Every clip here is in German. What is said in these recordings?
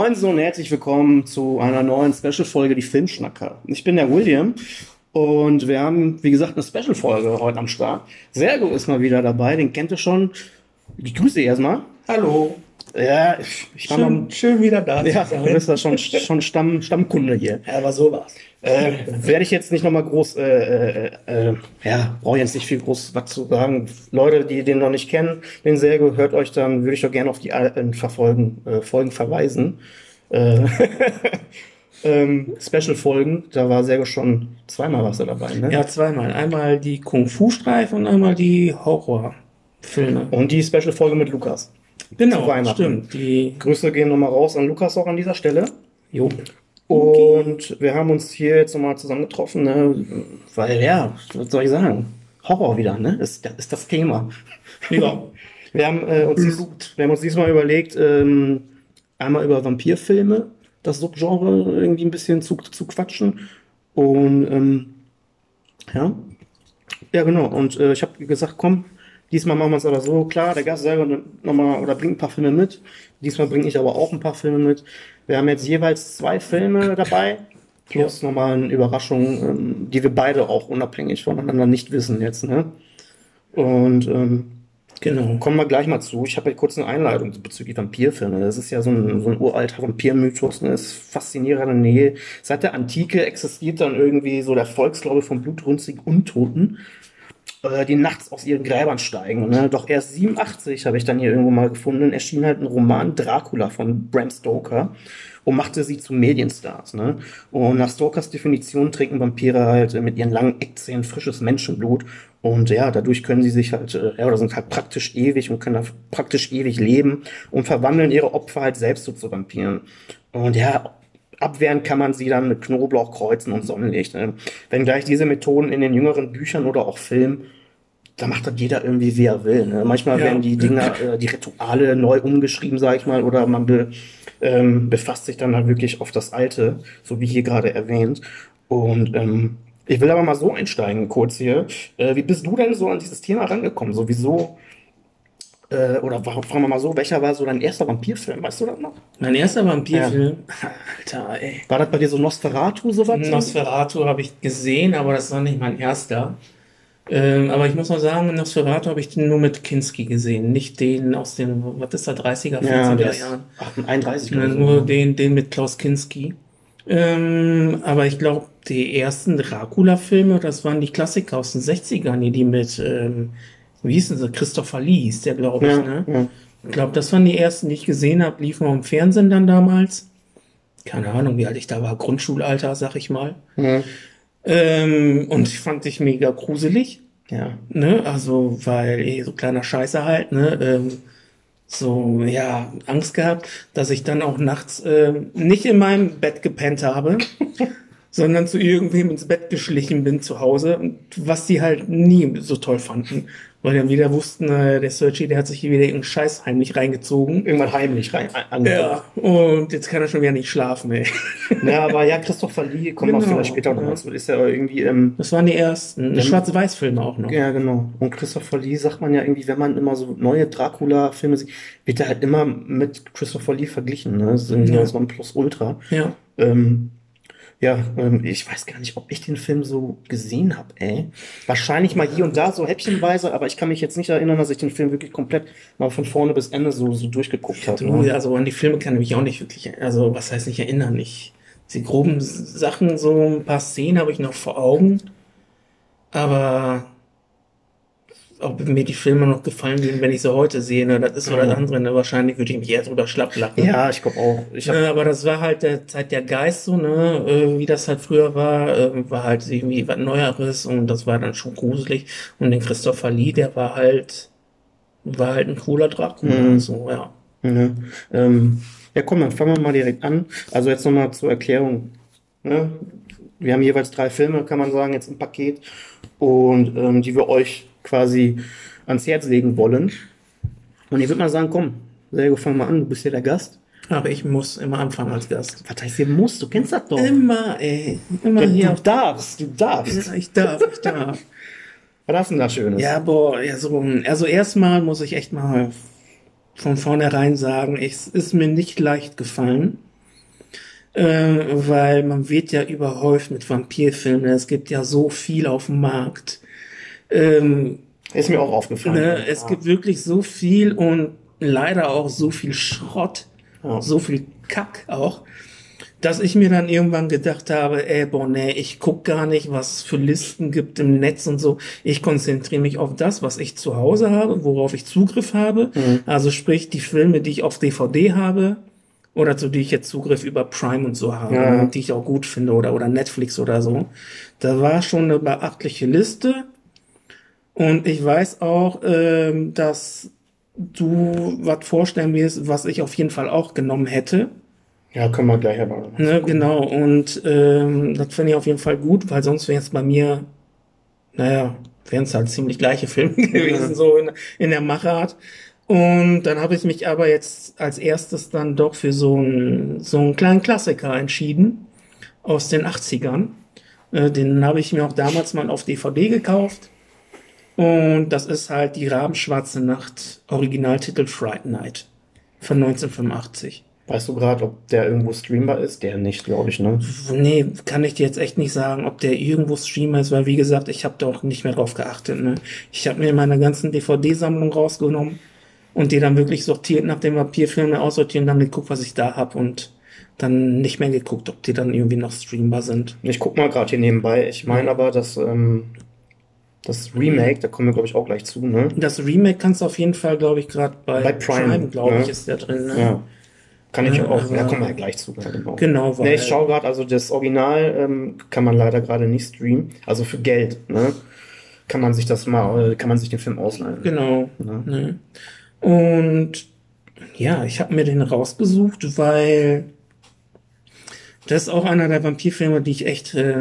Moin so und herzlich willkommen zu einer neuen Special-Folge, die Filmschnacker. Ich bin der William und wir haben, wie gesagt, eine Special-Folge heute am Start. Sergo ist mal wieder dabei, den kennt ihr schon. Ich grüße dich erstmal. Hallo. Ja, ich, ich war Schön, mal, schön wieder da ja, du bist ja schon, schon Stamm, Stammkunde hier. Ja, aber sowas. Äh, werde ich jetzt nicht nochmal groß, äh, äh, äh, ja, brauche jetzt nicht viel groß was zu sagen. Leute, die den noch nicht kennen, den Sergo, hört euch dann, würde ich doch gerne auf die alten Verfolgen, äh, Folgen verweisen. Äh, ähm, Special-Folgen, da war Sergo schon zweimal was dabei, ne? Ja, zweimal. Einmal die Kung-Fu-Streifen und einmal die Horrorfilme. Und die Special-Folge mit Lukas. Genau, zu Weihnachten. stimmt. Die, Grüße gehen nochmal raus an Lukas auch an dieser Stelle. jo. Und wir haben uns hier jetzt nochmal zusammengetroffen, ne? weil ja, was soll ich sagen? Horror wieder, ne? Ist, ist das Thema. Ja. Wir haben, äh, uns, dies, wir haben uns diesmal überlegt, ähm, einmal über Vampirfilme, das Subgenre irgendwie ein bisschen zu, zu quatschen. Und ähm, ja, ja genau. Und äh, ich habe gesagt, komm, diesmal machen wir es aber so. Klar, der Gast selber nochmal oder bringt ein paar Filme mit. Diesmal bringe ich aber auch ein paar Filme mit. Wir haben jetzt jeweils zwei Filme dabei. Plus nochmal eine Überraschung, ähm, die wir beide auch unabhängig voneinander nicht wissen jetzt. Ne? Und ähm, Genau. Kommen wir gleich mal zu. Ich habe ja kurz eine Einleitung bezüglich Vampirfilme. Das ist ja so ein, so ein uralter Vampirmythos. Ne? Das ist faszinierende Nähe. Seit der Antike existiert dann irgendwie so der Volksglaube von blutrünstigen Untoten, äh, die nachts aus ihren Gräbern steigen. Ne? Doch erst 87 habe ich dann hier irgendwo mal gefunden, erschien halt ein Roman Dracula von Bram Stoker und machte sie zu Medienstars. Ne? Und nach Stokers Definition trinken Vampire halt äh, mit ihren langen Eckzähnen frisches Menschenblut. Und ja, dadurch können sie sich halt, äh, ja, oder sind halt praktisch ewig und können da praktisch ewig leben und verwandeln ihre Opfer halt selbst so zu Vampiren. Und ja, abwehren kann man sie dann mit Knoblauch, Kreuzen und Sonnenlicht. Ne? Wenngleich diese Methoden in den jüngeren Büchern oder auch Filmen da macht das jeder irgendwie, wie er will. Ne? Manchmal Ja. werden die Dinger, äh, die Rituale neu umgeschrieben, sag ich mal, oder man be, ähm, befasst sich dann halt wirklich auf das Alte, so wie hier gerade erwähnt. Und ähm, ich will aber mal so einsteigen, kurz hier. Äh, wie bist du denn so an dieses Thema rangekommen? Sowieso, äh, oder fragen wir mal so, welcher war so dein erster Vampirfilm? Weißt du das noch? Mein erster Vampirfilm. Alter, ey. War das bei dir so Nosferatu, sowas? Nosferatu habe ich gesehen, aber das war nicht mein erster. Ähm, aber ich muss mal sagen, Nosferatu habe ich den nur mit Kinski gesehen, nicht den aus den, was ist da, 30er, 40er ja, der Jahren. 31 Ja, oder so. nur den, den mit Klaus Kinski. Ähm, aber ich glaube, die ersten Dracula-Filme, das waren die Klassiker aus den 60ern, die, die mit, ähm, wie hießen sie, Christopher Lee hieß der, glaube ich, Ja, ne? ja. Ich glaube, das waren die ersten, die ich gesehen habe, liefen auch im Fernsehen dann damals. Keine Ahnung, wie alt ich da war, Grundschulalter, sag ich mal. Ja. Ähm, und ich fand ich mega gruselig, ja. ne? Also, weil eh so kleiner Scheiße halt, ne? Ähm, so, ja, Angst gehabt, dass ich dann auch nachts ähm, nicht in meinem Bett gepennt habe, sondern zu irgendwem ins Bett geschlichen bin zu Hause, und was die halt nie so toll fanden. Weil dann wieder wussten, äh, der Searchy, der hat sich hier wieder irgendeinen Scheiß heimlich reingezogen. Irgendwann heimlich rein an- Ja, und jetzt kann er schon wieder nicht schlafen, ey. Ja, aber ja, Christopher Lee, kommen wir Genau, vielleicht später noch ja. mal zu, ist ja irgendwie, ähm, Das waren die ersten. Dann- Schwarz-Weiß-Filme auch noch. ja genau. Und Christopher Lee sagt man ja irgendwie, wenn man immer so neue Dracula-Filme sieht, wird er halt immer mit Christopher Lee verglichen, ne? Das ist irgendwie Ja. so ein Plus-Ultra. Ja. Ähm, ja, ähm, ich weiß gar nicht, ob ich den Film so gesehen habe, ey. Wahrscheinlich mal hier und da so häppchenweise, aber ich kann mich jetzt nicht erinnern, dass ich den Film wirklich komplett mal von vorne bis Ende so, so durchgeguckt habe. Ne? also an die Filme kann ich mich auch nicht wirklich, also was heißt nicht erinnern? Ich, die groben Sachen, so ein paar Szenen habe ich noch vor Augen, aber ob mir die Filme noch gefallen würden, wenn ich sie heute sehe, ne, das ist so das Ja. andere. Ne? Wahrscheinlich würde ich mich eher drüber schlapp lachen. Ja, ich glaube auch. Ich hab, Äh, aber das war halt der Zeit der Geist so, ne, äh, wie das halt früher war, äh, war halt irgendwie was Neueres und das war dann schon gruselig. Und den Christopher Lee, der war halt, war halt ein cooler Dracula, Mhm. so, ja. Mhm. Ähm, ja, komm, dann fangen wir mal direkt an. Also jetzt nochmal zur Erklärung. Ne? Wir haben jeweils drei Filme, kann man sagen, jetzt im Paket. Und ähm, die wir euch quasi ans Herz legen wollen. Und ich würde mal sagen, komm, Sergo, fang mal an, du bist hier der Gast. Aber ich muss immer anfangen als Gast. Was heißt hier muss? Du kennst das doch. Immer, ey. Immer du, hier. du darfst, du darfst. Ja, ich darf, ich darf. Was hast du denn da Schönes? Ja, boah, ja, so, also erstmal muss ich echt mal von vornherein sagen, es ist mir nicht leicht gefallen, äh, weil man wird ja überhäuft mit Vampirfilmen. Es gibt ja so viel auf dem Markt. Ähm, ist mir auch aufgefallen. Ne, es ja. gibt wirklich so viel und leider auch so viel Schrott, ja. so viel Kack auch, dass ich mir dann irgendwann gedacht habe, ey, boah, nee, ich guck gar nicht, was es für Listen gibt im Netz und so. Ich konzentriere mich auf das, was ich zu Hause habe, worauf ich Zugriff habe. Mhm. Also sprich, die Filme, die ich auf DVD habe oder zu die ich jetzt Zugriff über Prime und so habe, ja. die ich auch gut finde oder, oder Netflix oder so. Da war schon eine beachtliche Liste. Und ich weiß auch, ähm, dass du was vorstellen wirst, was ich auf jeden Fall auch genommen hätte. Ja, können wir gleich erwarten. Ne, genau, und ähm, das finde ich auf jeden Fall gut, weil sonst wäre es bei mir, naja, wären es halt ziemlich gleiche Filme gewesen, so in, in der Machart. Und dann habe ich mich aber jetzt als erstes dann doch für so einen, so einen kleinen Klassiker entschieden aus den 80ern. Äh, den habe ich mir auch damals mal auf DVD gekauft. Und das ist halt die Rabenschwarze Nacht, Originaltitel Fright Night von 1985. Weißt du gerade, ob der irgendwo streambar ist? Der nicht, glaube ich, ne? Nee, kann ich dir jetzt echt nicht sagen, ob der irgendwo streambar ist, weil wie gesagt, ich habe da auch nicht mehr drauf geachtet. Ne? Ich habe mir meine ganzen DVD-Sammlung rausgenommen und die dann wirklich sortiert nach dem Papierfilme aussortiert und dann geguckt, was ich da hab und dann nicht mehr geguckt, ob die dann irgendwie noch streambar sind. Ich guck mal gerade hier nebenbei. Ich meine aber, dass ähm, das Remake, da kommen wir glaube ich auch gleich zu, ne? Das Remake kannst du auf jeden Fall, glaube ich, gerade bei, bei Prime, Prime glaube ne? ich, ist der drin. Ne? Ja. Kann ich auch, da kommen wir ja gleich zu. Genau, genau weil nee, ich schaue gerade, also das Original ähm, kann man leider gerade nicht streamen. Also für Geld, ne? Kann man sich das mal, kann man sich den Film ausleihen. Genau. Ne? Ne? Und ja, ich habe mir den rausgesucht, weil das ist auch einer der Vampirfilme, die ich echt äh,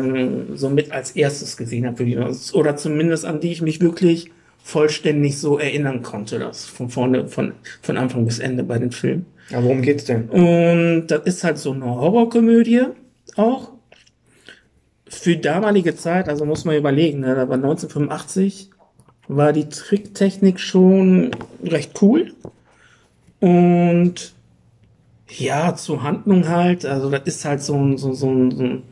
so mit als erstes gesehen habe. Oder zumindest an die ich mich wirklich vollständig so erinnern konnte, das von vorne, von, von Anfang bis Ende bei den Filmen. Ja, worum geht's denn? Und das ist halt so eine Horrorkomödie auch. Für damalige Zeit, also muss man überlegen, ne, da war 1985, war die Tricktechnik schon recht cool. Und ja, zur Handlung halt, also das ist halt so ein, so, so, ein, so ein,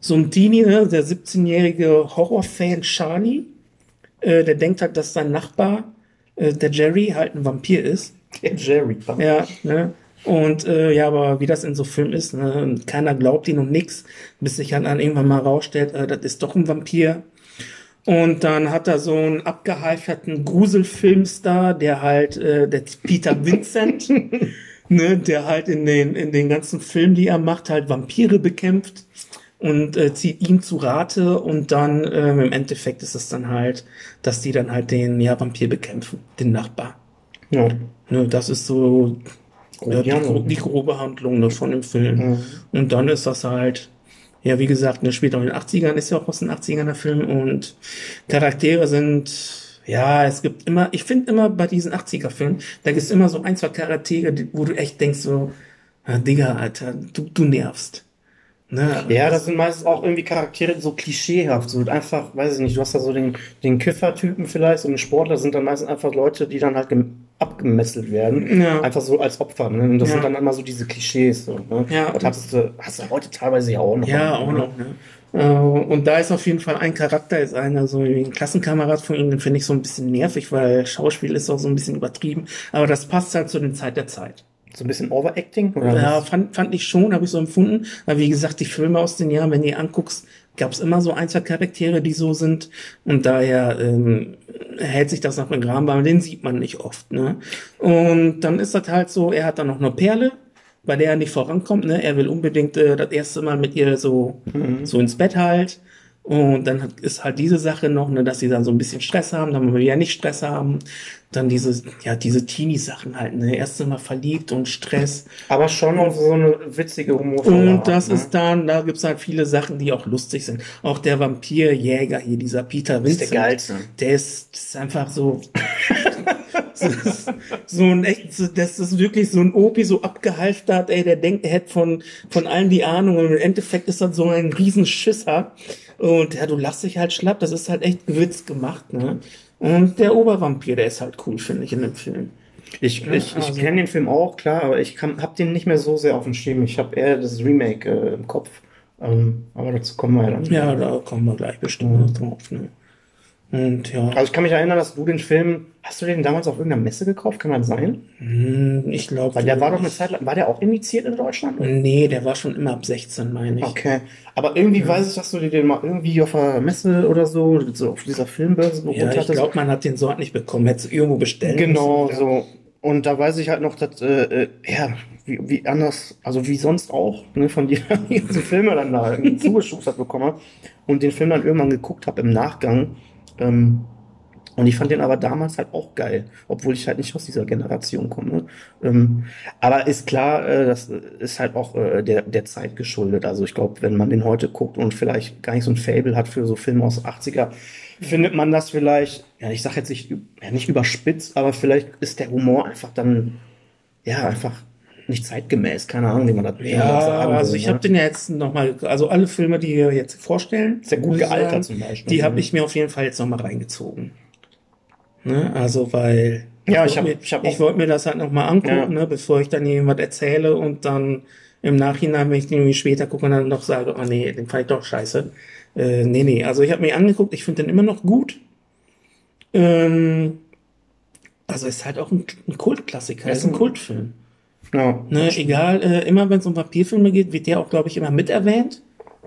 so ein Teenie, ne, der 17-jährige Horrorfan Charlie, äh, der denkt halt, dass sein Nachbar, äh, der Jerry, halt ein Vampir ist. Der Jerry. Ja, ne? Und äh, ja, aber wie das in so Filmen ist, ne? keiner glaubt ihn und nix, bis sich dann irgendwann mal rausstellt, äh, das ist doch ein Vampir. Und dann hat er so einen abgeheiferten Gruselfilmstar, der halt, äh, der Peter Vincent, ne, der halt in den, in den ganzen Filmen, die er macht, halt Vampire bekämpft und äh, zieht ihm zu Rate und dann ähm, im Endeffekt ist es dann halt, dass die dann halt den ja, Vampir bekämpfen, den Nachbar. Ja. Ne, das ist so ja, die, die, grobe Handlung ne, von dem Film. Mhm. Und dann ist das halt, ja, wie gesagt, ne, spielt auch in den 80ern, ist ja auch aus den 80ern der Film und Charaktere sind, ja, es gibt immer, ich finde immer bei diesen 80er-Filmen, da gibt es immer so ein, zwei Charaktere, wo du echt denkst so, ah, Digga, Alter, du, du nervst. Ne? Ja, das sind meistens auch irgendwie Charaktere so klischeehaft, so einfach, weiß ich nicht, du hast da so den, den Kiffer-Typen vielleicht, so ein Sportler sind dann meistens einfach Leute, die dann halt abgemesselt werden, ja. einfach so als Opfer, ne? Und das ja. sind dann immer so diese Klischees, so, ne? Ja. Das hast du, hast du heute teilweise ja auch noch. Ja, auch ne? noch, ne? Äh, und da ist auf jeden Fall ein Charakter, ist einer so ein Klassenkamerad von ihm, den finde ich so ein bisschen nervig, weil Schauspiel ist auch so ein bisschen übertrieben, aber das passt halt zu den Zeit der Zeit so ein bisschen Overacting? Oder ja, fand, fand ich schon, habe ich so empfunden. Weil wie gesagt, die Filme aus den Jahren, wenn du anguckst, gab es immer so ein, zwei Charaktere, die so sind. Und daher ähm, hält sich das nach dem Graben, weil den sieht man nicht oft. Ne? Und dann ist das halt so, er hat dann noch eine Perle, bei der er nicht vorankommt. Ne? Er will unbedingt äh, das erste Mal mit ihr so, mhm. so ins Bett halt. Und dann ist halt diese Sache noch, ne, dass sie dann so ein bisschen Stress haben, dann wir ja nicht Stress haben. Dann diese, ja, diese Teenie-Sachen halt, ne, erst Mal verliebt und Stress. Aber schon noch so eine witzige Humor. Und das ne? ist dann, da gibt's halt viele Sachen, die auch lustig sind. Auch der Vampirjäger hier, dieser Peter Vincent. ist der geilste. Der ist, ist einfach so, so, ein echt, das ist wirklich so ein Opi, so abgehalftert, ey, der denkt, er hätte von, von allen die Ahnung und im Endeffekt ist das so ein Riesenschisser. Und ja, du lachst dich halt schlapp, das ist halt echt gewitzt gemacht, ne? Und der Obervampir, der ist halt cool, finde ich, in dem Film. Ich, Ja, ich, ich also- kenne den Film auch, klar, aber ich kann, hab den nicht mehr so sehr auf dem Schirm. Ich habe eher das Remake äh, im Kopf. Ähm, aber dazu kommen wir ja dann. Ja, da kommen wir gleich bestimmt noch drauf. Ne? Und ja, Also ich kann mich erinnern, dass du den Film, hast du den damals auf irgendeiner Messe gekauft? Kann das sein? hm, ich glaube. Weil der war doch eine Zeit lang, war der auch indiziert in Deutschland? Nee, der war schon immer ab 16, meine ich. Okay. Aber irgendwie weiß ich, dass du dir den mal irgendwie auf einer Messe oder so, so auf dieser Filmbörse geholt Ja, ich hattest. glaube, man hat den so nicht bekommen. Hätte irgendwo bestellt. Genau, müssen. so. Und da weiß ich halt noch, dass, äh, äh, ja, wie, wie anders, also wie sonst auch, ne, von dir diese Filme dann da irgendwie zugeschustert bekommen und den Film dann irgendwann geguckt habe im Nachgang. Ähm, und ich fand den aber damals halt auch geil, obwohl ich halt nicht aus dieser Generation komme. Ähm, aber ist klar, äh, das ist halt auch äh, der, der Zeit geschuldet. Also ich glaube, wenn man den heute guckt und vielleicht gar nicht so ein Fable hat für so Filme aus 80er, findet man das vielleicht, ja, ich sag jetzt nicht, ja, nicht überspitzt, aber vielleicht ist der Humor einfach dann, ja, einfach nicht zeitgemäß. Keine Ahnung, wie man das Ja, sagen also will, ich ne? habe den ja jetzt nochmal, also alle Filme, die wir jetzt vorstellen, Ist ja gut gealtert sagen, zum Beispiel. die habe Mhm. ich mir auf jeden Fall jetzt nochmal reingezogen. Ne? Also, weil Ja, ich wollte hab- mir, ich hab ich wollte mir das halt nochmal angucken, Ja. ne, bevor ich dann jemand erzähle und dann im Nachhinein, wenn ich den irgendwie später gucke und dann noch sage, oh nee, den fand ich doch scheiße. Äh, nee, nee, also ich habe mir angeguckt, ich finde den immer noch gut. Ähm, also ist halt auch ein, ein Kultklassiker, ist ein Kultfilm. Ja. Ne, egal, äh, immer wenn es um Vampirfilme geht, wird der auch, glaube ich, immer mit erwähnt.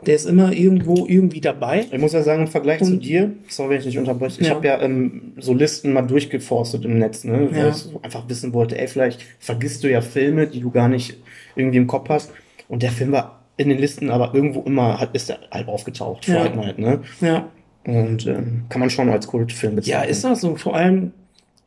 Der ist immer irgendwo irgendwie dabei. Ich muss ja sagen, im Vergleich zu Und- dir, sorry, wenn ich dich unterbreche, ich Ja. habe ja ähm, so Listen mal durchgeforstet im Netz, ne, weil Ja. ich einfach wissen wollte, ey, vielleicht vergisst du ja Filme, die du gar nicht irgendwie im Kopf hast. Und der Film war in den Listen aber irgendwo immer, hat, ist er halt aufgetaucht, Ja. Night, ne? Ja, Und ähm, kann man schon als Kultfilm ja bezeichnen. ist das so. Vor allem,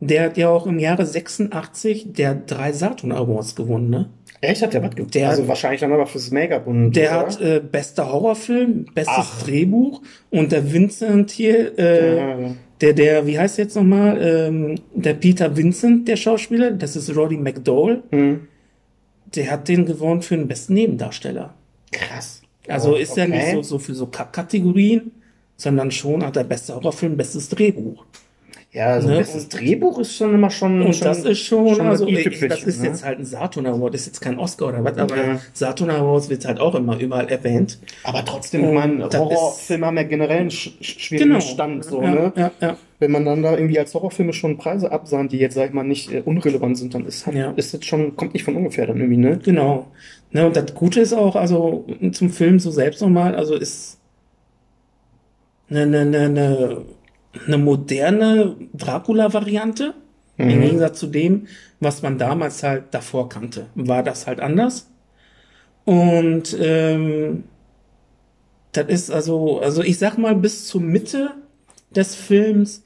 der hat ja auch im Jahre 86 der drei Saturn Awards gewonnen, ne? Echt hat der was? Der- also wahrscheinlich dann aber fürs Make-up und Der oder? hat äh, bester Horrorfilm, bestes Ach. Drehbuch und der Vincent hier, äh, Ja, ja. der, der, wie heißt jetzt nochmal, ähm, der Peter Vincent, der Schauspieler, das ist Roddy McDowell, Hm. der hat den gewonnen für den besten Nebendarsteller. Krass. Also Oh, ist ja nicht okay. so, so für so Kategorien, sondern schon hat der beste Horrorfilm, bestes Drehbuch. Ja, also Ne? bestes Drehbuch ist schon immer schon. Und das ist schon, schon also i-Tüpfelchen, das ist ne? jetzt halt ein Saturn Award, ist jetzt kein Oscar oder was, aber Ja. Saturn Awards wird halt auch immer überall erwähnt. Aber trotzdem, ich meine, Horrorfilme haben ja generell einen sch sch- schwierigen Stand, so, ja, ne? ja, ja. Wenn man dann da irgendwie als Horrorfilme schon Preise absahnt, die jetzt, sag ich mal, nicht äh, unrelevant sind, dann ist, halt, Ja. ist das schon, kommt nicht von ungefähr dann irgendwie, ne? Genau. Ne, und das Gute ist auch, also zum Film so selbst nochmal, also ist eine, eine, eine, eine, eine moderne Dracula-Variante. Im Mhm. Gegensatz zu dem, was man damals halt davor kannte, war das halt anders. Und ähm, das ist also, also ich sag mal, bis zur Mitte des Films,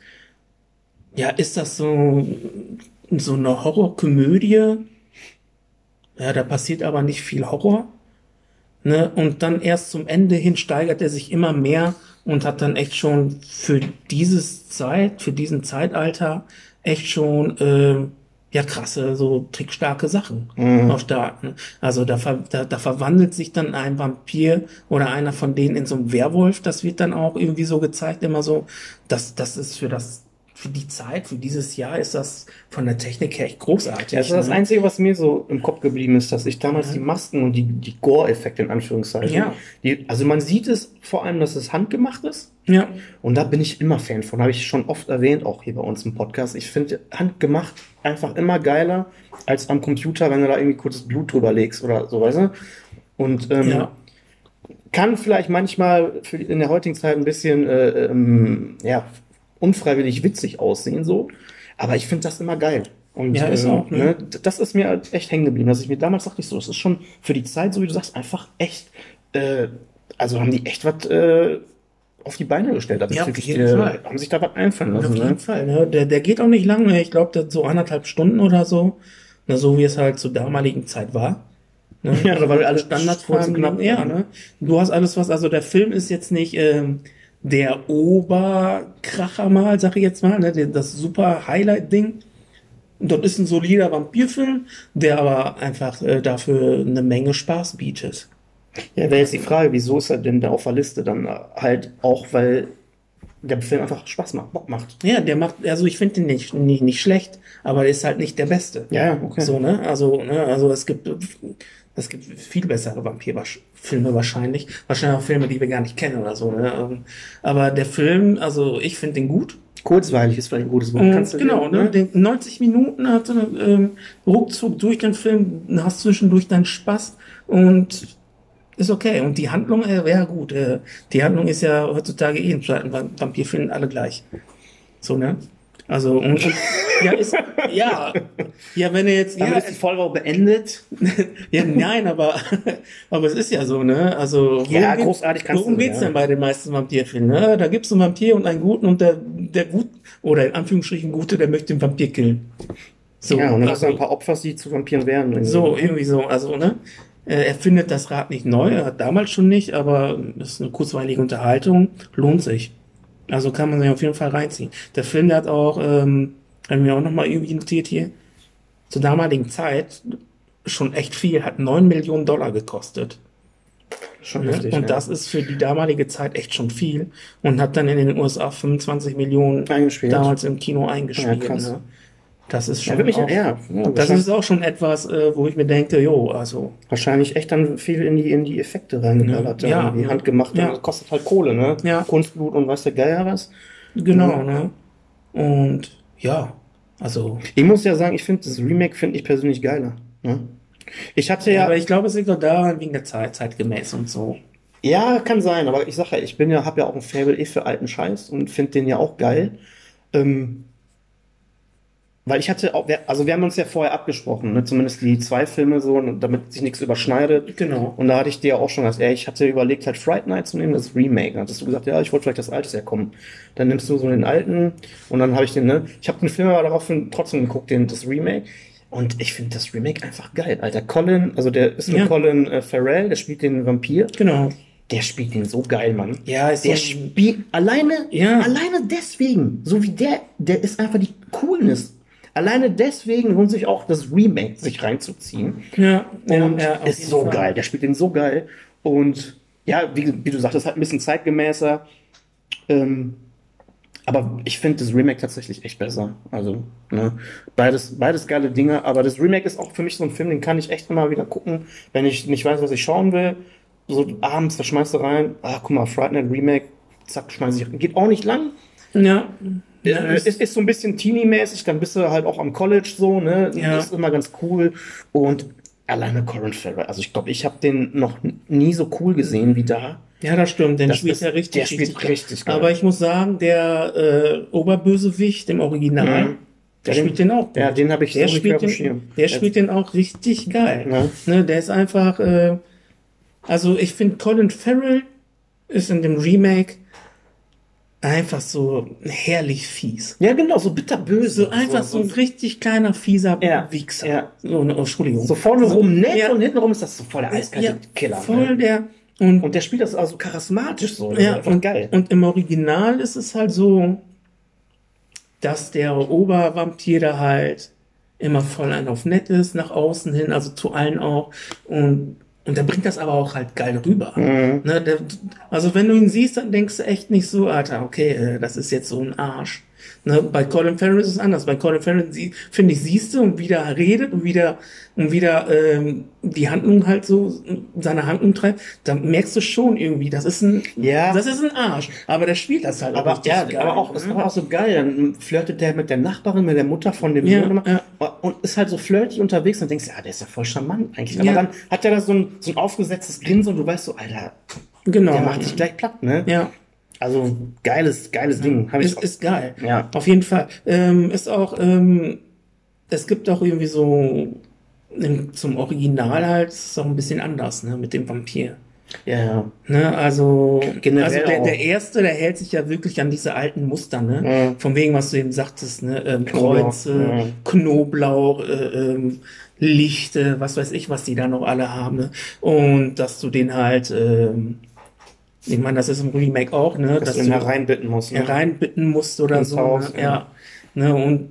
ja, ist das so, so eine Horrorkomödie. Ja, da passiert aber nicht viel Horror. Ne? Und dann erst zum Ende hin steigert er sich immer mehr und hat dann echt schon für dieses Zeit, für diesen Zeitalter echt schon äh, ja krasse, so trickstarke Sachen Mhm. auf Start. Ne? Also da, ver da, da verwandelt sich dann ein Vampir oder einer von denen in so einen Werwolf. Das wird dann auch irgendwie so gezeigt, immer so. Das, das ist für das für die Zeit, für dieses Jahr ist das von der Technik her echt großartig. Ja, das ist das ne? Einzige, was mir so im Kopf geblieben ist, dass ich damals die Masken und die, die Gore-Effekte in Anführungszeichen, Ja. die, also man sieht es vor allem, dass es handgemacht ist. Ja, Und da bin ich immer Fan von, habe ich schon oft erwähnt, auch hier bei uns im Podcast. Ich finde handgemacht einfach immer geiler als am Computer, wenn du da irgendwie kurzes Blut drüber legst oder so, weißt du? Und ähm, ja. kann vielleicht manchmal für in der heutigen Zeit ein bisschen äh, ähm, ja, unfreiwillig witzig aussehen, so. Aber ich finde das immer geil. Und Ja, ist ähm, auch, ne? ne, das ist mir halt echt hängen geblieben. Dass ich mir damals dachte ich so, das ist schon für die Zeit, so wie du sagst, einfach echt, äh, also haben die echt was äh, auf die Beine gestellt. Ja, auf jeden der- Fall. Haben sich da was einfallen Auf lassen. jeden Ne? Fall. Ne? Der, der geht auch nicht lange. Ich glaube, so anderthalb Stunden oder so. Ne, so wie es halt zur damaligen Zeit war. Ne? Ja, da war alles Standards kurz knapp. Ja, ne? Du hast alles was, also der Film ist jetzt nicht ähm, der Oberkracher mal, sag ich jetzt mal, ne? das super Highlight-Ding. Dort ist ein solider Vampirfilm, der aber einfach äh, dafür eine Menge Spaß bietet. Ja, wäre jetzt die Frage, wieso ist er denn da auf der Liste dann halt auch, weil der Film einfach Spaß macht, Bock macht. Ja, der macht, also ich finde den nicht, nicht, nicht schlecht, aber der ist halt nicht der Beste. Ja, okay. So, ne? Also, ne, also es gibt, es gibt viel bessere Vampirfilme wahrscheinlich. Wahrscheinlich auch Filme, die wir gar nicht kennen oder so, ne? Ähm, Aber der Film, also ich finde den gut. Kurzweilig ist vielleicht ein gutes Wort. Und Kannst du genau, den, ne? Den 90 Minuten hat so eine, ähm, ruckzuck durch den Film, hast zwischendurch deinen Spaß und ist okay. Und die Handlung äh, wäre gut. Äh, die Handlung ist ja heutzutage eh in Vampirfilmen alle gleich. So, ne? Also, und, und ja, ist, ja, ja, wenn er jetzt, Damit ja, ist die Folge auch beendet. ja, nein, aber, aber es ist ja so, ne? Also, Ja, geht- großartig kannst Worum du, geht's ja. denn bei den meisten Vampirfilmen? Ne? Da gibt's einen Vampir und einen Guten und der, der Gut, oder in Anführungsstrichen Gute, der möchte den Vampir killen. So, ja, und dann hast du also, ein paar Opfer, die zu Vampiren werden. irgendwie. so, irgendwie so, also, ne? Äh, Er findet das Rad nicht neu, er hat damals schon nicht, aber es ist eine kurzweilige Unterhaltung, lohnt sich. Also kann man sich auf jeden Fall reinziehen. Der Film, der hat auch, ähm, haben wir auch nochmal irgendwie notiert hier, zur damaligen Zeit schon echt viel, hat 9 Millionen Dollar gekostet. Schon heftig. und ja. das ist für die damalige Zeit echt schon viel und hat dann in den USA 25 Millionen Eingespielt. damals im Kino eingespielt. Ja, krass. ne? Das ist Ja, schon mich, auch, ja, ja, das ist auch schon etwas, äh, wo ich mir denke, jo, also wahrscheinlich echt dann viel in die, in die Effekte reingeballert. Ja, Ja, ja. die handgemacht. Ja. Das kostet halt Kohle, ne? Ja. Kunstblut und weiß der Geier was. genau, ne? Und ja, also Ich muss ja sagen, ich finde das Remake finde ich persönlich geiler. Ne? Ich hatte ja, aber ich glaube, es liegt doch daran wegen der Zeit, zeitgemäß und so. ja, kann sein, aber ich sage ja, ich bin ja, habe ja auch ein Faible eh für alten Scheiß und finde den ja auch geil. Ähm, weil ich hatte auch, also wir haben uns ja vorher abgesprochen, ne? zumindest die zwei Filme so, damit sich nichts überschneidet. Genau. Und da hatte ich dir ja auch schon gesagt, ey, ich hatte überlegt, halt Fright Night zu nehmen, das Remake. Dann hattest du gesagt, ja, ich wollte vielleicht das alte herkommen. Dann nimmst du so den alten und dann habe ich den, ne, ich habe den Film aber daraufhin trotzdem geguckt, den, das Remake. Und ich finde das Remake einfach geil, Alter. Colin, also der ist nur Ja. Colin äh, Farrell, der spielt den Vampir. Genau. Der spielt den so geil, Mann. Ja, ist Der so- spielt alleine, Ja. alleine deswegen, so wie der, der ist einfach die Coolness. Alleine deswegen lohnt sich auch das Remake sich reinzuziehen. Ja, ja, Und ja, auf ist so Fall. geil. Der spielt den so geil. Und ja, wie, wie du sagtest, halt ein bisschen zeitgemäßer. Ähm, aber ich finde das Remake tatsächlich echt besser. Also, ne, beides, beides geile Dinge. Aber das Remake ist auch für mich so ein Film, den kann ich echt immer wieder gucken, wenn ich nicht weiß, was ich schauen will. So abends, da schmeißt du rein, ah, guck mal, Friday Night Remake, zack, schmeiß ich rein. Geht auch nicht lang. Ja. Ja Äh, ist, ist so ein bisschen teeny-mäßig, dann bist du halt auch am College so, ne? Ja. Das ist immer ganz cool. Und alleine Colin Farrell, also ich glaube, ich habe den noch nie so cool gesehen wie da. Ja, das stimmt, den Das spielt ist- er richtig, der spielt richtig geil. Aber ich muss sagen, der äh, Oberbösewicht im Original, Mhm. der spielt den auch. gut. Ja, den habe ich der so spielt den, Schirm. der spielt den auch richtig geil. Ja. Ne, der ist einfach, äh, also ich finde Colin Farrell ist in dem Remake einfach so herrlich fies. Ja, genau, so bitterböse. So einfach so, ein richtig kleiner, fieser Ja, Wichser. ja. So, ne, oh, Entschuldigung. So vorne rum nett Ja. und hinten rum ist das so voll der eiskalte ja, Killer. voll ne? der, und Und der spielt das also charismatisch so. Ja, und, geil. und im Original ist es halt so, dass der Obervampir da halt immer voll ein auf nett ist, nach außen hin, also zu allen auch. Und, und der bringt das aber auch halt geil rüber. Mhm. Ne, der, also wenn du ihn siehst, dann denkst du echt nicht so, Alter, okay, äh, das ist jetzt so ein Arsch. Ne, bei Colin Farrell ist es anders. Bei Colin Farrell, sie- finde ich, siehst du und wie der redet und wieder und wieder ähm, die Handlung halt so seine Handlung treibt, dann merkst du schon irgendwie, das ist ein, Ja. das ist ein Arsch. Aber der spielt das halt Aber richtig ja, geil, aber auch, ne? ist aber auch so geil. Dann flirtet der mit der Nachbarin, mit der Mutter von dem Ja, Sohn ja. Und ist halt so flirty unterwegs und denkst, ja, der ist ja voll charmant eigentlich. Aber Ja. dann hat er da so ein, so ein aufgesetztes Grinsen und du weißt so, Alter, genau. der macht dich gleich platt, ne? Ja, Also geiles, geiles Ding. Hab ich ist, ist geil. Ja. Auf jeden Fall. Ähm, ist auch, ähm, es gibt auch irgendwie so zum Original halt, ist auch ein bisschen anders, ne, mit dem Vampir. ja. Ne, also, Generell also der, der erste, der hält sich ja wirklich an diese alten Muster, ne? Ja. Von wegen, was du eben sagtest, ne? Ähm, Knoblauch, Kreuze, ja. Knoblauch, äh, ähm, Lichte, was weiß ich, was die da noch alle haben, ne? Und dass du den halt, ähm, ich meine, das ist im Remake auch, ne? Dass du ihn hereinbitten musst. Ne? hereinbitten musst oder Ins so. Haus, ne? ja. ja. Ne? Und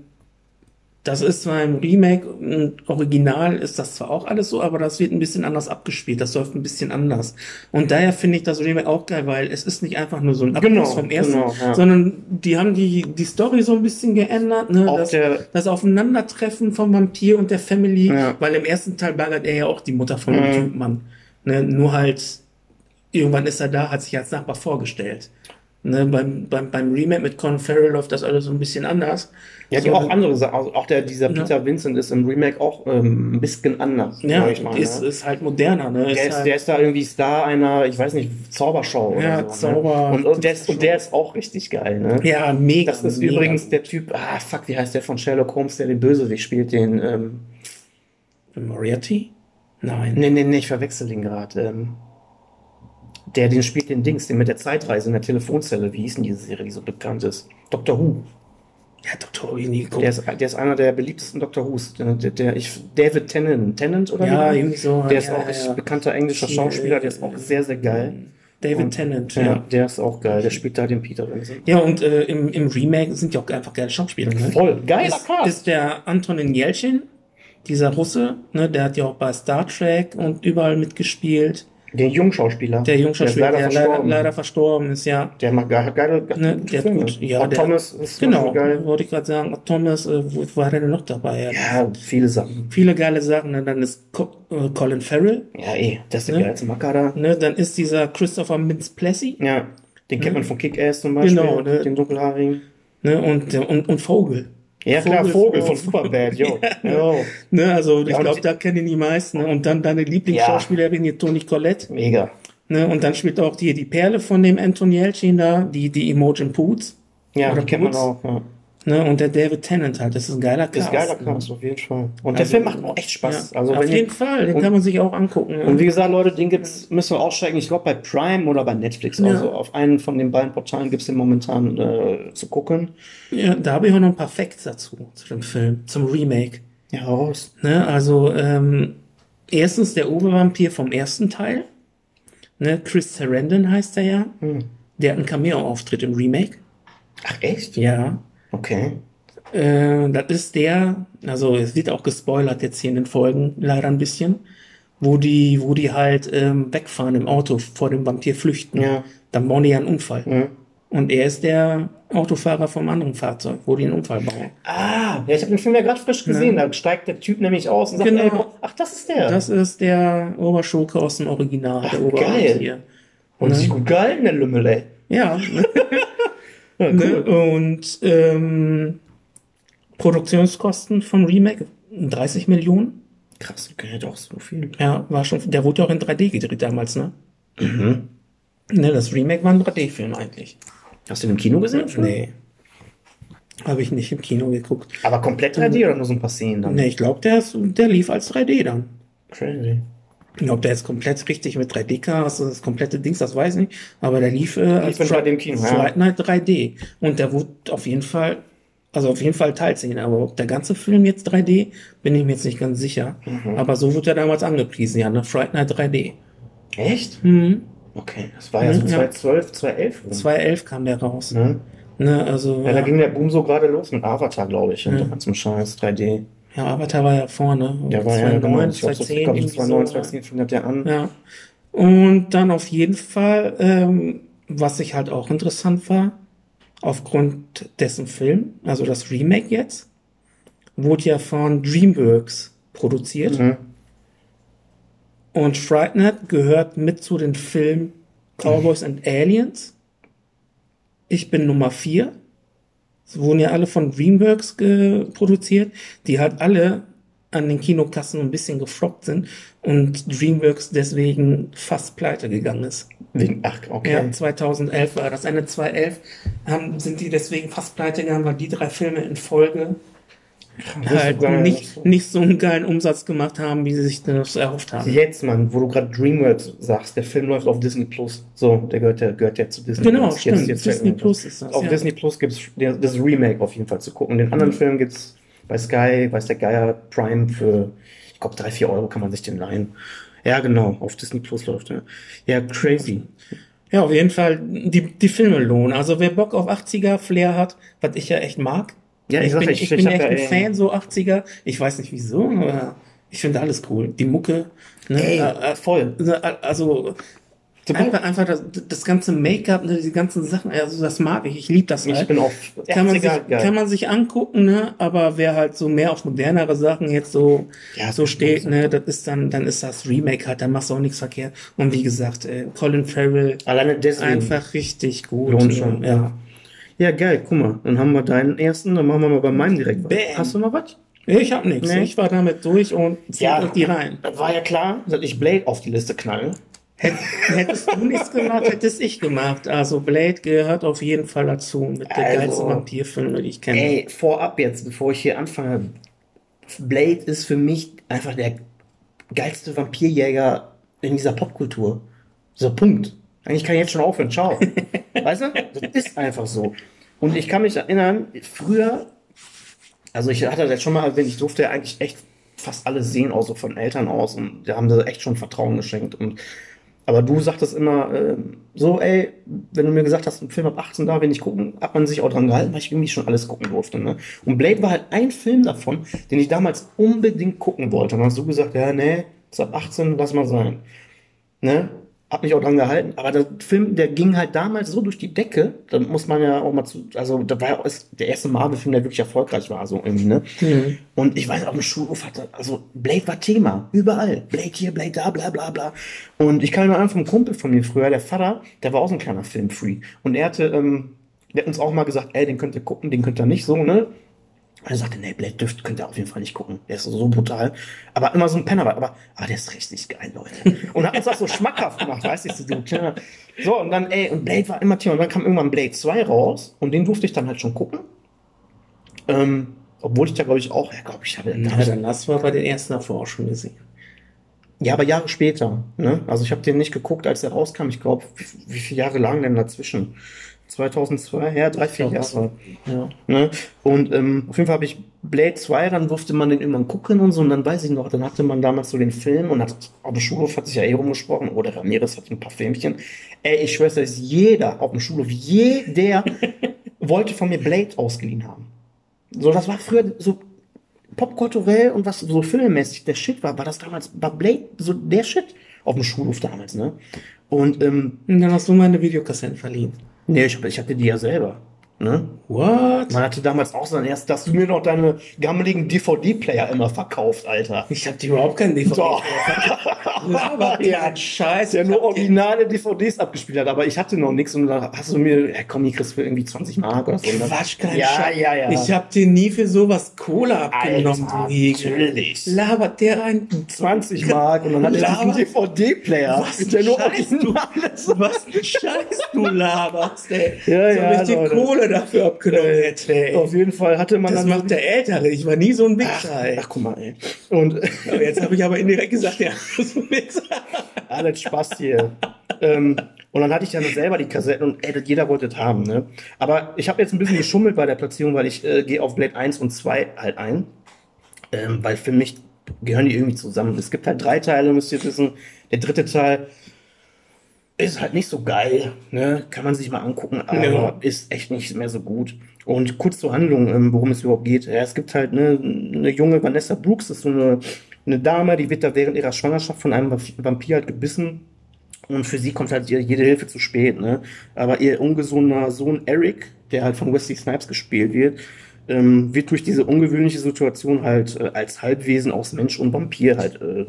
Das ist zwar im Remake, im Original ist das zwar auch alles so, aber das wird ein bisschen anders abgespielt. Das läuft ein bisschen anders. Und daher finde ich das Remake auch geil, weil es ist nicht einfach nur so ein Abschluss Genau, vom ersten, genau, ja. sondern die haben die, die Story so ein bisschen geändert. Ne? Auch das, der- das Aufeinandertreffen vom Vampir und der Family, Ja. weil im ersten Teil baggert er ja auch die Mutter von dem Mhm. An. Ne? Nur halt, irgendwann ist er da, hat sich als Nachbar vorgestellt. Ne? Beim, beim, beim Remake mit Colin Farrell läuft das alles so ein bisschen anders. Ja, die So, auch andere Sachen. Also auch der, dieser Ja. Peter Vincent ist im Remake auch ähm, ein bisschen anders. Ja, ich mal, ist, ne? ist halt moderner, ne? Der ist, halt, der ist da irgendwie Star einer, ich weiß nicht, Zaubershow Ja, oder so. Zauber- Ne? Und, und, der ist, und der ist auch richtig geil, ne? ja, mega. Das ist mega. übrigens der Typ, ah, fuck, wie heißt der von Sherlock Holmes, der den Bösewicht spielt, den, ähm, Moriarty? Nein. nee, nee, nee, ich verwechsel ihn gerade, ähm, der, den spielt den Dings, den mit der Zeitreise in der Telefonzelle, wie hieß denn diese Serie, die so bekannt ist? Doctor Who. Ja, Dr. Habe ich nie geguckt. Der ist, der ist einer der beliebtesten Doctor Who's. Der, der, ich, David Tennant, Tennant oder ja, wie? irgendwie so. Der ist ja, auch richtig ja. bekannter englischer Schauspieler, der ist auch sehr, sehr geil. David Und- Tennant, Ja, ja. der ist auch geil. Der spielt da den Peter Vincent. Ja, und äh, im, im Remake sind ja auch einfach geile Schauspieler. Ne? Voll geiler ist, ist der Antonin Jelchin, dieser Russe, ne, der hat ja auch bei Star Trek und überall mitgespielt. Den Jungschauspieler. Der Jungschauspieler, der der leider, leider leider, verstorben. leider verstorben ist, ja. Der macht geile, geile, Ne, der hat Filme. gut- ja, der- Thomas ist Genau, geil. wollte ich gerade sagen. Thomas, äh, wo wo war der denn noch dabei? Ja. Ja, viele Sachen. Viele geile Sachen. Ne? Dann ist Co äh, Colin Farrell. Ja, eh, das ist der Ne? geilste Macker da. Ne? Dann ist dieser Christopher Mintz-Plessy. Ja, den kennt man von Kick-Ass zum Beispiel. Genau, ne? Den dunkelhaarigen. Ne? Und, und, und Vogel. Ja, klar, Vogel Vogel von- Superbad, yo. yo. Ne? Also ich Ja, glaube, da kennen die meisten. Ne? Und dann deine Lieblingsschauspielerin hier, Toni Collette. Mega. Ne? Und dann spielt auch hier die Perle von dem Anton Yelchin da, die, die Imogen Poots. Ja, Oder die kennt man auch. Ja. Ne? Und der David Tennant halt. Das ist ein geiler Ist Cast. geiler ne? Cast, auf jeden Fall. Und der Also, Film macht auch echt Spaß. Ja, Also, auf jeden ihr, Fall, den und- kann man sich auch angucken. ne? und wie gesagt, Leute, den gibt's, müssen wir aussteigen. Ich glaube bei Prime oder bei Netflix. Ja. Also auf einen von den beiden Portalen gibt's den momentan äh, zu gucken. ja, da habe ich auch noch ein paar Facts dazu, zu dem Film, zum Remake. Ja, raus. Ne? Also, ähm, erstens der Obervampir vom ersten Teil. Ne? Chris Sarandon heißt er ja. Hm. Der hat einen Cameo-Auftritt im Remake. Ach, echt? Ja. Okay. Äh, das ist der, also es wird auch gespoilert jetzt hier in den Folgen, leider ein bisschen, wo die, wo die halt ähm, wegfahren im Auto vor dem Vampir flüchten. Ja. Dann bauen die ja einen Unfall. Hm. Und er ist der Autofahrer vom anderen Fahrzeug, wo die einen Unfall bauen. Ah, ja, ich habe den Film ja gerade frisch gesehen. Da steigt der Typ nämlich aus und sagt, Genau. ey, ach, das ist der. Das ist der Oberschurke aus dem Original, der Ach, Obervampir. und sich gut gehalten, der Lümmel, ey. Ja. Ja, ne? Und ähm, Produktionskosten vom Remake 30 Millionen. Krass, okay, doch so viel. Ja, war schon, der wurde ja auch in 3D gedreht damals, ne? Mhm. Ne, das Remake war ein 3D-Film eigentlich. Hast du den im Kino gesehen? schon? Nee. Habe ich nicht im Kino geguckt. Aber komplett 3D oder nur so ein paar Szenen dann? Ne, ich glaube, der, ist- der lief als 3D dann. Crazy. Ob der jetzt komplett richtig mit 3D-Cast, das komplette Dings, das weiß ich nicht. Aber der lief, äh, als in Fri- 3D im Kino, ja. Fright Night 3D. Und der wurde auf jeden Fall, also auf jeden Fall Teilsehen. Aber ob der ganze Film jetzt 3D, bin ich mir jetzt nicht ganz sicher. Mhm. Aber so wurde er damals angepriesen, ja, ne? Fright Night 3D. Echt? Mhm. Okay, das war ja so Mhm, ja. 2012, 2011. rum. 2011 kam der raus. Ne? Ne, also, Ja, da ging der Boom so gerade los mit Avatar, glaube ich, und Ja. zum Scheiß 3D. Ja, Avatar war ja vorne. Der war ja, 2009, genau, ich glaube, so, 2010, ich glaub, so irgendwie 2009, so, ne? 2010 fing das ja an. Ja. Und dann auf jeden Fall, ähm, was ich halt auch interessant war, aufgrund dessen Film, also das Remake jetzt, wurde ja von DreamWorks produziert. Mhm. Und Fright Night gehört mit zu den Filmen Cowboys and Aliens. Ich bin Nummer vier. Es wurden ja alle von DreamWorks produziert, die halt alle an den Kinokassen ein bisschen gefloppt sind und DreamWorks deswegen fast pleite gegangen ist. Wegen, ach, okay. Ja, 2011 war das. Ende 2011 haben, sind die deswegen fast pleite gegangen, weil die drei Filme in Folge halt nicht, nicht so einen geilen Umsatz gemacht haben, wie sie sich das erhofft haben. Jetzt, Mann, wo du gerade DreamWorks sagst, der Film läuft auf Disney Plus. So, der gehört ja, gehört ja zu Disney Genau, Plus. stimmt. Jetzt, Disney jetzt Plus ist das, Auf ja. Disney Plus gibt es das Remake auf jeden Fall zu gucken. Den anderen Film gibt es bei Sky, weiß der Geier, Prime für, ich glaube, drei, vier Euro kann man sich den leihen. Ja, genau, auf Disney Plus läuft er. Ja, crazy. Ja, auf jeden Fall, die, die Filme lohnen. Also wer Bock auf 80er Flair hat, was ich ja echt mag, Ja, ich ich bin, ja, ich, ich- bin ich echt ja, ein ey- Fan so 80er. Ich weiß nicht wieso, aber ich finde alles cool. Die Mucke, ne? Ey, Äh, äh, voll. Also einfach, einfach das, das ganze Make-up, ne, die ganzen Sachen, also das mag ich. Ich liebe das Ich halt. bin auf kann man, sich, 80er geil. kann man sich angucken, ne? aber wer halt so mehr auf modernere Sachen jetzt so, Ja, so steht, ne, das ist dann, dann ist das Remake halt, dann machst du auch nichts verkehrt. Und wie gesagt, äh, Colin Farrell, Alleine deswegen. einfach richtig gut. Lohnt äh, schon. Ja. Ja, geil, guck mal. Dann haben wir deinen ersten, dann machen wir mal bei meinem direkt. Bam. Hast du noch was? Ich hab nichts. Nee. Ich war damit durch und Ja. die rein. War ja klar, dass ich Blade auf die Liste knalle. Hätt, hättest du nichts gemacht, hättest ich gemacht. Also Blade gehört auf jeden Fall dazu. Mit der Also, geilsten Vampirfilme, die ich kenne. Ey, vorab jetzt, bevor ich hier anfange. Blade ist für mich einfach der geilste Vampirjäger in dieser Popkultur. So, Punkt. Eigentlich kann ich jetzt schon aufhören. Ciao. weißt du? Das ist einfach so. Und ich kann mich erinnern, früher, also ich hatte das schon mal erwähnt, ich durfte ja eigentlich echt fast alles sehen, auch so von Eltern aus. Und da haben sie echt schon Vertrauen geschenkt. Und aber du sagtest immer ähm, so, ey, wenn du mir gesagt hast, ein Film ab 18 darf ich nicht gucken, hat man sich auch dran gehalten, weil ich irgendwie schon alles gucken durfte. Ne? Und Blade war halt ein Film davon, den ich damals unbedingt gucken wollte. Und dann hast du gesagt, ja, nee, ist ab 18, lass mal sein. Ne? Hab mich auch dran gehalten. Aber der Film, der ging halt damals so durch die Decke, da muss man ja auch mal zu, also da war ja auch der erste Marvel-Film, der wirklich erfolgreich war, so irgendwie, ne? Mhm. Und ich weiß, auf dem Schulhof hatte, also Blade war Thema, überall. Blade hier, Blade da, bla bla bla. Und ich kann mir an vom Kumpel von mir früher, der Vater, der war auch so ein kleiner Filmfree. Und er hatte, ähm, der hat uns auch mal gesagt, ey, den könnt ihr gucken, den könnt ihr nicht so, ne? Und er sagte, nee, Blade dürft, könnt ihr auf jeden Fall nicht gucken. Der ist so brutal. Aber immer so ein Penner war. Aber, ah, der ist richtig geil, Leute. Und hat uns das so schmackhaft gemacht, weißt du, so, tja. So, und dann, ey, und Blade war immer Thema. Und dann kam irgendwann Blade 2 raus. Und den durfte ich dann halt schon gucken. Ähm, obwohl ich da, glaube ich, auch, ja, glaube ich, hatte, Ja, dann hast du aber den ersten davor auch schon gesehen. ja, aber Jahre später. Ne? Also ich habe den nicht geguckt, als er rauskam. Ich glaube, wie, wie viele Jahre lagen denn dazwischen? 2002, ja, drei, vier Jahre. Ja. Ne? Und ähm, auf jeden Fall habe ich Blade 2, dann durfte man den irgendwann gucken und so. Und dann weiß ich noch, dann hatte man damals so den Film und hat, auf dem Schulhof hat sich ja eh rumgesprochen, oder Ramirez hat ein paar Filmchen. Ey, ich schwör's, dass jeder auf dem Schulhof, jeder wollte von mir Blade ausgeliehen haben. So, das war früher so popkulturell und was so filmmäßig der Shit war, war das damals, war Blade so der Shit auf dem Schulhof damals, ne? Und, ähm, Und dann hast du meine Videokassetten verliehen. Nee, ich, ich hatte die ja selber, ne? What? Man hatte damals auch so ein erst, dass du mir noch deine gammeligen DVD-Player immer verkauft, Alter. Ich hab die überhaupt keinen DVD. Doch. Aber ja, ein Scheiß. Der nur originale DVDs abgespielt hat, aber ich hatte noch nichts und dann hast du mir, ja komm, hier kriegst du für irgendwie 20 Mark oder so. Dann- Quatsch, kein Ja, Scheiß. ja, ja. Ich hab dir nie für sowas Cola abgenommen, Alter, natürlich. Labert der ein. 20 Mark und dann hatte ich diesen DVD-Player. Was der nur Scheiß du, was ein Scheiß du laberst, ey. Ja, so, ja, die Leute. Kohle dafür abgenommen hätte, ey. Auf jeden Fall hatte man Das dann. macht der Ältere. Ich war nie so ein ach, Wichser, ey. ach, guck mal, ey. Und Aber jetzt habe ich aber indirekt gesagt, ja, so ein Wichser. alles Spaß hier. ähm, und dann hatte ich dann selber die Kassetten und ey, das- jeder wollte es haben. Ne? Aber ich habe jetzt ein bisschen geschummelt bei der Platzierung, weil ich äh, gehe auf Blade 1 und 2 halt ein. Ähm, weil für mich gehören die irgendwie zusammen. Es gibt halt drei Teile, müsst ihr wissen. Der dritte Teil ist halt nicht so geil. Ne? Kann man sich mal angucken, aber Ja. ist echt nicht mehr so gut. Und kurz zur Handlung, ähm, worum es überhaupt geht. Ja, es gibt halt ne, eine junge Vanessa Brooks, das ist so eine, eine Dame, die wird da während ihrer Schwangerschaft von einem Vampir halt gebissen. Und für sie kommt halt jede Hilfe zu spät. Ne? Aber ihr ungesunder Sohn Eric, der halt von Wesley Snipes gespielt wird, ähm, wird durch diese ungewöhnliche Situation halt äh, als Halbwesen aus Mensch und Vampir halt äh,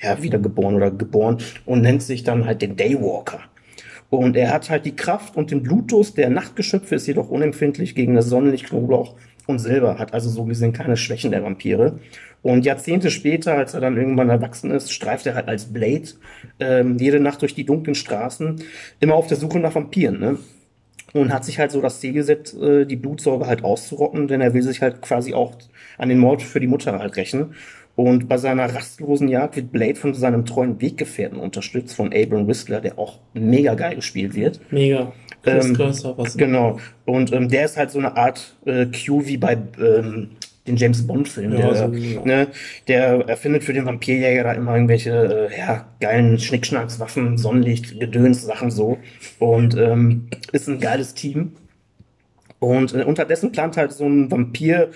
ja, wiedergeboren oder geboren und nennt sich dann halt den Daywalker. Und er hat halt die Kraft und den Blutdurst der Nachtgeschöpfe, ist jedoch unempfindlich gegen das Sonnenlicht, Knoblauch und Silber, hat also so gesehen keine Schwächen der Vampire. Und Jahrzehnte später, als er dann irgendwann erwachsen ist, streift er halt als Blade ähm, jede Nacht durch die dunklen Straßen, immer auf der Suche nach Vampiren. Ne? Und hat sich halt so das Ziel gesetzt, äh, die Blutsorge halt auszurotten, denn er will sich halt quasi auch an den Mord für die Mutter halt rächen. Und bei seiner rastlosen Jagd wird Blade von seinem treuen Weggefährten unterstützt, von Abram Whistler, der auch mega geil gespielt wird. Mega. Ähm, Cursor, was Genau. Und ähm, der ist halt so eine Art äh, Q wie bei ähm, den James Bond-Filmen. Ja, der, so, ja. ne, der erfindet für den Vampirjäger da immer irgendwelche äh, ja, geilen Schnickschnacks, Waffen, Sonnenlicht, Gedöns, Sachen so. Und ähm, ist ein geiles Team. Und äh, unterdessen plant halt so ein Vampir,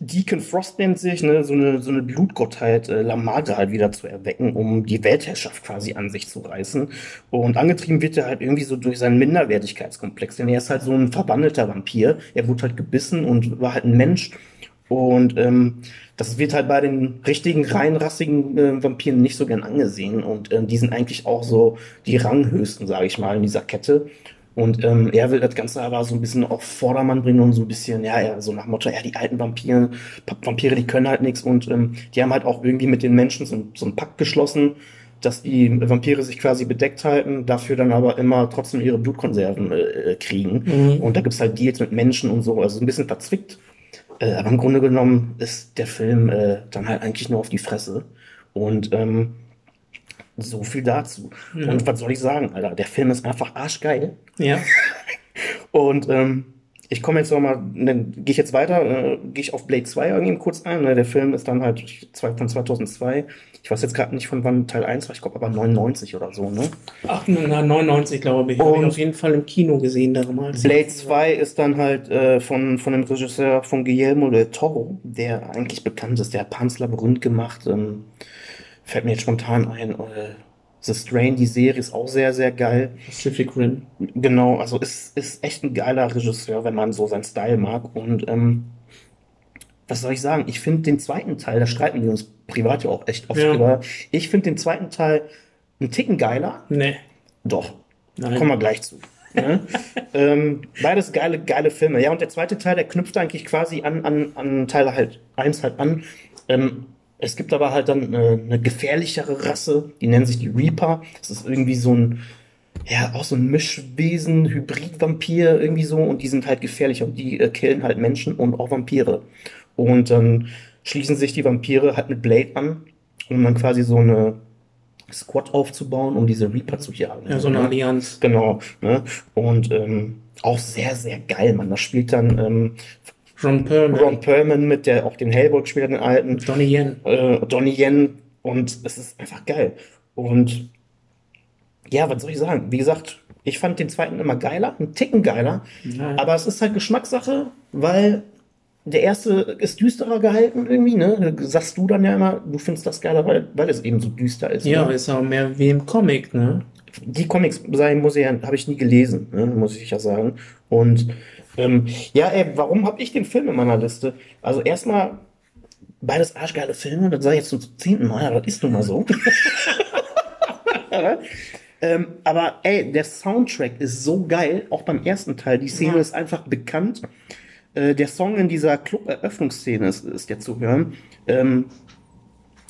Deacon Frost nennt sich, ne, so eine, so eine Blutgottheit, äh, Lamage halt wieder zu erwecken, um die Weltherrschaft quasi an sich zu reißen. Und angetrieben wird er halt irgendwie so durch seinen Minderwertigkeitskomplex, denn er ist halt so ein verwandelter Vampir. Er wurde halt gebissen und war halt ein Mensch. Und ähm, das wird halt bei den richtigen, reinrassigen äh, Vampiren nicht so gern angesehen. Und äh, die sind eigentlich auch so die Ranghöchsten, sage ich mal, in dieser Kette. Und ähm, er will das Ganze aber so ein bisschen auf Vordermann bringen und so ein bisschen, ja, ja, so nach Motto, ja, die alten Vampire, Vampire, die können halt nichts und ähm, die haben halt auch irgendwie mit den Menschen so, so einen Pakt geschlossen, dass die Vampire sich quasi bedeckt halten, dafür dann aber immer trotzdem ihre Blutkonserven äh, kriegen. Mhm. Und da gibt's halt Deals mit Menschen und so, also ein bisschen verzwickt. Äh, aber im Grunde genommen ist der Film äh, dann halt eigentlich nur auf die Fresse. Und ähm, so viel dazu. Ja. Und was soll ich sagen, Alter? Der Film ist einfach arschgeil. Ja. Und ähm, ich komme jetzt nochmal, dann gehe ich jetzt weiter, äh, gehe ich auf Blade 2 irgendwie kurz ein. Ne? Der Film ist dann halt von 2002. Ich weiß jetzt gerade nicht von wann Teil 1 war, ich glaube aber 99 oder so, ne? Ach, na, 99 glaube ich. Habe ich auf jeden Fall im Kino gesehen damals. Blade 2 ist dann halt äh, von, von dem Regisseur von Guillermo del Toro, der eigentlich bekannt ist. Der hat Pans Labyrinth gemacht. Ähm, fällt mir jetzt spontan ein. Äh, The Strain, die Serie ist auch sehr, sehr geil. Pacific Rim. Genau, also ist, ist echt ein geiler Regisseur, wenn man so seinen Style mag. Und ähm, was soll ich sagen? Ich finde den zweiten Teil, da streiten wir uns privat ja auch echt oft ja. drüber. Ich finde den zweiten Teil einen Ticken geiler. Nee. Doch. Nein. Kommen wir gleich zu. Ja? ähm, beides geile, geile Filme. Ja, und der zweite Teil, der knüpft eigentlich quasi an, an, an Teil halt eins halt an. Ähm, es gibt aber halt dann eine, eine gefährlichere Rasse, die nennen sich die Reaper. Das ist irgendwie so ein, ja, auch so ein Mischwesen, Hybrid-Vampir irgendwie so. Und die sind halt gefährlicher und die äh, killen halt Menschen und auch Vampire. Und dann schließen sich die Vampire halt mit Blade an, um dann quasi so eine Squad aufzubauen, um diese Reaper zu jagen. Ja, so eine Allianz. Genau. Ne? Und ähm, auch sehr, sehr geil, man. Das spielt dann ähm, Ron Perlman. Ron Perlman mit der auch den Hellboy spielt, den alten. Donnie Yen. Äh, Donnie Yen. Und es ist einfach geil. Und ja, was soll ich sagen? Wie gesagt, ich fand den zweiten immer geiler, einen Ticken geiler. Ja. Aber es ist halt Geschmackssache, weil der erste ist düsterer gehalten irgendwie, ne? Sagst du dann ja immer, du findest das geiler, weil, weil es eben so düster ist. Ja, ne? ist auch mehr wie im Comic, ne? Die Comics, sein muss ich ja, habe ich nie gelesen, ne? muss ich ja sagen. Und ähm, ja, ey, warum habe ich den Film in meiner Liste? Also erstmal, beides arschgeile Filme, das sage ich jetzt zum zehnten Mal, das ist nun mal so. ähm, aber ey, der Soundtrack ist so geil, auch beim ersten Teil. Die Szene ja. ist einfach bekannt. Äh, der Song in dieser Club-Eröffnungsszene ist, ist ja zu hören. Ähm,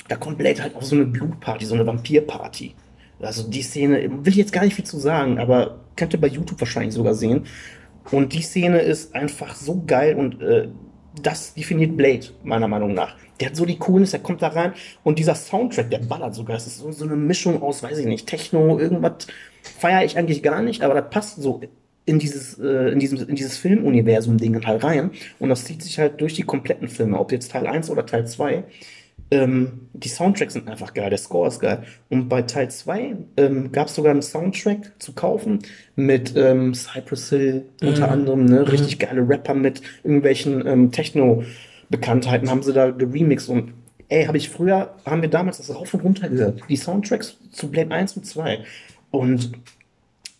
da kommt Blade halt auf so eine Blutparty, so eine Vampirparty. Also die Szene, will ich jetzt gar nicht viel zu sagen, aber könnt ihr bei YouTube wahrscheinlich sogar sehen. Und die Szene ist einfach so geil und äh, das definiert Blade, meiner Meinung nach. Der hat so die Coolness, der kommt da rein und dieser Soundtrack, der ballert sogar. Es ist so, so eine Mischung aus, weiß ich nicht, Techno, irgendwas feiere ich eigentlich gar nicht, aber das passt so in dieses, äh, in diesem, in dieses Filmuniversum-Ding halt rein. Und das zieht sich halt durch die kompletten Filme, ob jetzt Teil 1 oder Teil 2. Ähm, die Soundtracks sind einfach geil, der Score ist geil. Und bei Teil 2 ähm, gab es sogar einen Soundtrack zu kaufen mit ähm, Cypress Hill unter mhm. anderem, ne? Mhm. richtig geile Rapper mit irgendwelchen ähm, Techno-Bekanntheiten haben sie da geremixed und ey, habe ich früher, haben wir damals das rauf und runter gehört. Die Soundtracks zu Blade 1 und 2. Und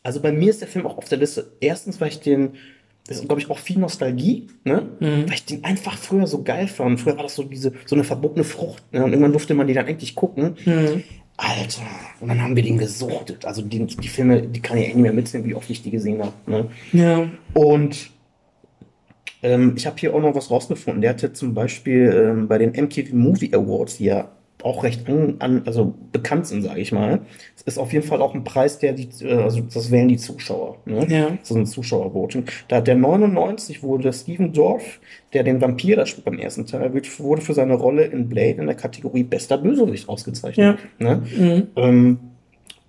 also bei mir ist der Film auch auf der Liste. Erstens, weil ich den ist, glaube ich, auch viel Nostalgie, ne? Mhm. weil ich den einfach früher so geil fand. Früher war das so diese so eine verbotene Frucht. Ne? Und irgendwann durfte man die dann endlich gucken. Mhm. Alter, und dann haben wir den gesuchtet. Also die, die Filme, die kann ich echt nicht mehr mitsehen, wie oft ich die gesehen habe. Ne? Ja. Und ähm, ich habe hier auch noch was rausgefunden. Der hatte zum Beispiel ähm, bei den MTV Movie Awards, ja auch recht an, an also bekannt sind, sage ich mal. Es ist auf jeden Fall auch ein Preis, der die, äh, also das wählen die Zuschauer. Ne? Ja. So ein Zuschauervoting. Da hat der 99 wurde Steven Dorff, der den Vampir da spielt beim ersten Teil, wurde für seine Rolle in Blade in der Kategorie Bester Bösewicht ausgezeichnet. Ja. Ne? Mhm. Ähm,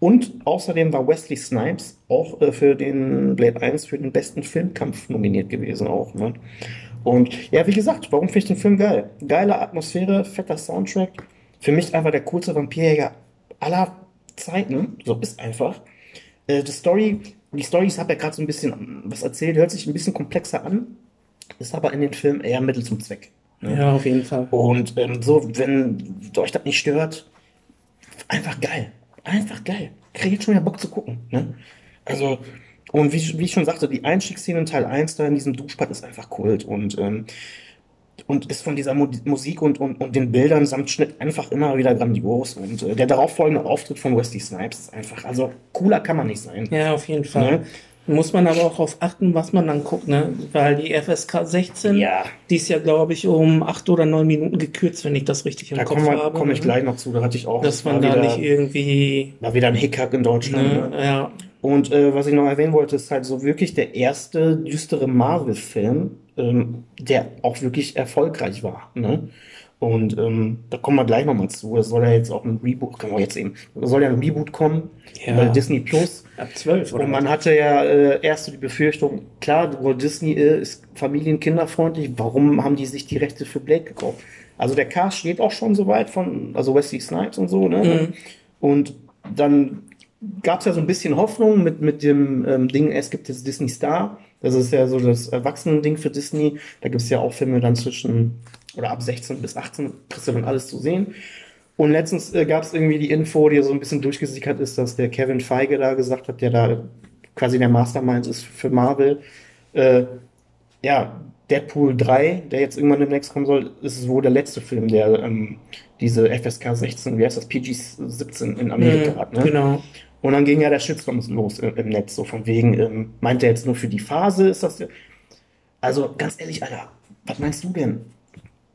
und außerdem war Wesley Snipes auch äh, für den Blade 1 für den besten Filmkampf nominiert gewesen auch. Ne? Und ja, wie gesagt, warum finde ich den Film geil? Geile Atmosphäre, fetter Soundtrack für mich einfach der coolste Vampirjäger aller Zeiten. So ist einfach. Äh, die Story die Storys habe ja gerade so ein bisschen was erzählt, hört sich ein bisschen komplexer an, ist aber in den Filmen eher Mittel zum Zweck. Ne? Ja, auf jeden Fall. Und ähm, so, wenn euch das nicht stört, einfach geil. Einfach geil. Krieg jetzt schon wieder Bock zu gucken. Ne? Also, und wie, wie ich schon sagte, die Einstiegsszene in Teil 1 da in diesem Duschbad ist einfach Kult und, ähm, und ist von dieser Mu Musik und, und, und den Bildern samt Schnitt einfach immer wieder grandios. Und äh, der darauffolgende Auftritt von Wesley Snipes ist einfach, also cooler kann man nicht sein. Ja, auf jeden Fall. Ne? Muss man aber auch darauf achten, was man dann guckt, ne? Weil die FSK 16, Ja. die ist ja, glaube ich, um acht oder neun Minuten gekürzt, wenn ich das richtig im Da Kopf komme habe. komm ich ne? gleich noch zu. Da hatte ich auch Dass man da wieder, nicht irgendwie. war wieder ein Hickhack in Deutschland. Ne, ja, Und äh, was ich noch erwähnen wollte, ist halt so wirklich der erste düstere Marvel-Film, ähm, der auch wirklich erfolgreich war. Ne? Und ähm, da kommen wir gleich nochmal zu. Es soll ja jetzt auch ein Reboot, kann man jetzt eben, soll ja ein Reboot kommen Ja. bei Disney Plus. ab zwölf oder Und man hatte ja äh, erst so die Befürchtung, klar, Walt Disney äh, ist familienkinderfreundlich, warum haben die sich die Rechte für Blade gekauft? Also der Cast steht auch schon soweit von, also Wesley Snipes und so, ne? Mhm. Und dann gab es ja so ein bisschen Hoffnung mit, mit dem ähm, Ding, es gibt jetzt Disney Star. Das ist ja so das Erwachsenen-Ding für Disney. Da gibt es ja auch Filme dann zwischen oder ab 16 bis 18, kriegst du dann alles zu sehen. Und letztens äh, gab es irgendwie die Info, die so ein bisschen durchgesickert ist, dass der Kevin Feige da gesagt hat, der da quasi der Mastermind ist für Marvel. Äh, ja, Deadpool 3, der jetzt irgendwann demnächst kommen soll, ist wohl der letzte Film, der ähm, diese FSK 16, wie heißt das, PG 17 in Amerika Mhm, hat. Ne? Genau. Und dann ging ja der Shitstorm los im, Netz, so von wegen, ähm, meint er jetzt nur für die Phase, ist das. Also ganz ehrlich, Alter, was meinst du denn?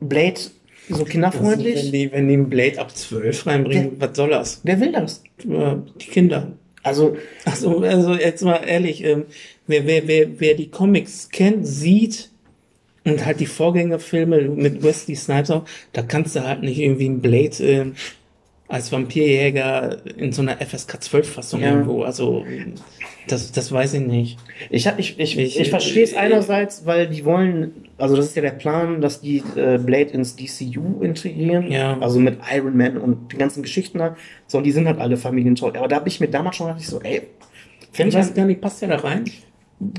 Blade so Also, wenn, kinderfreundlich? die, wenn die einen Blade ab zwölf reinbringen, was soll das? Wer will das? Äh, Die Kinder. Also, Also, also jetzt mal ehrlich, ähm, wer, wer, wer, wer die Comics kennt, sieht und halt die Vorgängerfilme mit Wesley Snipes auch, da kannst du halt nicht irgendwie einen Blade ähm, als Vampirjäger in so einer FSK 12 Fassung Ja. irgendwo. Also das, das weiß ich nicht. ich, hab- ich, ich, Ich- ich, verstehe es einerseits, weil die wollen, also das ist ja der Plan, dass die äh, Blade ins DCU integrieren. Ja. Also mit Iron Man und den ganzen Geschichten da. So, und die sind halt alle familientoll. Aber da habe ich mir damals schon gedacht, ich so, ey, ich weiß gar nicht, passt der da rein?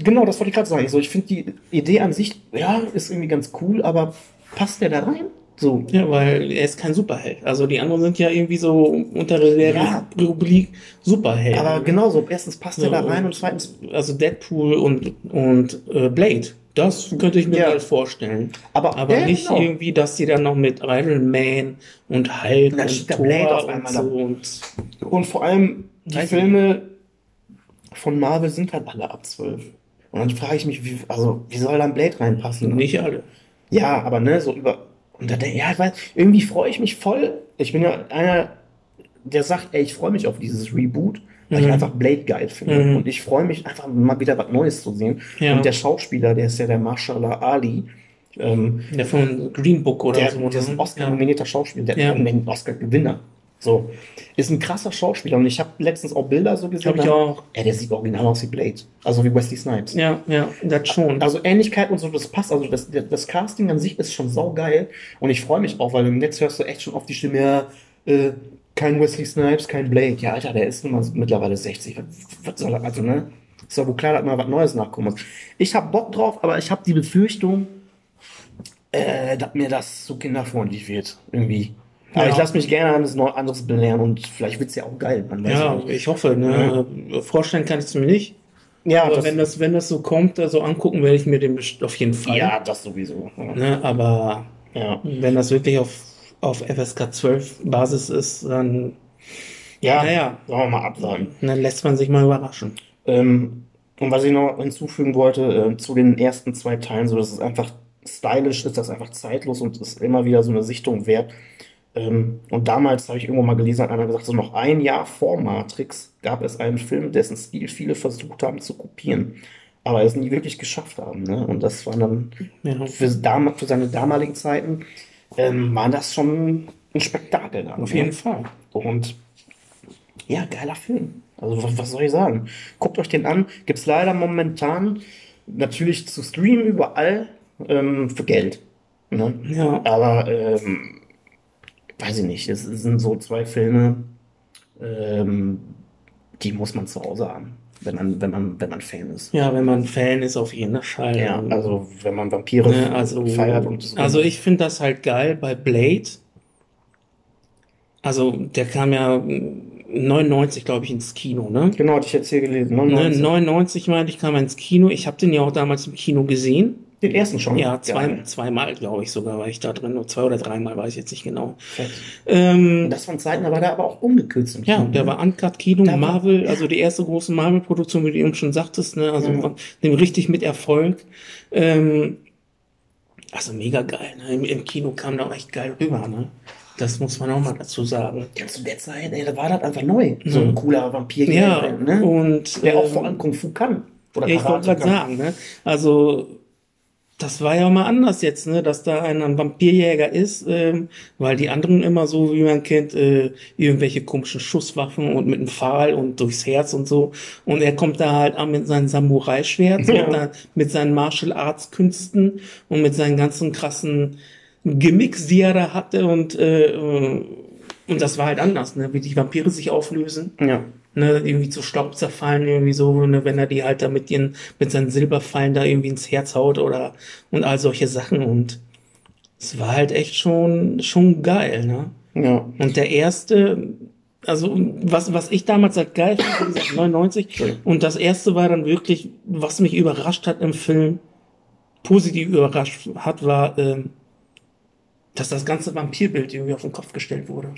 Genau, das wollte ich gerade sagen. Ich, so, ich finde die Idee an sich, ja, ist irgendwie ganz cool, aber passt der da rein? So. Ja, weil er ist kein Superheld. Also die anderen sind ja irgendwie so unter der Ja. Rubrik Superheld. Aber genauso, erstens passt der So, da rein und zweitens, Also Deadpool und, und äh, Blade. Das könnte ich mir Ja. mal vorstellen. aber, Aber ja, nicht genau. irgendwie, dass die dann noch mit Iron Man und Hulk Dann und steht der Thor Blade auf und einmal so da. und Und vor allem, die Filme von Marvel sind halt alle ab 12. Und dann frage ich mich, wie, also, wie soll da ein Blade reinpassen? nicht alle. Ja, aber ne, so über. Und da denk- ja, ich weiß, irgendwie freue ich mich voll. Ich bin ja einer, der sagt, ey, ich freue mich auf dieses Reboot, weil ich Mhm. einfach Blade geil finde. Mhm. Und ich freue mich einfach mal wieder was Neues zu sehen. Ja. Und der Schauspieler, der ist ja der Marshallah Ali, ähm, Der von Green Book oder der, so. der ist ein? Oscar-nominierter Schauspieler, der Ja. ein Oscar-Gewinner. So. Ist ein krasser Schauspieler. Und ich habe letztens auch Bilder so gesehen. Hab ich auch. Ey, der sieht original aus wie Blade. Also wie Wesley Snipes. Ja, ja, das schon. Also Ähnlichkeit und so, das passt. Also das, das Casting an sich ist schon saugeil. Und ich freue mich auch, weil im Netz hörst du echt schon oft die Stimme, ja, äh, kein Wesley Snipes, kein Blade. Ja, Alter, der ist nun mal mittlerweile 60. Was, soll er, also, ne? Ist doch wohl klar, dass mal was Neues nachkommen muss. Ich habe Bock drauf, aber ich habe die Befürchtung, äh, dass mir das so kinderfreundlich wird. Irgendwie. Aber Ja. ich lasse mich gerne eines anderes belehren und vielleicht wird's ja auch geil. Ja, ich hoffe. Ne? Vorstellen kann ich es mir nicht. Ja, Aber das, wenn, das, wenn das so kommt, so angucken, werde ich mir den auf jeden Fall. ja, das sowieso. Ja. Ne? Aber ja. wenn das wirklich auf, auf FSK 12 Basis ist, dann, Ja, Naja. sollen wir mal abwarten. dann lässt man sich mal überraschen. Ähm, und was ich noch hinzufügen wollte, äh, zu den ersten zwei Teilen, so, das ist einfach stylisch, ist das einfach zeitlos und ist immer wieder so eine Sichtung wert. Ähm, und damals habe ich irgendwo mal gelesen, hat einer gesagt, so noch ein Jahr vor Matrix gab es einen Film, dessen Stil viele versucht haben zu kopieren, aber es nie wirklich geschafft haben. Ne? Und das war dann Ja. für, dam für seine damaligen Zeiten, ähm, war das schon ein Spektakel. Dann, Auf ne? jeden Fall. Und ja, geiler Film. Also was, was soll ich sagen? Guckt euch den an. Gibt's leider momentan natürlich zu streamen überall ähm, für Geld. Ne? Ja. Aber ähm, weiß ich nicht. Es sind so zwei Filme, ähm, die muss man zu Hause haben. wenn man, wenn man, wenn man Fan ist. Ja, wenn man Fan ist, auf jeden Fall. Ja, also wenn man Vampire Ne, also, feiert und so. also ich finde das halt geil bei Blade. Also der kam ja 99, glaube ich, ins Kino, ne? genau, hatte ich jetzt hier gelesen. Ne, 99. 99 meine ich, kam er ins Kino. Ich habe den ja auch damals im Kino gesehen. Den ersten schon. Ja, zwei, zweimal, glaube ich, sogar war ich da drin. Zwei oder dreimal, weiß ich jetzt nicht genau. Ähm, Das von Zeiten, da war der aber auch ungekürzt ja, Kino, der ne? war Uncut Kino, Da war- Marvel, ja. also die erste große Marvel-Produktion, wie du eben schon sagtest, ne? Also Ja. dem richtig mit Erfolg. Ähm, also mega geil, ne? Im, Im Kino kam da auch echt geil rüber, ne? Das muss man auch mal dazu sagen. Ja, zu der Zeit, ey, da war das einfach neu. So ein cooler Vampir, Ja, ne? und Der auch ähm, vor allem Kung Fu kann. Oder Ja, ich wollte Karate gerade sagen, ne? Also, das war ja mal anders jetzt, ne? Dass da einer ein Vampirjäger ist, ähm, weil die anderen immer so, wie man kennt, äh, irgendwelche komischen Schusswaffen und mit einem Pfahl und durchs Herz und so. Und er kommt da halt an mit seinem Samurai-Schwert Ja. und dann mit seinen Martial Arts Künsten und mit seinen ganzen krassen Gimmicks, die er da hatte und äh, äh, und das war halt anders, ne? Wie die Vampire sich auflösen Ja. Ne, irgendwie zu Staub zerfallen, irgendwie so, ne, wenn er die halt da mit ihren, mit seinen Silberpfeilen da irgendwie ins Herz haut oder, und all solche Sachen und es war halt echt schon, schon geil, ne. Ja. Und der erste, also, was, was ich damals halt geil fand, gesagt, 99, Entschuldigung. und das erste war dann wirklich, was mich überrascht hat im Film, positiv überrascht hat, war, ähm, dass das ganze Vampirbild irgendwie auf den Kopf gestellt wurde.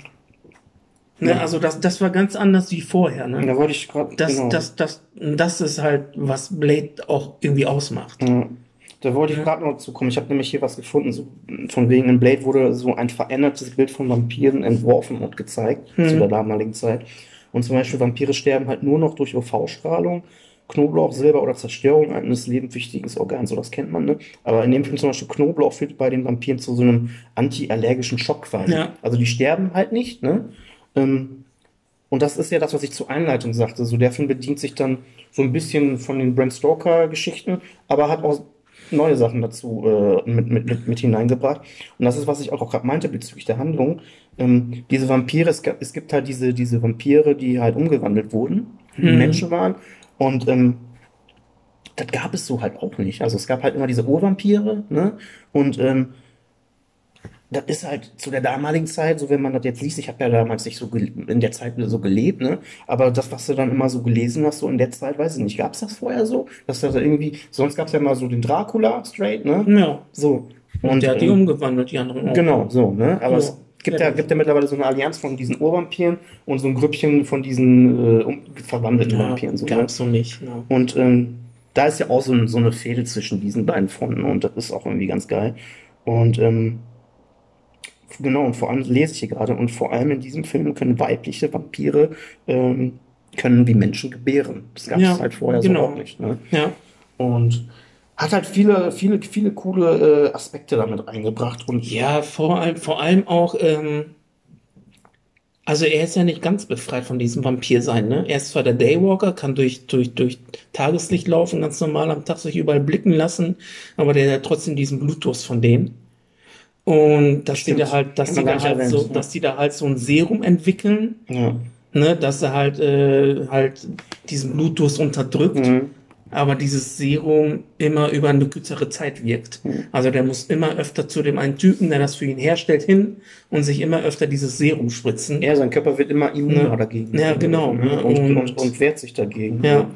Ne, Ja. also das, das war ganz anders wie vorher, ne? Da wollte ich gerade. Das, genau. das, das, das ist halt, was Blade auch irgendwie ausmacht. Ja. Da wollte ich gerade noch zu kommen. Ich habe nämlich hier was gefunden. So, von wegen in Blade wurde so ein verändertes Bild von Vampiren entworfen und gezeigt Mhm. zu der damaligen Zeit. Und zum Beispiel Vampire sterben halt nur noch durch UV-Strahlung, Knoblauch, Silber oder Zerstörung eines lebenswichtigen Organs. So, das kennt man, ne? Aber in dem Film zum Beispiel Knoblauch führt bei den Vampiren zu so einem antiallergischen Schock quasi. Ja. Also die sterben halt nicht, ne? Ähm, und das ist ja das, was ich zur Einleitung sagte. So, der Film bedient sich dann so ein bisschen von den Bram Stoker-Geschichten, aber hat auch neue Sachen dazu äh, mit, mit, mit, mit hineingebracht. Und das ist, was ich auch gerade meinte bezüglich der Handlung. Ähm, diese Vampire, es, gab, es gibt halt diese, diese Vampire, die halt umgewandelt wurden, die Mhm. Menschen waren. Und ähm, das gab es so halt auch nicht. Also es gab halt immer diese Urvampire, ne? Und ähm, das ist halt zu der damaligen Zeit, so wenn man das jetzt liest, ich habe ja damals nicht so in der Zeit so gelebt, ne? Aber das, was du dann immer so gelesen hast, so in der Zeit, weiß ich nicht, gab es das vorher so? Dass das irgendwie, sonst gab es ja mal so den Dracula straight, ne? Ja. So. Und der hat die ähm, umgewandelt, die anderen auch. Genau, so, ne? Aber Ja. es gibt Ja. ja, gibt ja mittlerweile so eine Allianz von diesen Urvampiren und so ein Grüppchen von diesen äh, um, verwandelten Ja, Vampiren. So, ne? gab's so nicht. Ja. Und ähm, da ist ja auch so, ein, so eine Fehde zwischen diesen beiden Fronten und das ist auch irgendwie ganz geil. Und ähm, genau, und vor allem lese ich hier gerade, und vor allem in diesem Film können weibliche Vampire ähm, können wie Menschen gebären. Das gab es Ja, halt vorher genau. so auch nicht. Ne? ja. Und hat halt viele, viele, viele coole äh, Aspekte damit eingebracht. Und Ja, vor allem, vor allem auch, ähm, also er ist ja nicht ganz befreit von diesem Vampirsein, ne? Er ist zwar der Daywalker, kann durch, durch, durch Tageslicht laufen, ganz normal am Tag sich überall blicken lassen, aber der hat trotzdem diesen Blutdurst von denen. Und dass die Stimmt. da halt, dass die da halt erwähnt, so, ja. dass die da halt so ein Serum entwickeln, ja. ne, dass er halt, äh, halt diesen Blutdurst unterdrückt. Mhm. aber dieses Serum immer über eine kürzere Zeit wirkt. Mhm. Also der muss immer öfter zu dem einen Typen, der das für ihn herstellt, hin und sich immer öfter dieses Serum spritzen. Ja, sein Körper wird immer immuner Ne? dagegen. Ja, genau, ne? Und, und, Und- und, wehrt sich dagegen. Ja.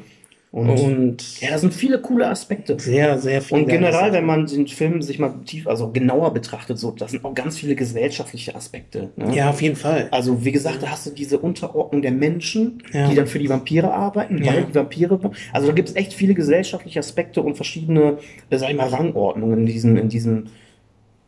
Und, Und ja, da sind viele coole Aspekte. sehr, sehr viel. Und generell, wenn man den Film sich mal tief, also genauer betrachtet, so, das sind auch ganz viele gesellschaftliche Aspekte. Ne? Ja, auf jeden Fall. Also, wie gesagt, da hast du diese Unterordnung der Menschen, Ja. die dann für die Vampire arbeiten, Ja. weil die Vampire, also da gibt es echt viele gesellschaftliche Aspekte und verschiedene, äh, sag ich mal, Rangordnungen in diesem, in diesem,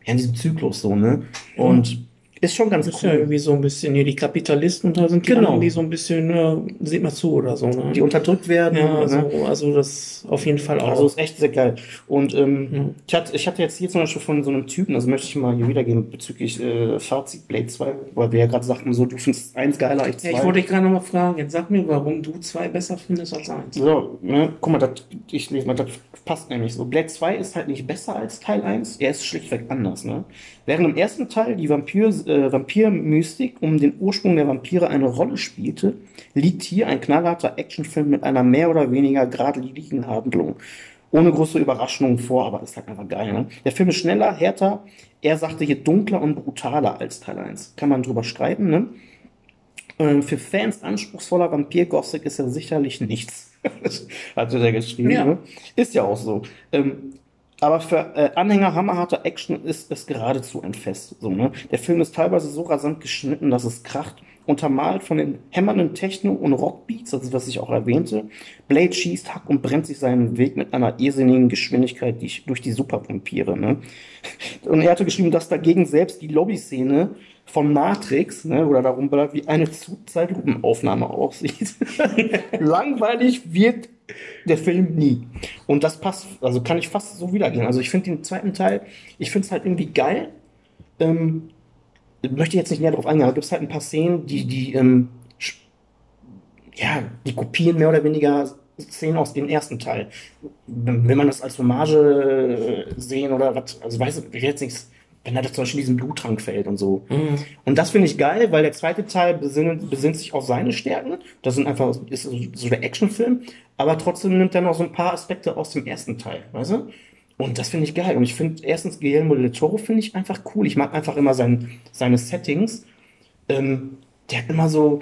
ja, in diesem Zyklus so, ne? Und ist schon ganz ist ja cool. irgendwie so ein bisschen hier die Kapitalisten da sind die Genau. anderen, die so ein bisschen, äh, seht mal zu oder so. Ne? Die unterdrückt werden. ja, ne? so, also das auf jeden Fall auch. Also ist echt sehr geil. Und ähm, Ja. ich, hatte, ich hatte jetzt hier zum Beispiel von so einem Typen, also möchte ich mal hier wiedergeben bezüglich äh, Fazit Blade 2, weil wir ja gerade sagten, so du findest eins geiler als zwei. ja, ich wollte dich gerade nochmal fragen, jetzt sag mir, warum du zwei besser findest als eins. so, ne, guck mal, das, ich lese mal, das passt nämlich so. Blade 2 ist halt nicht besser als Teil 1, er ist schlichtweg anders, ne? Während im ersten Teil die Vampir, äh, Vampirmystik um den Ursprung der Vampire eine Rolle spielte, liegt hier ein knallharter Actionfilm mit einer mehr oder weniger geradlinigen Handlung. Ohne große Überraschungen vor, aber ist halt einfach geil. Ne? Der Film ist schneller, härter, er sagte hier dunkler und brutaler als Teil 1. Kann man drüber streiten, ne? Ähm, für Fans anspruchsvoller Vampir-Gothic ist er sicherlich nichts. Hat er geschrieben. Ja. Ne? Ist ja auch so. Ähm, aber für äh, Anhänger hammerharter Action ist es geradezu ein Fest. So, ne? Der Film ist teilweise so rasant geschnitten, dass es kracht. Untermalt von den hämmernden Techno- und Rockbeats, also was ich auch erwähnte. Blade schießt, hackt und brennt sich seinen Weg mit einer irrsinnigen Geschwindigkeit die, durch die Supervampire. Ne? Und er hatte geschrieben, dass dagegen selbst die Lobby-Szene von Matrix, ne, oder darum wie eine Zeitlupenaufnahme aussieht. Langweilig wird der Film nie. Und das passt, also kann ich fast so wiedergehen. Also ich finde den zweiten Teil, ich finde es halt irgendwie geil. Ähm, möchte jetzt nicht näher drauf eingehen, aber gibt es halt ein paar Szenen, die, die, ähm, ja, die kopieren mehr oder weniger Szenen aus dem ersten Teil. Wenn wenn man das als Hommage äh, sehen oder was, also weiß ich jetzt nichts, wenn er da zum Beispiel in diesen Bluttrank fällt und so. Und das finde ich geil, weil der zweite Teil besinnt, besinnt sich auf seine Stärken. Das sind einfach, ist so- der Actionfilm, aber trotzdem nimmt er noch so ein paar Aspekte aus dem ersten Teil, weißt du? Und das finde ich geil. Und ich finde erstens Guillermo del Toro finde ich einfach cool. Ich mag einfach immer sein, seine Settings. Ähm, der hat immer so,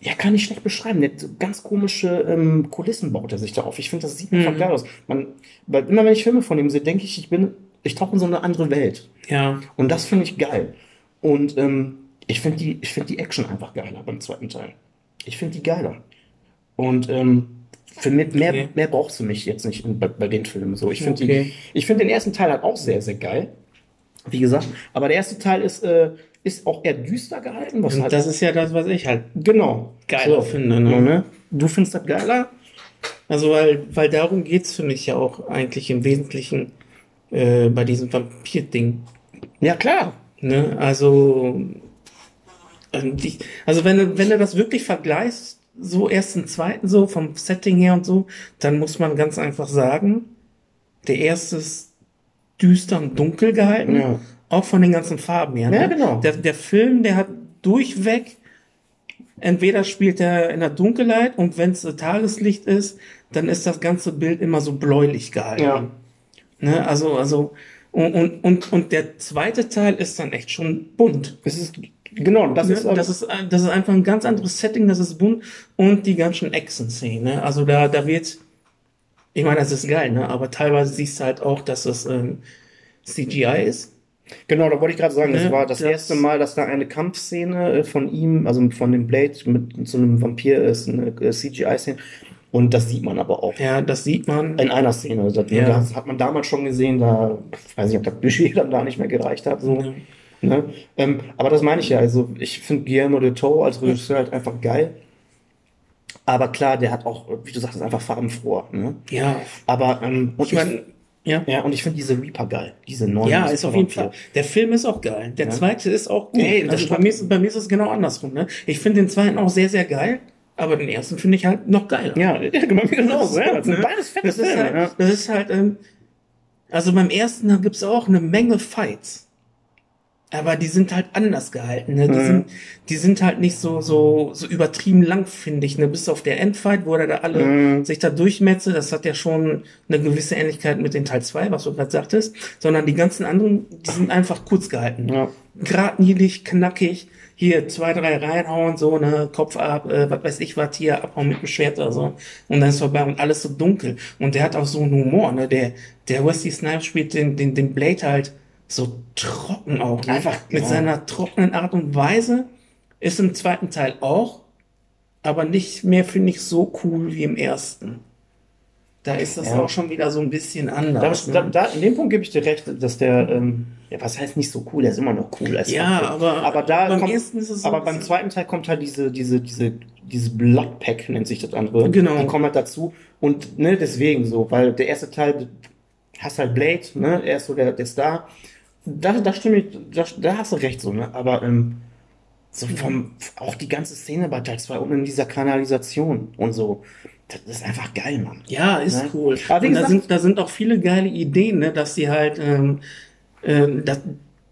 ja, kann ich schlecht beschreiben. Der ganz komische ähm, Kulissen baut er sich da auf. Ich finde, das sieht einfach geil aus. Man, weil immer wenn ich Filme von ihm sehe, denke ich, ich bin, ich tauche in so eine andere Welt. Ja. Und das finde ich geil. Und ähm, ich finde die, ich finde die Action einfach geiler beim zweiten Teil. Ich finde die geiler. Und ähm, für mehr, mehr, Okay. mehr brauchst du mich jetzt nicht in, bei, bei den Filmen so. Ich finde Okay. ich finde den ersten Teil halt auch sehr, sehr geil. Wie gesagt, aber der erste Teil ist, äh, ist auch eher düster gehalten. Was Und halt, das ist ja das, was ich halt genau. geiler finde. Ne? Ne? Du findest das geiler? Also, weil, weil darum geht's für mich ja auch eigentlich im Wesentlichen äh, bei diesem Vampir-Ding. Ja, klar. Ne? Also, ähm, also wenn du, wenn du das wirklich vergleichst, so ersten, zweiten, so vom Setting her und so, dann muss man ganz einfach sagen, der erste ist düster und dunkel gehalten, Ja. auch von den ganzen Farben her. Ja, ne? genau. Der, der Film, der hat durchweg, entweder spielt er in der Dunkelheit und wenn es Tageslicht ist, dann ist das ganze Bild immer so bläulich gehalten. Ja. Ne? Also, also, und, und, und, und der zweite Teil ist dann echt schon bunt. Das ist, genau, das Ne? ist, Das ist, das ist einfach ein ganz anderes Setting, das ist bunt und die ganzen Action-Szenen. Ne? Also da, da wird, ich meine, das ist geil, ne? aber teilweise siehst du halt auch, dass es ähm, CGI ist. Genau, da wollte ich gerade sagen, das Ne, war das, das- erste Mal, dass da eine Kampfszene äh, von ihm, also von dem Blade mit so einem Vampir ist, eine äh, CGI-Szene. Und das sieht man aber auch Ja, das sieht man. in einer Szene. Also Das, Ja. das hat man damals schon gesehen, da ich weiß nicht, ob das Budget dann da nicht mehr gereicht hat. So. Ja. Ne? Ähm, aber das meine ich ja. Also ich finde Guillermo del Toro als Regisseur halt einfach geil. Aber klar, der hat auch, wie du sagst, einfach farbenfroh. Ne? Ja, Aber ähm, und ich meine, ja. ja, und ich finde diese Reaper geil. Diese neuen. Ja, ist auf jeden. Fall. Der Film ist auch geil. Der Ja. zweite ist auch gut. Ey, das also bei mir, ist, bei mir ist es genau andersrum. Ne? Ich finde den zweiten auch sehr, sehr geil, aber den ersten finde ich halt noch geiler. Ja, ja genau, genau. Das ist Ja, das sind ne? beides fette das ist Filme. halt, ja. das ist halt, ähm, also beim ersten da gibt's auch eine Menge Fights. Aber die sind halt anders gehalten. Ne? Die, Mhm. sind, die sind halt nicht so, so, so übertrieben lang, finde ich. Ne? Bis auf der Endfight, wo er da alle Mhm. sich da durchmetzelt. Das hat ja schon eine gewisse Ähnlichkeit mit den Teil 2, was du gerade sagtest. Sondern die ganzen anderen, die sind einfach kurz gehalten. Ja. Gradniedlich, knackig. Hier zwei, drei reinhauen, so, ne, Kopf ab, äh, was weiß ich was, hier abhauen mit dem Schwert oder so. Und dann ist vorbei und alles so dunkel. Und der hat auch so einen Humor, ne, der, der Wesley Snipes spielt den, den, den Blade halt so trocken auch. Ne? Einfach, Mit ja. seiner trockenen Art und Weise. Ist im zweiten Teil auch, aber nicht mehr, finde ich, so cool wie im ersten. Da ist das Ja. auch schon wieder so ein bisschen Da, anders. da, ne? da, in dem Punkt gebe ich dir recht, dass der, ähm, ja, was heißt nicht so cool, der ist immer noch cool Ja, aber aber da beim kommt, ersten ist es so aber beim zweiten Teil kommt halt diese, diese, diese, dieses Bloodpack nennt sich das andere. Genau. Die kommen halt dazu und, ne, deswegen so, weil der erste Teil, hast halt Blade, ne, er ist so der, der Star. Da, da stimme ich, da, da hast du recht so, ne, aber, ähm, so vom, auch die ganze Szene bei Teil 2 und in dieser Kanalisation und so, das ist einfach geil, Mann. Ja, ist Ne? cool. Aber wie Und da gesagt- sind, da sind auch viele geile Ideen, ne, dass sie halt, ähm, ähm, dass,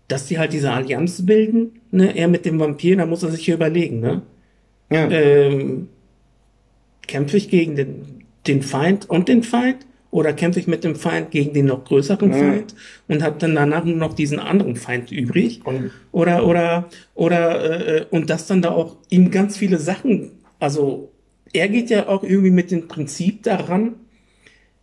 dass die halt diese Allianz bilden, ne? Er mit dem Vampir, da muss er sich hier überlegen, ne? Ja. Ähm, kämpfe ich gegen den, den Feind und den Feind? Oder kämpfe ich mit dem Feind gegen den noch größeren Ja. Feind und habe dann danach nur noch diesen anderen Feind übrig? Und- oder oder oder äh, und das dann da auch ihm ganz viele Sachen, also er geht ja auch irgendwie mit dem Prinzip daran,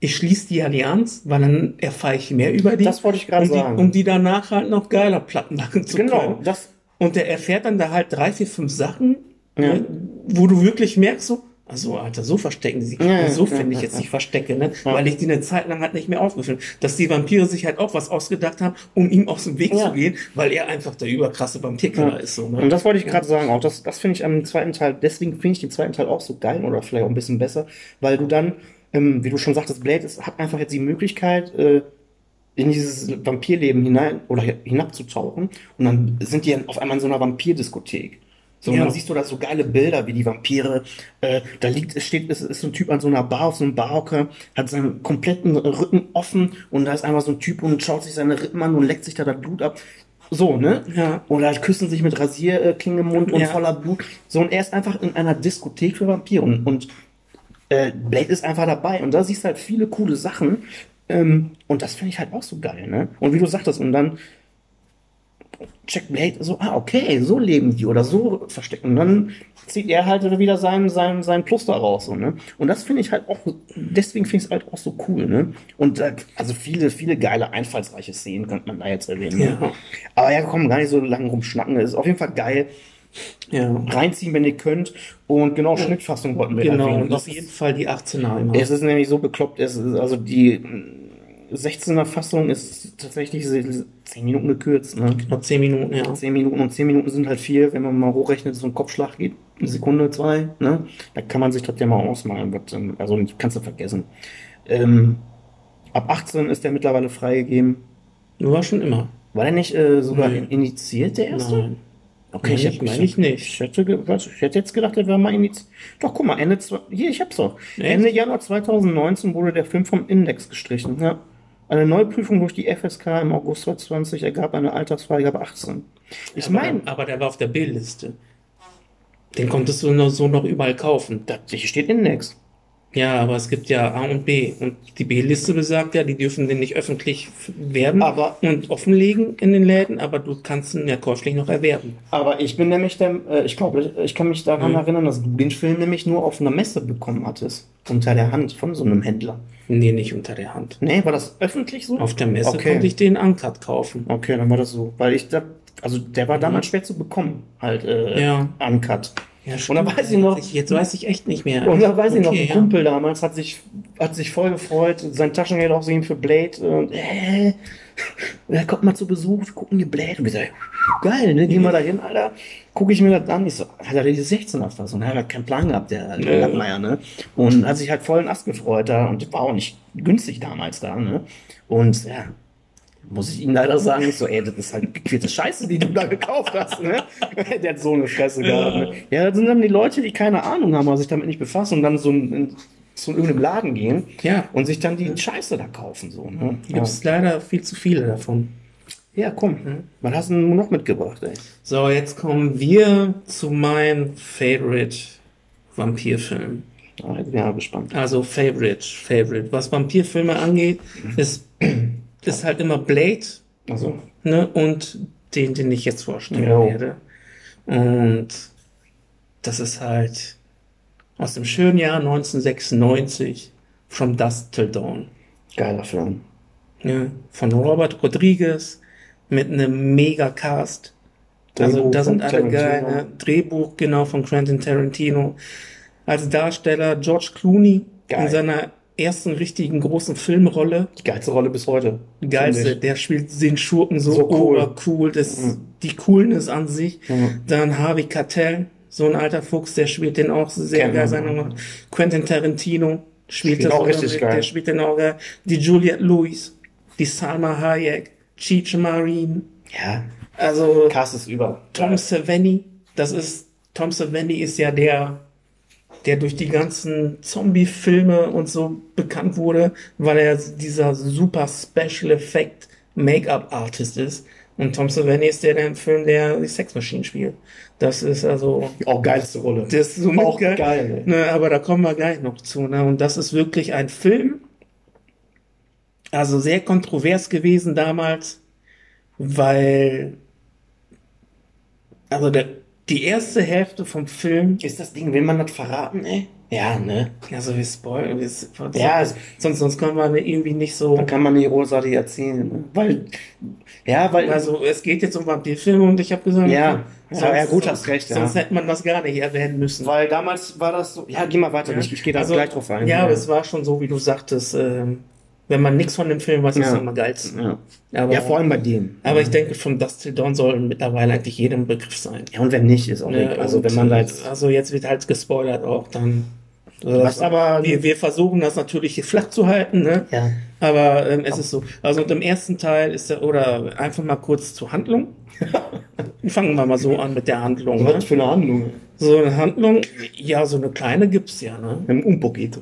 ich schließe die Allianz, weil dann erfahre ich mehr über die. Das wollte ich gerade um die, sagen. Um die danach halt noch geiler platt machen zu Genau, können. das, Und der erfährt dann da halt drei, vier, fünf Sachen, Ja. ne, wo du wirklich merkst, so, also Alter, so verstecken die sich. Ja, so finde ich jetzt die Verstecke, ne? Ja. Weil ich die eine Zeit lang halt nicht mehr aufgeführt Dass die Vampire sich halt auch was ausgedacht haben, um ihm aus dem Weg Ja. zu gehen, weil er einfach der überkrasse Vampirkiller ist. So, Und ne? das wollte ich gerade sagen, auch das, das finde ich am zweiten Teil, deswegen finde ich den zweiten Teil auch so geil oder vielleicht auch ein bisschen besser, weil du dann, ähm, wie du schon sagtest, Blade ist, hat einfach jetzt die Möglichkeit, äh, in dieses Vampirleben hinein oder hinabzutauchen und dann sind die auf einmal in so einer Vampirdiskothek. So, und Ja. dann siehst du da so geile Bilder, wie die Vampire, äh, da liegt, es steht, es ist so ein Typ an so einer Bar auf so einem Barhocker, hat seinen kompletten Rücken offen und da ist einfach so ein Typ und schaut sich seine Rippen an und leckt sich da das Blut ab. So, ne? Ja. Oder halt küssen sich mit Rasierklinge im Mund und Ja. voller Blut. So, und er ist einfach in einer Diskothek für Vampire und, und äh, Blade ist einfach dabei. Und da siehst du halt viele coole Sachen. Ähm, und das finde ich halt auch so geil, ne? Und wie du sagtest, und dann checkt Blade so, ah, okay, so leben die oder so verstecken. Und dann zieht er halt wieder seinen, seinen, seinen Plus da raus. So, ne? Und das finde ich halt auch, deswegen finde ich es halt auch so cool. Ne? Und äh, also viele, viele geile, einfallsreiche Szenen könnte man da jetzt erwähnen. Ne? Ja. Aber ja, komm, gar nicht so lange rumschnacken. Es ist auf jeden Fall geil. Ja. Reinziehen, wenn ihr könnt. Und genau, Schnittfassung wollten wir Genau, erwähnen. und Das auf jeden Fall die 18er immer. es ist nämlich so bekloppt, es ist, also die äh, 16er Fassung ist tatsächlich 10 Minuten gekürzt. Ne? Noch 10 Minuten, ja. 10 Minuten und 10 Minuten sind halt viel, wenn man mal hochrechnet, so ein Kopfschlag geht eine Sekunde, zwei, ne? Da kann man sich das ja mal ausmalen, also kannst du vergessen. Ähm, ab 18 ist der mittlerweile freigegeben. War schon immer. War der nicht äh, sogar Nee. initiiert, der erste? Nein. Okay, ich- meine ich nicht. Ich hätte, ich hätte jetzt gedacht, der wäre mal initiiert. Doch, guck mal, Ende, hier, ich hab's doch. Echt? Ende Januar 2019 wurde der Film vom Index gestrichen, ja. Eine Neuprüfung durch die FSK im August 2020 ergab eine Altersfreigabe 18. Ich meine, aber der war auf der B-Liste. Den konntest du noch so noch überall kaufen. hier steht Index. Ja, aber es gibt ja A und B. Und die B-Liste besagt ja, die dürfen den nicht öffentlich werben Aber- und offenlegen in den Läden, aber du kannst ihn ja käuflich noch erwerben. Aber ich bin nämlich der, äh, ich glaube, ich kann mich daran Mhm. erinnern, dass du den Film nämlich nur auf einer Messe bekommen hattest. Unter der Hand von so einem Händler. Nee, nicht unter der Hand. Nee, war das öffentlich so? Auf der Messe Okay. konnte ich den Uncut kaufen. Okay, dann war das so. Weil ich da, also der war damals schwer zu bekommen, halt, äh, Mhm. Ja. uncut. Ja, Und dann weiß ich noch- Jetzt weiß ich echt nicht mehr. Und da weiß ich noch, Okay, ein ja. Kumpel damals hat sich, hat sich voll gefreut, sein Taschengeld aussehen für Blade. Und, äh, er kommt mal zu Besuch, wir gucken die Blade. Und wir sagen, geil, ne? Gehen wir da hin, Alter. Gucke ich mir das an. Ich so, hat er diese 16er Fassung? Er hat keinen Plan gehabt, der, Ja. Landmeier, ne? Und hat sich halt voll in Ast gefreut da und war auch nicht günstig damals da, ne? Und ja, muss ich Ihnen leider sagen, ich so, ey, das ist halt bequete Scheiße, die du da gekauft hast, ne? Der hat so eine Fresse gehabt, ne? Ja, das sind dann die Leute, die keine Ahnung haben, oder sich damit nicht befassen und dann so in, in, zu irgendeinem Laden gehen Ja. und sich dann die Scheiße da kaufen, so, ne? Gibt es leider viel zu viele davon. Ja, komm, was hast du denn noch mitgebracht, ey? So, jetzt kommen wir zu meinem Favorite Vampirfilm. Ah, jetzt bin ich mal gespannt. Also Favorite, Favorite. Was Vampirfilme angeht, ist, ist halt immer Blade Also, ne? und den, den ich jetzt vorstellen Jo. werde. Und das ist halt aus dem schönen Jahr 1996, From Dusk Till Dawn. geiler Film. Ne? Von Robert Rodriguez mit einem Mega-Cast. Also da sind alle geil. Ne? Drehbuch genau von Quentin Tarantino. Als Darsteller George Clooney Geil. in seiner ersten richtigen großen Filmrolle. Die geilste Rolle bis heute. Die geilste, der spielt den Schurken so, So cool. obercool, das Mhm. die Coolness an sich. Mhm. Dann Harvey Keitel, so ein alter Fuchs, der spielt den auch sehr Kennt geil. man. Seine Quentin Tarantino spielt, Spielt das auch richtig mit, geil. Der spielt den auch geil. Die Juliette Lewis, die Salma Hayek, Cheech Marin, Ja, also Cast ist über. Tom Savini, das ist, Tom Savini ist ja der, der durch die ganzen Zombie-Filme und so bekannt wurde, weil er dieser super Special Effect Make-up Artist ist. Und Tom Savini ist der, der im Film der die Sex Machine spielt. Das ist also, Auch geilste Rolle. das ist so auch geil. geil. Ne, aber da kommen wir gleich noch zu. Ne? Und das ist wirklich ein Film, also sehr kontrovers gewesen damals, weil also der, die erste Hälfte vom Film, Ist das Ding, will man das verraten, ey? Ja, ne? also wir spoilern, wir, Ja, es- sonst, sonst können wir irgendwie nicht so. Da kann man nicht großartig erzählen. Ne? Weil, ja, weil, Also es geht jetzt um Vampirfilme und ich habe gesagt, Ja. sonst, Ja, ja, gut, hast recht, ja. Sonst hätte man das gar nicht erwähnen müssen. weil damals war das so, ja, geh mal weiter, ich, ich gehe da Also, gleich drauf ein. Ja, aber es war schon so, wie du sagtest, ähm, wenn man nichts von dem Film weiß, ist Ja. es immer geilsten. ja. Aber, ja, vor allem bei dem. aber ich denke, von Dust Till Dawn soll mittlerweile eigentlich jedem Begriff sein. Ja, und wenn nicht, ist auch Ne, egal. Also, wenn man da jetzt, also jetzt wird halt gespoilert auch, dann. Was aber- wir, wir versuchen das natürlich hier flach zu halten, ne? ja. Aber ähm, es ist so. Also und im ersten Teil ist der, oder einfach mal kurz zur Handlung. Fangen wir mal so an mit der Handlung. Ne? Was für eine Handlung? So eine Handlung, ja, so eine kleine gibt's ja, ne? Im Umpoquito.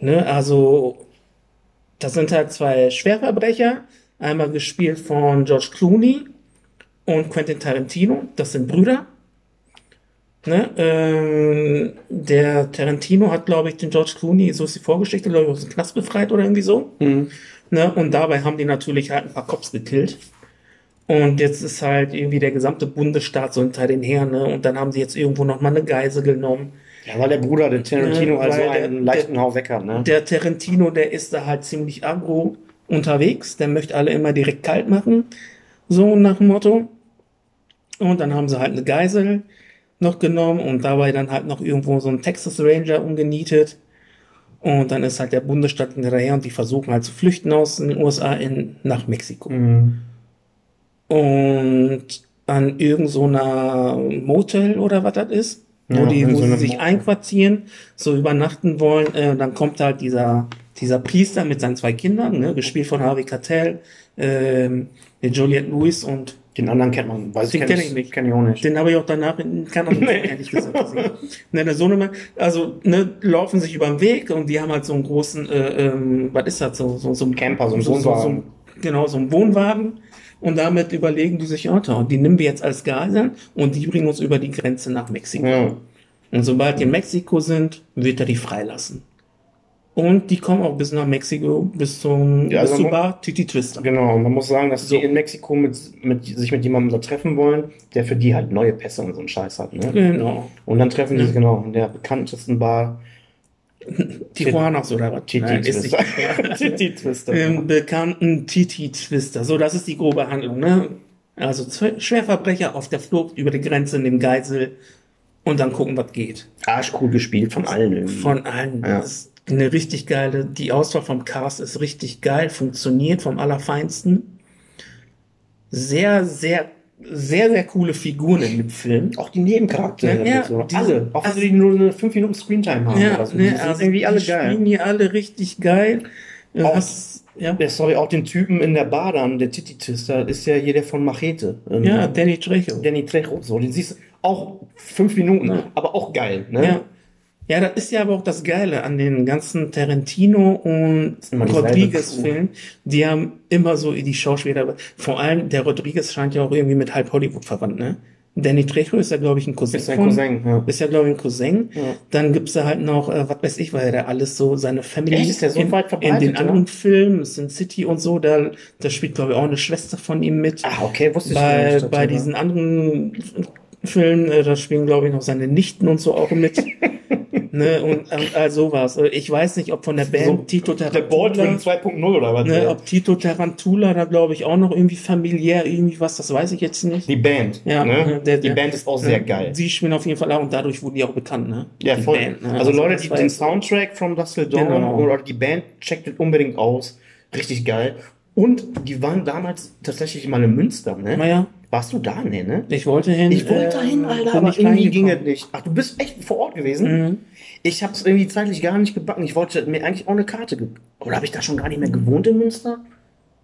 Ne, also, das sind halt zwei Schwerverbrecher, einmal gespielt von George Clooney und Quentin Tarantino, das sind Brüder. Ne, ähm, der Tarantino hat, glaube ich, den George Clooney, so ist die Vorgeschichte, glaube ich, aus dem Knast befreit oder irgendwie so. Ne, und dabei haben die natürlich halt ein paar Cops gekillt. Und jetzt ist halt irgendwie der gesamte Bundesstaat so hinter den her, ne? Und dann haben sie jetzt irgendwo noch mal eine Geisel genommen. Ja, weil der Bruder, der Tarantino, Ja, also weil der- einen leichten Hau weg hat, ne? Der Tarantino, der ist da halt ziemlich aggro unterwegs. Der möchte alle immer direkt kalt machen. So nach dem Motto. Und dann haben sie halt eine Geisel noch genommen und dabei dann halt noch irgendwo so einen Texas Ranger umgenietet. Und dann ist halt der Bundesstaat hinterher und die versuchen halt zu flüchten aus den USA in, nach Mexiko. Mhm. Und an irgend so Motel oder was das ist, wo, Ja, die, wo so sie sich einquartieren, so übernachten wollen, äh, dann kommt halt dieser, dieser Priester mit seinen zwei Kindern, ne, gespielt von Harvey ähm, der Juliette Lewis und Den anderen kennt man, weiß Den kenn kenn ich nicht. Kenn ich auch nicht. den habe ich auch danach in Kanada Nee. ehrlich gesagt gesehen. Ne, der Sohnemann, also ne, laufen sich über den Weg und die haben halt so einen großen, äh, ähm, was ist das, so, so, so ein Camper, so ein so, so, so, Wohnwagen. genau, so ein Wohnwagen. Und damit überlegen die sich, oh, toll, die nehmen wir jetzt als Geiseln und die bringen uns über die Grenze nach Mexiko. Ja. Und sobald die in Mexiko sind, wird er die freilassen. Und die kommen auch bis nach Mexiko, bis zum Ja, bis also zu man- Bar Titi Twister. Genau, und man muss sagen, dass So. die in Mexiko mit, mit, sich mit jemandem da treffen wollen, der für die halt neue Pässe und so einen Scheiß hat. Ne? Genau. Und dann treffen die sich genau in der bekanntesten Bar Tijuanas oder was? Titi Nein, ist nicht. Titi Twister. Im bekannten Titi Twister. So, das ist die grobe Handlung, ne? Also Schwerverbrecher auf der Flucht über die Grenze in dem Geisel und dann gucken, was geht. Arschcool gespielt von allen irgendwie. Von allen. Ja. Das ist eine richtig geile, die Auswahl vom Cast ist richtig geil, funktioniert vom Allerfeinsten. Sehr, sehr, sehr, sehr coole Figuren in dem Film. auch die Nebencharaktere. Ja, so. die alle. Auch wenn sie nur eine 5 Minuten Screentime haben. Ja, so. ne, die sind also irgendwie alle die geil. spielen hier alle richtig geil. Auch- hast, ja, Ja, sorry, auch den Typen in der Bar dann, der Titi Twister, ist ja hier der von Machete. Ähm, ja, Danny Trejo. Danny Trejo, so, den siehst du auch fünf Minuten, Ja. aber auch geil, ne? Ja. Ja, das ist ja aber auch das Geile an den ganzen Tarantino und Rodriguez-Filmen. Die haben immer so die Schauspieler, vor allem der Rodriguez scheint ja auch irgendwie mit halb Hollywood verwandt, ne? Danny Trejo ist ja, glaube ich, ein Cousin. Ist ein Cousin, ja. Ist ja, glaube ich, ein Cousin. Ja. Dann gibt's da halt noch, äh, was weiß ich, weil der alles so, seine Family Echt? Ist der so in, weit in verbreitet, den oder? anderen Filmen, Sin City und so, da, da spielt, glaube ich, auch eine Schwester von ihm mit Ah, okay, wusste ich bei, nicht. bei diesen anderen Filmen, äh, da spielen, glaube ich, noch seine Nichten und so auch mit. ne, und ähm, all sowas. Äh, Ich weiß nicht, ob von der Band So, Tito der Tarantula, Baldwin 2.0 oder was? ne, ob Tito Tarantula da, glaube ich, auch noch irgendwie familiär irgendwie was, das weiß ich jetzt nicht. Die Band. Ja, ne? der- die der- Band ist auch sehr Ja, geil. Sie spielen auf jeden Fall auch und dadurch wurden die auch bekannt, ne? Ja, Die voll. Band, ne? Also Leute, das die den Soundtrack from Dust Till Dawn Genau. oder die Band checkt das unbedingt aus. Richtig geil. Und die waren damals tatsächlich mal in Münster, ne? Naja, Warst du da, ne? ne? ich wollte hin. Ich wollte äh, dahin, Alter, aber irgendwie ging es nicht. Ach, du bist echt vor Ort gewesen? Mhm. Ich habe es irgendwie zeitlich gar nicht gebacken. Ich wollte mir eigentlich auch eine Karte. Oder habe ich da schon gar nicht mehr gewohnt in Münster?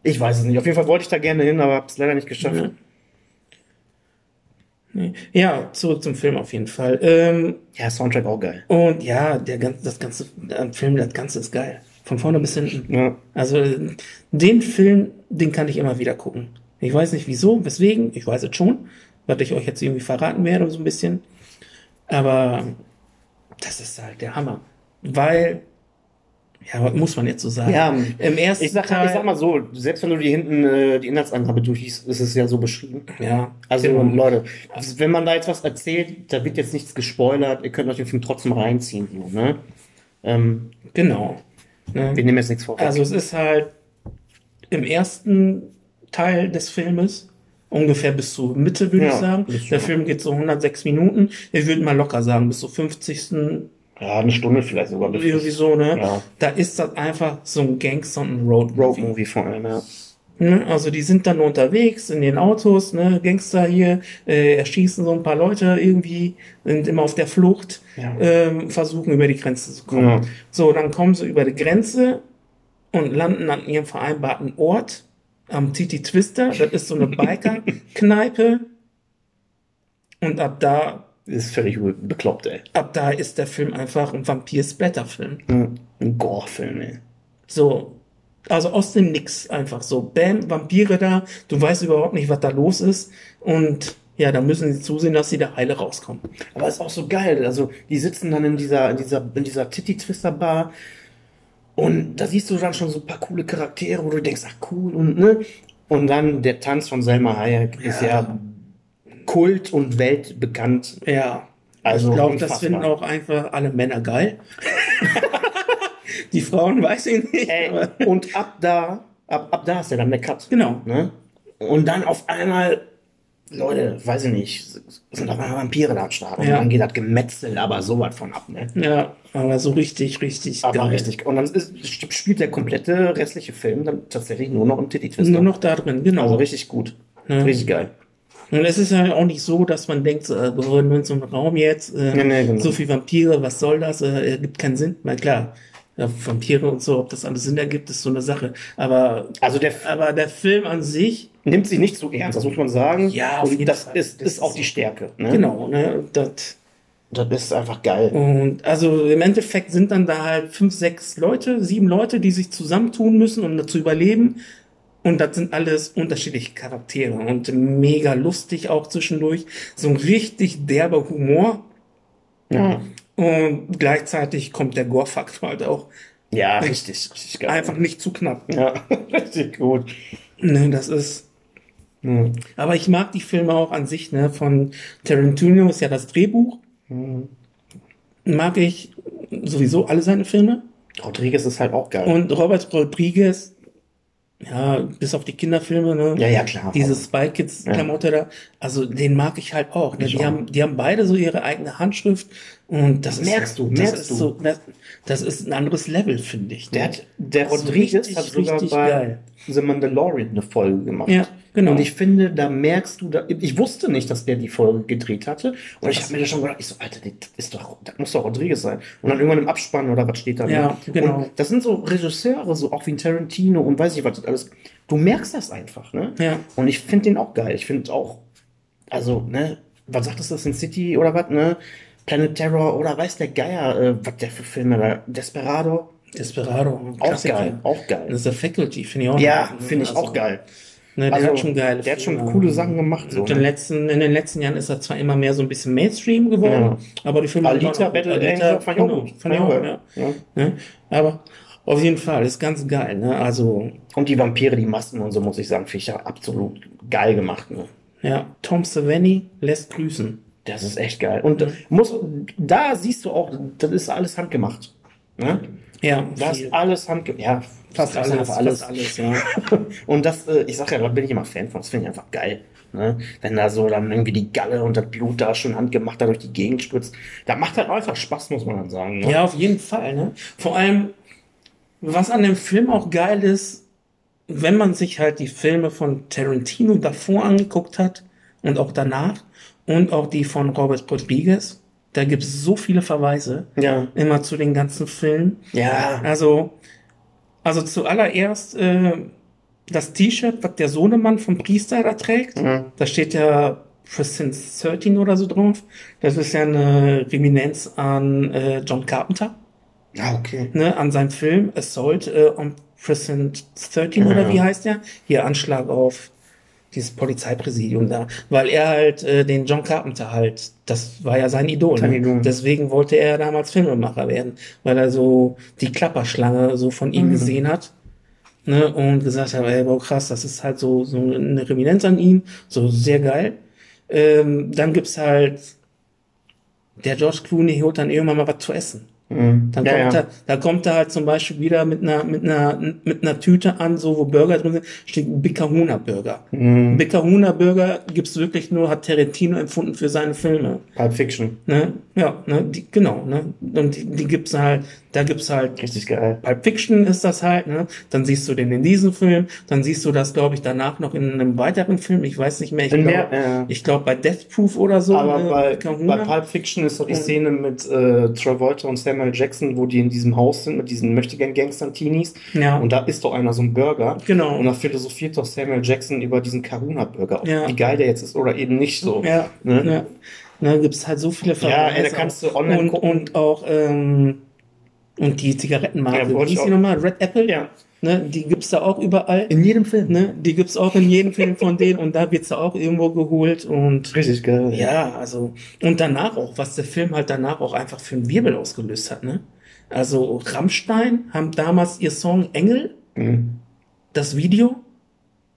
Ich weiß es nicht. Auf jeden Fall wollte ich da gerne hin, aber habe es leider nicht geschafft. Ja. Nee. Ja, zurück zum Film auf jeden Fall. Ähm, Ja, Soundtrack auch geil. und ja, der ganze, das ganze der Film, das Ganze ist geil. Von vorne bis hinten. Ja. Also den Film, den kann ich immer wieder gucken. Ich weiß nicht wieso, weswegen, ich weiß es schon, was ich euch jetzt irgendwie verraten werde, so ein bisschen. Aber das ist halt der Hammer. Weil, ja, was muss man jetzt so sagen? Ja, Im ersten Ich sag, Teil, ich sag mal so, selbst wenn du die hinten äh, die Inhaltsangabe durchliest, ist es ja so beschrieben. ja, Also genau. Leute, wenn man da jetzt was erzählt, da wird jetzt nichts gespoilert, ihr könnt euch den Film trotzdem reinziehen. So, ne? ähm, genau. Ne? wir nehmen jetzt nichts vor. Also es ist halt im ersten Teil des Filmes ungefähr bis zur Mitte, würde Ja, ich sagen. Der Film geht so 106 Minuten. Ich würde mal locker sagen, bis zur 50. ja, eine Stunde vielleicht sogar. bis- irgendwie so, ne? Ja. Da ist das einfach so ein Gangster- und Road-Movie. Road-Movie vor allem, ja. Ne? Also die sind dann unterwegs in den Autos, ne? Gangster hier, äh, erschießen so ein paar Leute irgendwie, sind immer auf der Flucht, Ja. ähm, versuchen über die Grenze zu kommen. Ja. So, dann kommen sie über die Grenze und landen an ihrem vereinbarten Ort am Titi Twister. Das ist so eine Biker-Kneipe. Und ab da, Ist völlig bekloppt, ey. ab da ist der Film einfach ein Vampir-Splatter-Film. Mhm. Ein Gore-Film, ey. So, also aus dem Nix einfach so. Bam, Vampire da, du weißt überhaupt nicht, was da los ist. Und ja, da müssen sie zusehen, dass sie da heile rauskommen. Aber ist auch so geil. Also, die sitzen dann in dieser, in dieser, in dieser Titty-Twister-Bar und da siehst du dann schon so ein paar coole Charaktere, wo du denkst, ach cool und ne. Und dann der Tanz von Selma Hayek ist ja Kult und weltbekannt. Ja. Also ich glaube, das finden auch einfach alle Männer geil. Die Frauen weiß ich nicht. Ey, und ab da, ab, ab da ist ja dann der Cut. genau. Ne? Und dann auf einmal, Leute, weiß ich nicht, sind auf einmal Vampire da am Start. Und Ja. dann geht das Gemetzel aber so was von ab, ne? Ja, aber so richtig, richtig Aber geil. richtig. Und dann ist, spielt der komplette restliche Film dann tatsächlich nur noch im Titty Twister. Nur noch da drin, genau. Also richtig gut. Ja. Richtig geil. Und es ist ja auch nicht so, dass man denkt, so, äh, wir wollen nur in so einem Raum jetzt, äh, Nee, nee, genau. so viel Vampire, was soll das? Äh, ergibt keinen Sinn. Na klar, ja, Vampire und so, ob das alles Sinn ergibt, ist so eine Sache. Aber, Also der aber der Film an sich, nimmt sich nicht zu ernst, das muss man sagen. Ja, auf Und das Fall. ist, Das ist auch die Stärke. Ne? genau, ne, das, Das ist einfach geil. und also im Endeffekt sind dann da halt fünf, sechs Leute, sieben Leute, die sich zusammentun müssen, um da zu überleben. Und das sind alles unterschiedliche Charaktere und mega lustig auch zwischendurch. So ein richtig derber Humor. Ja, Und gleichzeitig kommt der Gore-Faktor halt auch ja richtig, richtig geil. einfach nicht zu knapp. Ja, richtig gut. Ne, das ist. Mhm. Aber ich mag die Filme auch an sich, ne? Von Tarantino ist ja das Drehbuch. Mag ich sowieso alle seine Filme. Rodriguez ist halt auch geil. Und Robert Rodriguez, ja, bis auf die Kinderfilme, ne? ja, ja, klar. Diese Spy Kids Klamotte da, also den mag ich halt auch. Ne? Die, auch. haben, die haben beide so ihre eigene Handschrift und das ist, Merkst du, das merkst ist du. So, das, das ist ein anderes Level, finde ich. ne? Der, hat, der Rodriguez richtig, hat sogar bei geil. The Mandalorian eine Folge gemacht. Ja, genau. Und ich finde, da merkst du, da, ich wusste nicht, dass der die Folge gedreht hatte. Und ich habe mir da schon gedacht, ich so, Alter, das ist doch, das muss doch Rodriguez sein. Und dann irgendwann im Abspann oder was steht da? Ja, ne? genau. Und das sind so Regisseure, so auch wie ein Tarantino und weiß ich was das alles. Du merkst das einfach, ne? Ja. Und ich finde den auch geil. Ich finde auch, also, ne, was sagtest du, Sin City oder was, ne? Planet Terror oder weiß der Geier, äh, was der für Filme da, Desperado. Desperado. Auch Klassiker. geil, auch geil. Das ist der Faculty, finde ich auch. Ja, ne? finde ich Also, auch geil. Ne, der Also, hat schon geile Der hat schon coole Sachen gemacht. So, Und in, den ne? letzten, in den letzten Jahren ist er zwar immer mehr so ein bisschen Mainstream geworden, aber die Filme Alita, Battle Alita, Angel fand ich auch genau, gut. Fand ich auch, ja. Ja. Ne? Aber auf jeden Fall, ist ganz geil. Ne? Also, Und die Vampire, die Masken und so, muss ich sagen, finde ich ja absolut geil gemacht. Ne? ja, Tom Savini lässt grüßen. Das ist echt geil. Und äh, muss, da siehst du auch, das ist alles handgemacht. Ne? Ja, Das viel. ist alles handgemacht. Ja, fast alles. fast alles, ja. Und das, äh, ich sag ja, da bin ich immer Fan von. Das finde ich einfach geil. Ne? Wenn da so dann irgendwie die Galle und das Blut da schon handgemacht da durch die Gegend spritzt. Da macht halt einfach Spaß, muss man dann sagen. Ne? Ja, auf jeden Fall. Ne? Vor allem, was an dem Film auch geil ist, wenn man sich halt die Filme von Tarantino davor angeguckt hat und auch danach und auch die von Robert Rodriguez, da gibt es so viele Verweise Ja. immer zu den ganzen Filmen. Ja. Also, also zuallererst äh, das T-Shirt, was der Sohnemann vom Priester da trägt, Mhm. da steht ja Presence 13 oder so drauf. Das ist ja eine Reminenz an äh, John Carpenter, Ja, okay. ne, an seinem Film Assault äh, on Present 13 oder Ja. wie heißt der? Hier Anschlag auf dieses Polizeipräsidium da, weil er halt äh, den John Carpenter halt, das war ja sein Idol. Sein Ne? Deswegen wollte er damals Filmemacher werden, weil er so die Klapperschlange so von ihm Mhm. gesehen hat. Ne, und gesagt hat, ey, wow, krass, das ist halt so, so eine Reminiszenz an ihn, so sehr geil. Ähm, dann gibt's halt, der George Clooney holt dann irgendwann mal was zu essen. Mhm. Dann ja, kommt, ja. Er, da kommt er halt zum Beispiel wieder mit einer, mit einer, mit einer Tüte an, so wo Burger drin sind, steht Bicahuna Burger. Mhm. Bicahuna Burger gibt's wirklich nur, hat Tarantino empfunden für seine Filme. Pulp Fiction. Ne? Ja, ne? Die, genau, ne? Und die, die gibt's halt, da gibt's halt Richtig geil. Pulp Fiction ist das halt, ne? Dann siehst du den in diesem Film, dann siehst du das, glaube ich, danach noch in einem weiteren Film. Ich weiß nicht mehr. Ich glaube, äh, ich glaube bei Death Proof oder so. Aber ne? bei, bei Pulp Fiction ist doch die Szene mit äh, Travolta und Samuel Jackson, wo die in diesem Haus sind mit diesen Möchtegern-Gangstern-Teenies. ja, Und da isst doch einer so ein Burger. genau. Und da philosophiert doch Samuel Jackson über diesen Karuna-Burger, ob- Ja. wie geil der jetzt ist oder eben nicht so. ja, Ne? ja. Ne, gibt's halt so viele Ja, ey, da kannst du online und, gucken. und auch ähm, und die Zigarettenmarke, Ja, wie hieß die nochmal? Red Apple? Ja. Ne, die gibt's da auch überall. In jedem Film. Ne, die gibt's auch in jedem Film von denen und da wird's da auch irgendwo geholt und Richtig geil. Ja, also, und danach auch, was der Film halt danach auch einfach für einen Wirbel ausgelöst hat, ne? Also, Rammstein haben damals ihr Song Engel, Mhm. das Video,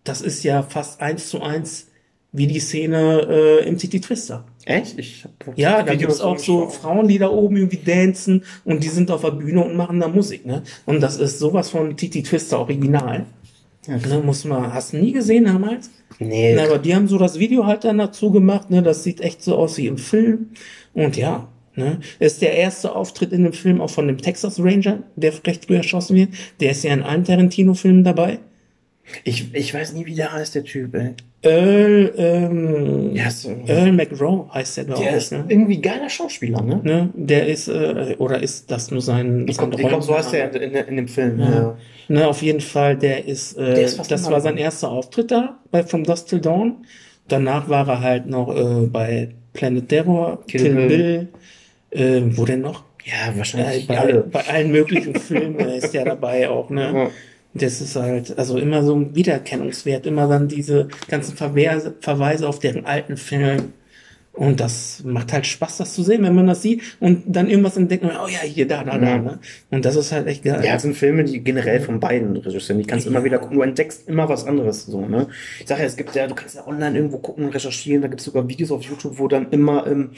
das ist ja fast eins zu eins wie die Szene äh, im City Twister. Echt? Ich hab Ja, da gibt's auch so. Frauen, die da oben irgendwie dancen und die sind auf der Bühne und machen da Musik, ne? Und das ist sowas von Titi Twister Original. Ja, Ne, muss man, hast du nie gesehen damals? Nee. Na, aber die haben so das Video halt dann dazu gemacht, ne? Das sieht echt so aus wie im Film. Und ja, ne? Ist der erste Auftritt in dem Film auch von dem Texas Ranger, der recht früh erschossen wird. Der ist ja in allen Tarantino-Filmen dabei. Ich, ich weiß nie, wie der heißt, der Typ, ey. Earl, ähm, Der ist, Earl McGraw heißt der, glaube der ich. ist Ne? irgendwie geiler Schauspieler, ne? Ne? Der ist, äh, oder ist das nur sein, Ich glaube, glaub, so heißt der in, in, dem Film. Ja. Ja. Ne, auf jeden Fall, der ist, äh, Der ist das war sein erster Auftritt da bei From Dusk Till Dawn. Danach war er halt noch äh, bei Planet Terror, Kill Kill, Bill. Bill, äh, wo denn noch? Ja, Äh, wahrscheinlich bei, alle. bei allen möglichen Filmen ist der dabei auch, ne? Ja. Das ist halt, also immer so ein Wiedererkennungswert, immer dann diese ganzen Verweise, Verweise auf deren alten Film. Und das macht halt Spaß, das zu sehen, wenn man das sieht und dann irgendwas entdeckt, oh ja, hier, da, da, da, Mhm. ne? Und das ist halt echt geil. Ja, das sind Filme, die generell von beiden Regisseuren, die kannst du immer wieder gucken, du entdeckst immer was anderes, so, ne? Ich sag ja, es gibt ja, du kannst ja online irgendwo gucken und recherchieren, da gibt es sogar Videos auf YouTube, wo dann immer ähm,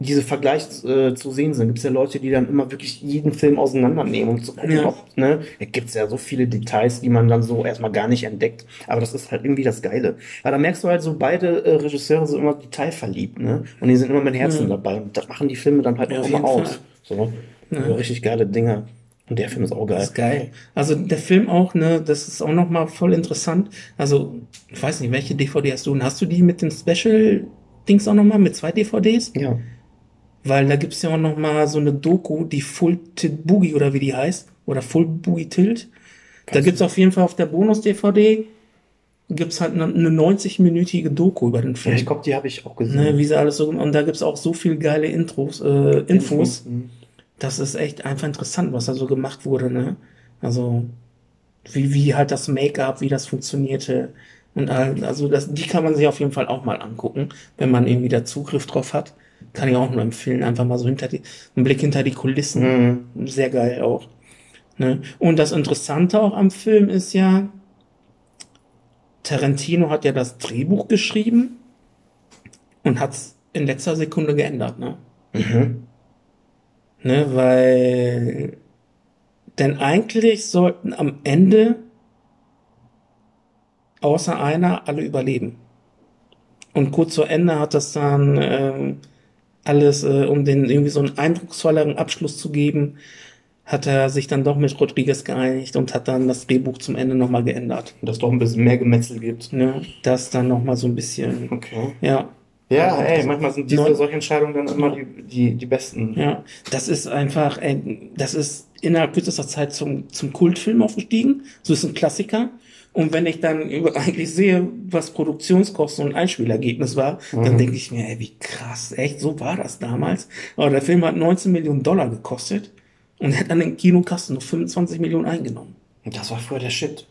diese Vergleiche äh, zu sehen sind. Gibt es ja Leute, die dann immer wirklich jeden Film auseinandernehmen und zu gucken, Ja. ob, ne? Da gibt es ja so viele Details, die man dann so erstmal gar nicht entdeckt. Aber das ist halt irgendwie das Geile. Aber da merkst du halt so, beide äh, Regisseure sind immer detailverliebt, ne? Und die sind immer mit Herzen Ja. dabei. Und das machen die Filme dann halt Ja, auch immer aus. So. Ja. Also richtig geile Dinge. Und der Film ist auch geil. Das ist geil. Also der Film auch, ne, das ist auch nochmal voll interessant. Also, ich weiß nicht, welche DVD hast du? Und hast du die mit den Special-Dings auch nochmal, mit zwei DVDs? Ja. Weil da gibt's ja auch nochmal so eine Doku, die Full Tilt Boogie oder wie die heißt. Oder Full Boogie Tilt. Da gibt's auf jeden Fall auf der Bonus-DVD gibt's halt eine, eine 90-minütige Doku über den Ja, Film. ich glaube, die habe ich auch gesehen. ne, wie sie alles so, und da gibt's auch so viel geile Intros, äh, Infos. Mhm. das ist echt einfach interessant, was da so gemacht wurde, ne? Also, wie, wie halt das Make-up, wie das funktionierte. Und all- also das, die kann man sich auf jeden Fall auch mal angucken, wenn man irgendwie da Zugriff drauf hat. Kann ich auch nur empfehlen, einfach mal so hinter die, einen Blick hinter die Kulissen. Mhm. Sehr geil auch. Ne? Und das Interessante auch am Film ist ja, Tarantino hat ja das Drehbuch geschrieben und hat es in letzter Sekunde geändert, ne? Mhm. Ne, weil denn eigentlich sollten am Ende außer einer alle überleben. Und kurz vor Ende hat das dann ähm, alles, äh, um den irgendwie so einen eindrucksvolleren Abschluss zu geben, hat er sich dann doch mit Rodriguez geeinigt und hat dann das Drehbuch zum Ende nochmal geändert. Dass es doch ein bisschen mehr Gemetzel gibt. Ne, das dann nochmal so ein bisschen, Okay. ja, Ja, ey, manchmal sind diese solche Entscheidungen dann immer die, die, die besten. Ja, das ist einfach, ey, das ist innerhalb kürzester Zeit zum, zum Kultfilm aufgestiegen. So ist ein Klassiker. Und wenn ich dann über, eigentlich sehe, was Produktionskosten und Einspielergebnis war, dann Mhm. denke ich mir, ey, wie krass, echt, so war das damals. Aber der Film hat 19 Millionen Dollar gekostet und hat an den Kinokasten nur 25 Millionen eingenommen. Und das war früher der Shit.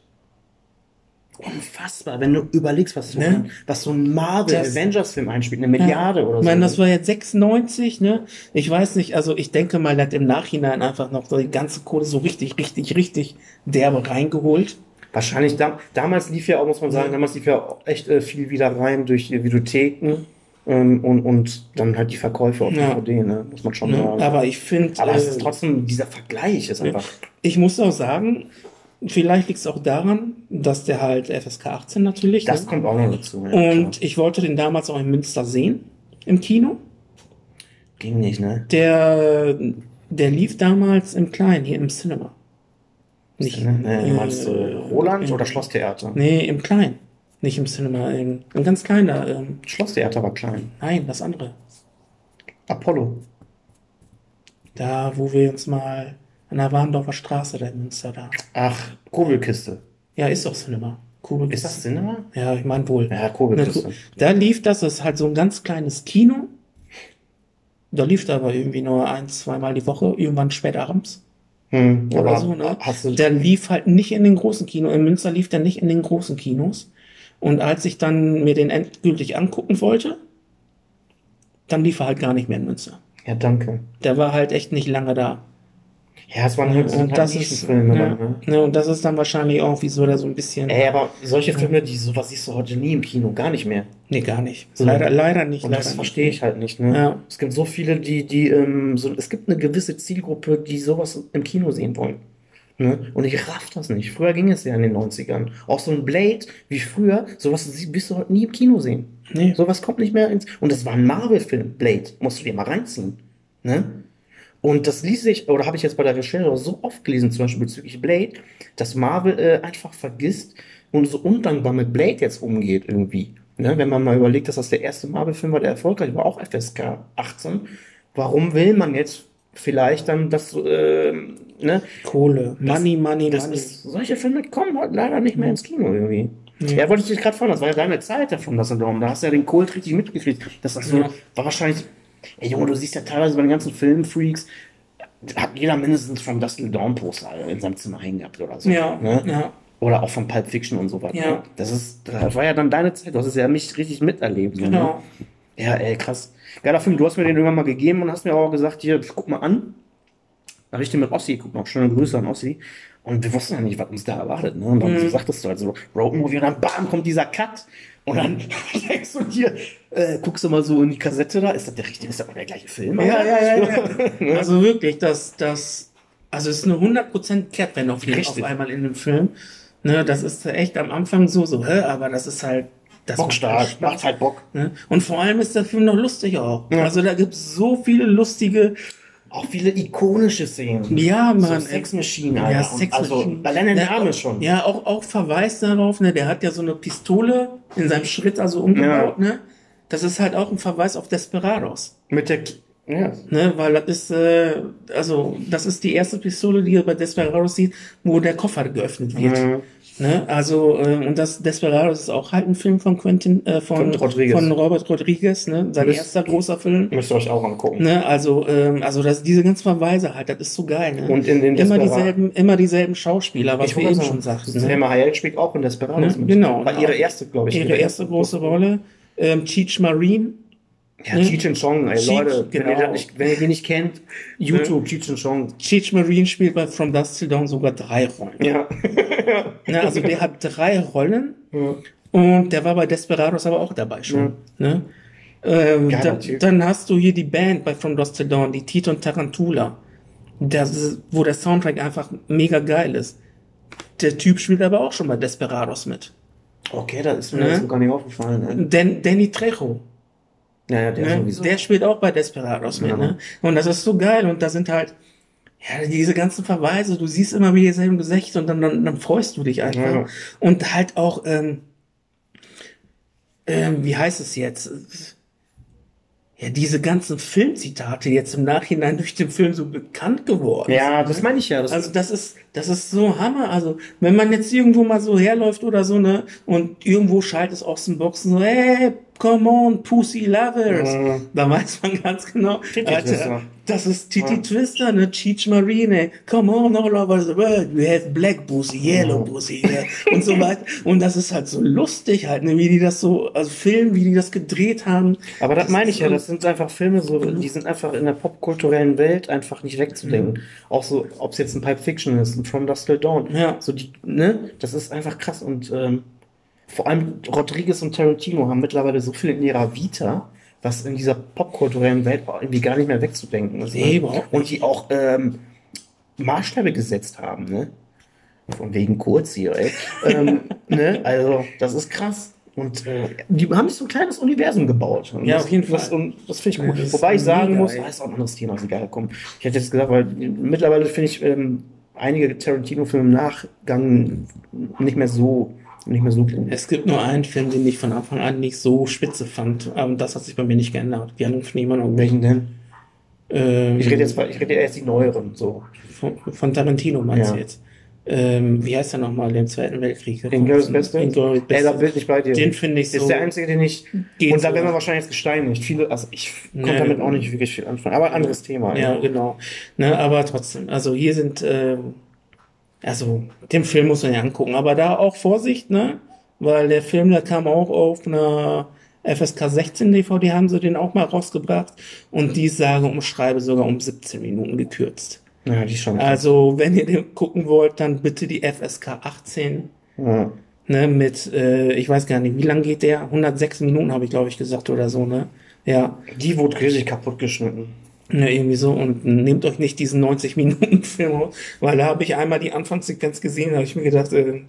unfassbar, wenn du überlegst, was so, Ne? ein, was so ein Marvel Das- Avengers-Film einspielt, eine Milliarde oder so. Ich meine, das war jetzt 96, ne? Ich weiß nicht, also ich denke mal, der hat im Nachhinein einfach noch so die ganze Kohle so richtig, richtig, richtig derbe reingeholt. Wahrscheinlich, dam damals lief ja auch, muss man sagen, damals lief ja auch echt äh, viel wieder rein durch die Videotheken ähm, und, und dann halt die Verkäufe auf Ja. DVD, ne? muss man schon Ne? sagen. Aber ich finde, Aber es äh, ist trotzdem, dieser Vergleich ist einfach. ich muss auch sagen, vielleicht liegt es auch daran, dass der halt FSK 18 natürlich. Das ne? kommt auch noch dazu. Ja, Und klar. ich wollte den damals auch in Münster sehen, im Kino. ging nicht, ne? Der, der lief damals im Kleinen, hier im Cinema. Nicht, Ne, du äh, meinst äh, Roland im- oder Schlosstheater? Nee, im Kleinen. Nicht im Cinema, im, ein ganz kleiner. Ähm, Schlosstheater war klein. nein, das andere. Apollo. Da, wo wir uns mal an der Warndorfer Straße, da in Münster da. Ach, Kurbelkiste. Ja, ist doch Cinema. Kurbel Ist das Cinema? Ja, ich meine wohl. Ja, Kurbelkiste. Da lief das, das ist halt so ein ganz kleines Kino. Da lief da aber irgendwie nur ein, zweimal die Woche, irgendwann spät abends. Hm, Oder so, ne? Der lief halt nicht in den großen Kinos. In Münster lief der nicht in den großen Kinos. Und als ich dann mir den endgültig angucken wollte, dann lief er halt gar nicht mehr in Münster. ja, danke. Der war halt echt nicht lange da. Ja, es waren halt, Und halt das ist, Nischenfilme ja, dann, ne? und das ist dann wahrscheinlich auch, wieso der so ein bisschen. Ey, aber solche Filme, die sowas siehst du heute nie im Kino, gar nicht mehr. Nee, gar nicht. So. Leider, leider nicht. Und leider das verstehe ich halt nicht. Ne? Ja. Es gibt so viele, die, die, ähm, so, es gibt eine gewisse Zielgruppe, die sowas im Kino sehen wollen. Ne? Und ich raff das nicht. Früher ging es ja in den 90ern. Auch so ein Blade wie früher, sowas wirst du heute nie im Kino sehen. Nee. Sowas kommt nicht mehr ins. Und das war ein Marvel-Film, Blade. Musst du dir mal reinziehen. Ne? Und das ließ sich, oder habe ich jetzt bei der Recherche so oft gelesen, zum Beispiel bezüglich Blade, dass Marvel äh, einfach vergisst und so undankbar mit Blade jetzt umgeht irgendwie. Ne? Wenn man mal überlegt, dass das der erste Marvel-Film war, der erfolgreich war, auch FSK 18. Warum will man jetzt vielleicht dann das, äh, ne? Kohle. Money, money, Das money. ist, solche Filme kommen heute leider nicht mehr ins Kino irgendwie. Ja, wollte ich dich gerade fragen, das war ja deine Zeit davon, das Dom. Da hast du ja den Kult richtig mitgekriegt. Das ist so, Ja. war wahrscheinlich, ey Junge, du siehst ja teilweise bei den ganzen Filmfreaks, hat jeder mindestens vom Dustin Dawn Poster in seinem Zimmer hängen gehabt oder so. ja, Ne? ja. Oder auch von Pulp Fiction und so weiter. Ja. Das ist, das war ja dann deine Zeit, du hast es ja nicht richtig miterlebt. so, Genau. Ne? Ja, ey, krass. Geiler Film, du hast mir den irgendwann mal gegeben und hast mir auch gesagt, hier, guck mal an. Da ich den mit Ossi geguckt, noch schöne Grüße an Ossi. Und wir wussten ja nicht, was uns da erwartet. Ne? Und dann Mhm. sagtest du halt so, Roadmovie und dann bam, kommt dieser Cut. Und dann denkst du dir, äh, guckst du mal so in die Kassette da, ist das der richtige, ist das auch der gleiche Film? Ja, ja, ja, ja. Also wirklich, das, das, also es ist eine 100% Kehrtwende auf, einmal in dem Film. Ne, das ist echt am Anfang so, so, hä, aber das ist halt, das macht Bockstark, Spaß. macht halt Bock. Ne? Und vor allem ist der Film noch lustig auch. Ja. Also da gibt's so viele lustige, Auch viele ikonische Szenen. ja, so Mann. Sex Machine, ja, Alter. Sex also, allein der Ja, Name schon. Ja, auch, auch Verweis darauf, ne, der hat ja so eine Pistole in seinem Schritt also umgebaut, ne. Das ist halt auch ein Verweis auf Desperados. Mit der, ja. Ne, weil das ist, äh, also, das ist die erste Pistole, die ihr bei Desperados sieht, wo der Koffer geöffnet wird. Mhm. Ne, also, äh, und das Desperados ist auch halt ein Film von Quentin, äh, von, Von Robert Rodriguez, ne, sein Müsst- erster großer Film. Müsst ihr euch auch angucken. Ne, also, ähm, also das, diese ganzen Verweise halt, das ist so geil, ne? Und in den immer Desperado- dieselben, immer dieselben Schauspieler, was Ich wir eben sagen, schon sagten. Ne? Selma Hayek spielt auch in Desperados Ne? mit. Genau. War ihre erste, glaube ich. Ihre erste große Rolle. Ähm, Cheech Marine, Ja, Ne? Cheech and Chong, ey, Cheech, Leute, wenn, ihr genau. das nicht, wenn ihr die nicht kennt, YouTube, Cheech and Chong. Cheech Marine spielt bei From Dust Till Dawn sogar drei Rollen. Ja. Ne, also der hat drei Rollen und der war bei Desperados aber auch dabei schon. Ne? Ähm, Geiler dann, hast du hier die Band bei From Dusk Till Dawn, die Tito und Tarantula, das ist, wo der Soundtrack einfach mega geil ist. Der Typ spielt aber auch schon bei Desperados mit. Okay, das ist mir Ne? jetzt so gar nicht aufgefallen. Ne? Dan, Danny Trejo, Ja, ja, der ne? sowieso. der spielt auch bei Desperados mit. Ja. Ne? Und das ist so geil und da sind halt ja, diese ganzen Verweise, du siehst immer wieder dieselben Gesichter und dann, dann, dann freust du dich einfach. Ja. Und halt auch, ähm, ähm, wie heißt es jetzt? Ja, diese ganzen Filmzitate jetzt im Nachhinein durch den Film so bekannt geworden. ja, das meine ich ja. Das Also das ist, das ist so Hammer. Also wenn man jetzt irgendwo mal so herläuft oder so, ne, und irgendwo schaltet es aus dem Boxen so, hey, come on, Pussy Lovers. Ja. Da weiß man ganz genau, Titi Alter, Twister. das ist Titi Ja. Twister, ne? Cheech Marine. Come on, all over the world. We have black pussy, yellow pussy, yeah. und so weiter. Und das ist halt so lustig halt, ne? Wie die das so, also filmen, wie die das gedreht haben. Aber das meine ich ja, das sind einfach Filme, so, die sind einfach in der popkulturellen Welt einfach nicht wegzudenken. Auch so, ob es jetzt ein Pipe Fiction ist, ein From Dusk Till Dawn. Ja. So die, ne, das ist einfach krass. Und ähm, vor allem Rodriguez und Tarantino haben mittlerweile so viel in ihrer Vita, was in dieser popkulturellen Welt irgendwie gar nicht mehr wegzudenken ist. Nee, Ne? Und die auch ähm, Maßstäbe gesetzt haben, ne? Von wegen kurz hier, ey. ähm, ne? Also, das ist krass. Und äh, die haben sich so ein kleines Universum gebaut. Und Ja, das, auf jeden das, Fall. Und das finde ich Ja, gut. das ist Wobei ich sagen muss, ah, ist auch ein anderes Thema, ist egal, komm. Ich hätte jetzt gesagt, weil mittlerweile finde ich ähm, einige Tarantino-Filme im Nachgang nicht mehr so, nicht mehr so gut. Es gibt nur einen Film, den ich von Anfang an nicht so spitze fand. Aber das hat sich bei mir nicht geändert. Die anderen finde ich immer noch gut. Welchen denn? Ähm, Ich rede jetzt, ich rede erst die neueren, so. von, von Tarantino meinst Ja. du jetzt? Ähm, wie heißt er nochmal, der im Zweiten Weltkrieg? Inglourious Basterds? Inglourious Ey, da bin ich bei dir. Den finde ich Das so. ist der einzige, den ich. Und da so. werden wir wahrscheinlich jetzt gesteinigt. Viele, also ich konnte Ja, damit ja. auch nicht wirklich viel anfangen. Aber anderes Thema. Ja, genau. Ne, aber trotzdem, also hier sind, ähm, also den Film muss man ja angucken, aber da auch Vorsicht, ne? Weil der Film, der kam auch auf einer FSK 16 DVD, haben sie den auch mal rausgebracht und die sage und schreibe sogar um 17 Minuten gekürzt. Ja, die schon. Also, wenn ihr den gucken wollt, dann bitte die FSK 18, ja. ne, mit, äh, ich weiß gar nicht, wie lang geht der? 106 Minuten habe ich, glaube ich, gesagt oder so, ne? Ja. Die wurde richtig kaputt geschnitten. Ja, irgendwie so. Und nehmt euch nicht diesen 90-Minuten-Film aus, weil da habe ich einmal die Anfangssequenz gesehen, da habe ich mir gedacht, äh,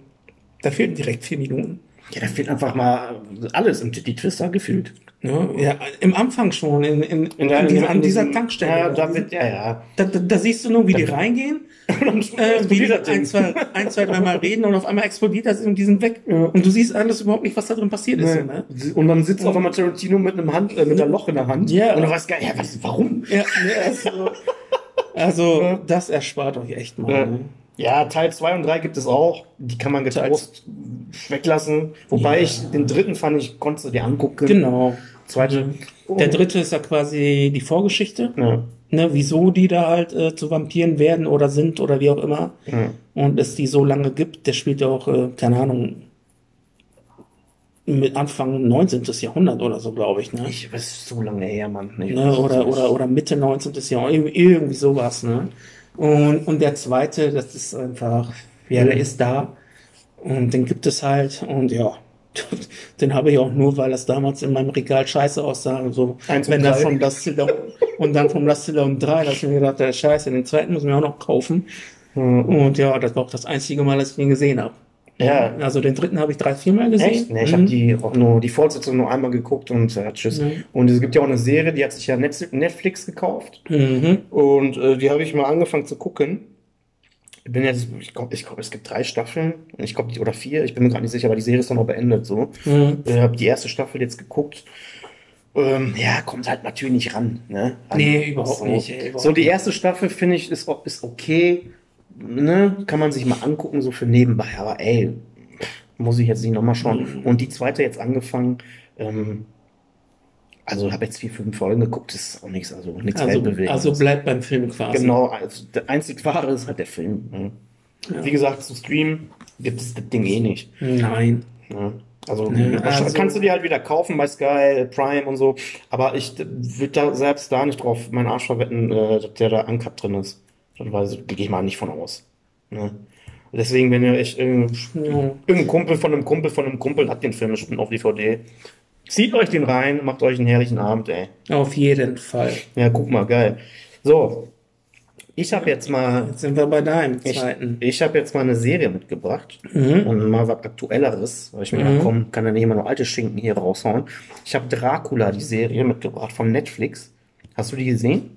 da fehlten direkt vier Minuten. Ja, da fehlt einfach mal alles im Titty Twister gefühlt. Ja, ja, im Anfang schon, in, in, in, der- dieser, an dieser Tankstelle. Ja, da wird, ja, ja. da, da, da siehst du nur, wie die reingehen, äh, die ein, zwei, ein, zwei, dreimal reden und auf einmal explodiert das und die sind weg. Und du siehst alles überhaupt nicht, was da drin passiert ist. So, ne? Und dann sitzt auf einmal Tarantino mit einem Hand, äh, mit einem Loch in der Hand. Ja. Und du weißt gar nicht, ja, was, warum? Ja, also, also das erspart euch echt mal. Ja. Ne? Ja, Teil 2 und 3 gibt es auch. Die kann man getrost weglassen. Wobei Ja. ich den dritten fand ich, konntest du dir angucken. Genau. Zweite. Der dritte ist ja quasi die Vorgeschichte. Ja. Ne, wieso die da halt äh, zu Vampiren werden oder sind oder wie auch immer. Ja. Und es die so lange gibt, der spielt ja auch, äh, keine Ahnung, mit Anfang 19. Jahrhundert oder so, glaube ich, ne? Ich, ist so lange her, Mann. Ne? Oder, oder, oder Mitte 19. Jahrhundert, irgendwie, irgendwie sowas, ne? Und, und der zweite, das ist einfach, ja, der ist da. Und den gibt es halt, und ja. Den habe ich auch nur, weil das damals in meinem Regal scheiße aussah. Und so, Eins und wenn das drei. vom Dust Till Dawn und dann vom Dust Till Dawn 3, da hab ich mir gedacht, der Scheiße, den zweiten müssen wir auch noch kaufen. Und ja, das war auch das einzige Mal, dass ich ihn gesehen habe. Ja. Also den dritten habe ich drei, vier Mal gesehen. Echt? Nee, ich Mhm. habe die auch nur die Fortsetzung nur einmal geguckt und ja, tschüss. Mhm. Und es gibt ja auch eine Serie, die hat sich ja Netflix gekauft. Mhm. Und äh, die habe ich mal angefangen zu gucken. Ich bin jetzt, ich glaube, ich glaub, es gibt drei Staffeln. Ich glaube, oder vier, ich bin mir gerade nicht sicher, aber die Serie ist dann auch beendet so. Mhm. Ich habe die erste Staffel jetzt geguckt. Ähm, ja, kommt halt natürlich nicht ran. Ne? An- Nee, überhaupt so. nicht, ey, überhaupt so, die erste Staffel finde ich ist, ist okay. Ne? Kann man sich mal angucken, so für nebenbei. Aber ey, muss ich jetzt nicht nochmal schauen. Und die zweite jetzt angefangen. Ähm, also habe jetzt vier, fünf Folgen geguckt, das ist auch nichts, also nichts Also, Weltbewegendes. also bleibt beim Film quasi. Genau, also der einzig wahre ist halt der Film. Ne? Ja. Wie gesagt, zu streamen gibt es das Ding eh nicht. Nein. Ne? Also, Nee, wahrscheinlich also- kannst du die halt wieder kaufen bei Sky, Prime und so. Aber ich würde da selbst da nicht drauf meinen Arsch verwetten, äh, dass der da uncut drin ist. Ich, gehe ich mal nicht von aus. Ne? Deswegen, wenn ihr echt irgendein, Ja. irgendein Kumpel von einem Kumpel von einem Kumpel hat den Film bestimmt auf DVD. Zieht euch den rein, macht euch einen herrlichen Abend, ey. Auf jeden Fall. Ja, guck mal, geil. So, ich habe jetzt mal Jetzt sind wir bei deinem ich, zweiten. ich habe jetzt mal eine Serie mitgebracht Mhm. und mal was Aktuelleres, weil ich mir Mhm. komm, kann ja nicht immer nur alte Schinken hier raushauen. Ich habe Dracula, die Serie, mitgebracht von Netflix. Hast du die gesehen?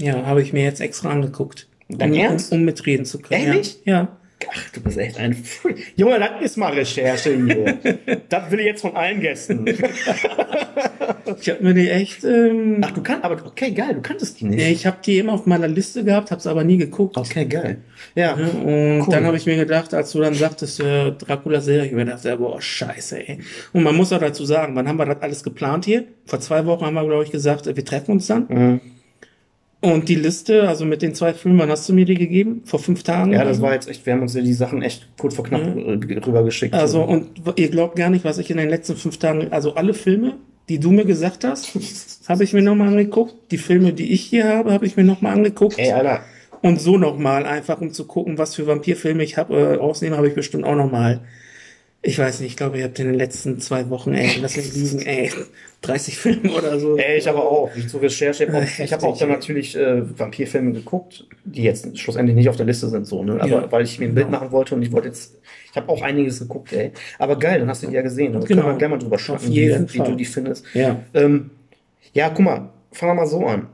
Ja, habe ich mir jetzt extra angeguckt. Dein um, Ernst? Um, um mitreden zu können. Ehrlich? Ja. ja. Ach, du bist echt ein Freak. Junge, das ist mal Recherche hier. das will ich jetzt von allen Gästen. Ich habe mir die echt. Ähm, Ach, du kannst, aber okay, geil, du kanntest die nicht. nee, ich habe die immer auf meiner Liste gehabt, habe es aber nie geguckt. Okay, geil. Ja. Ja, Und Cool. dann habe ich mir gedacht, als du dann sagtest, äh, Dracula-Serie, ich mir gedacht, ja, boah, scheiße, ey. Und man muss auch dazu sagen, wann haben wir das alles geplant hier? Vor zwei Wochen haben wir, glaube ich, gesagt, äh, wir treffen uns dann. Mhm. Und die Liste, also mit den zwei Filmen, wann hast du mir die gegeben? Vor fünf Tagen? Ja, das war jetzt echt, wir haben uns ja die Sachen echt kurz vor knapp äh, rübergeschickt. Also, und ihr glaubt gar nicht, was ich in den letzten fünf Tagen, also alle Filme, die du mir gesagt hast, habe ich mir nochmal angeguckt. Die Filme, die ich hier habe, habe ich mir nochmal angeguckt. Ey, Alter, Und so nochmal, einfach um zu gucken, was für Vampirfilme ich habe. Äh, ausnehmen habe ich bestimmt auch nochmal. Ich weiß nicht, ich glaube, ihr habt in den letzten zwei Wochen, ey, lass mich liegen, ey, 30 Filme oder so. ey, ich aber auch. Ich zur Recherche, ich habe auch, ich hab auch dann natürlich äh, Vampirfilme geguckt, die jetzt schlussendlich nicht auf der Liste sind, so, ne? Aber Ja. weil ich mir ein Bild Genau. machen wollte und ich wollte jetzt, ich habe auch einiges geguckt, ey. Aber geil, dann hast du die ja gesehen. Da Genau. können wir gerne mal drüber jeden wie, wie du die findest. Ja. Ähm, ja, guck mal, fangen wir mal so an.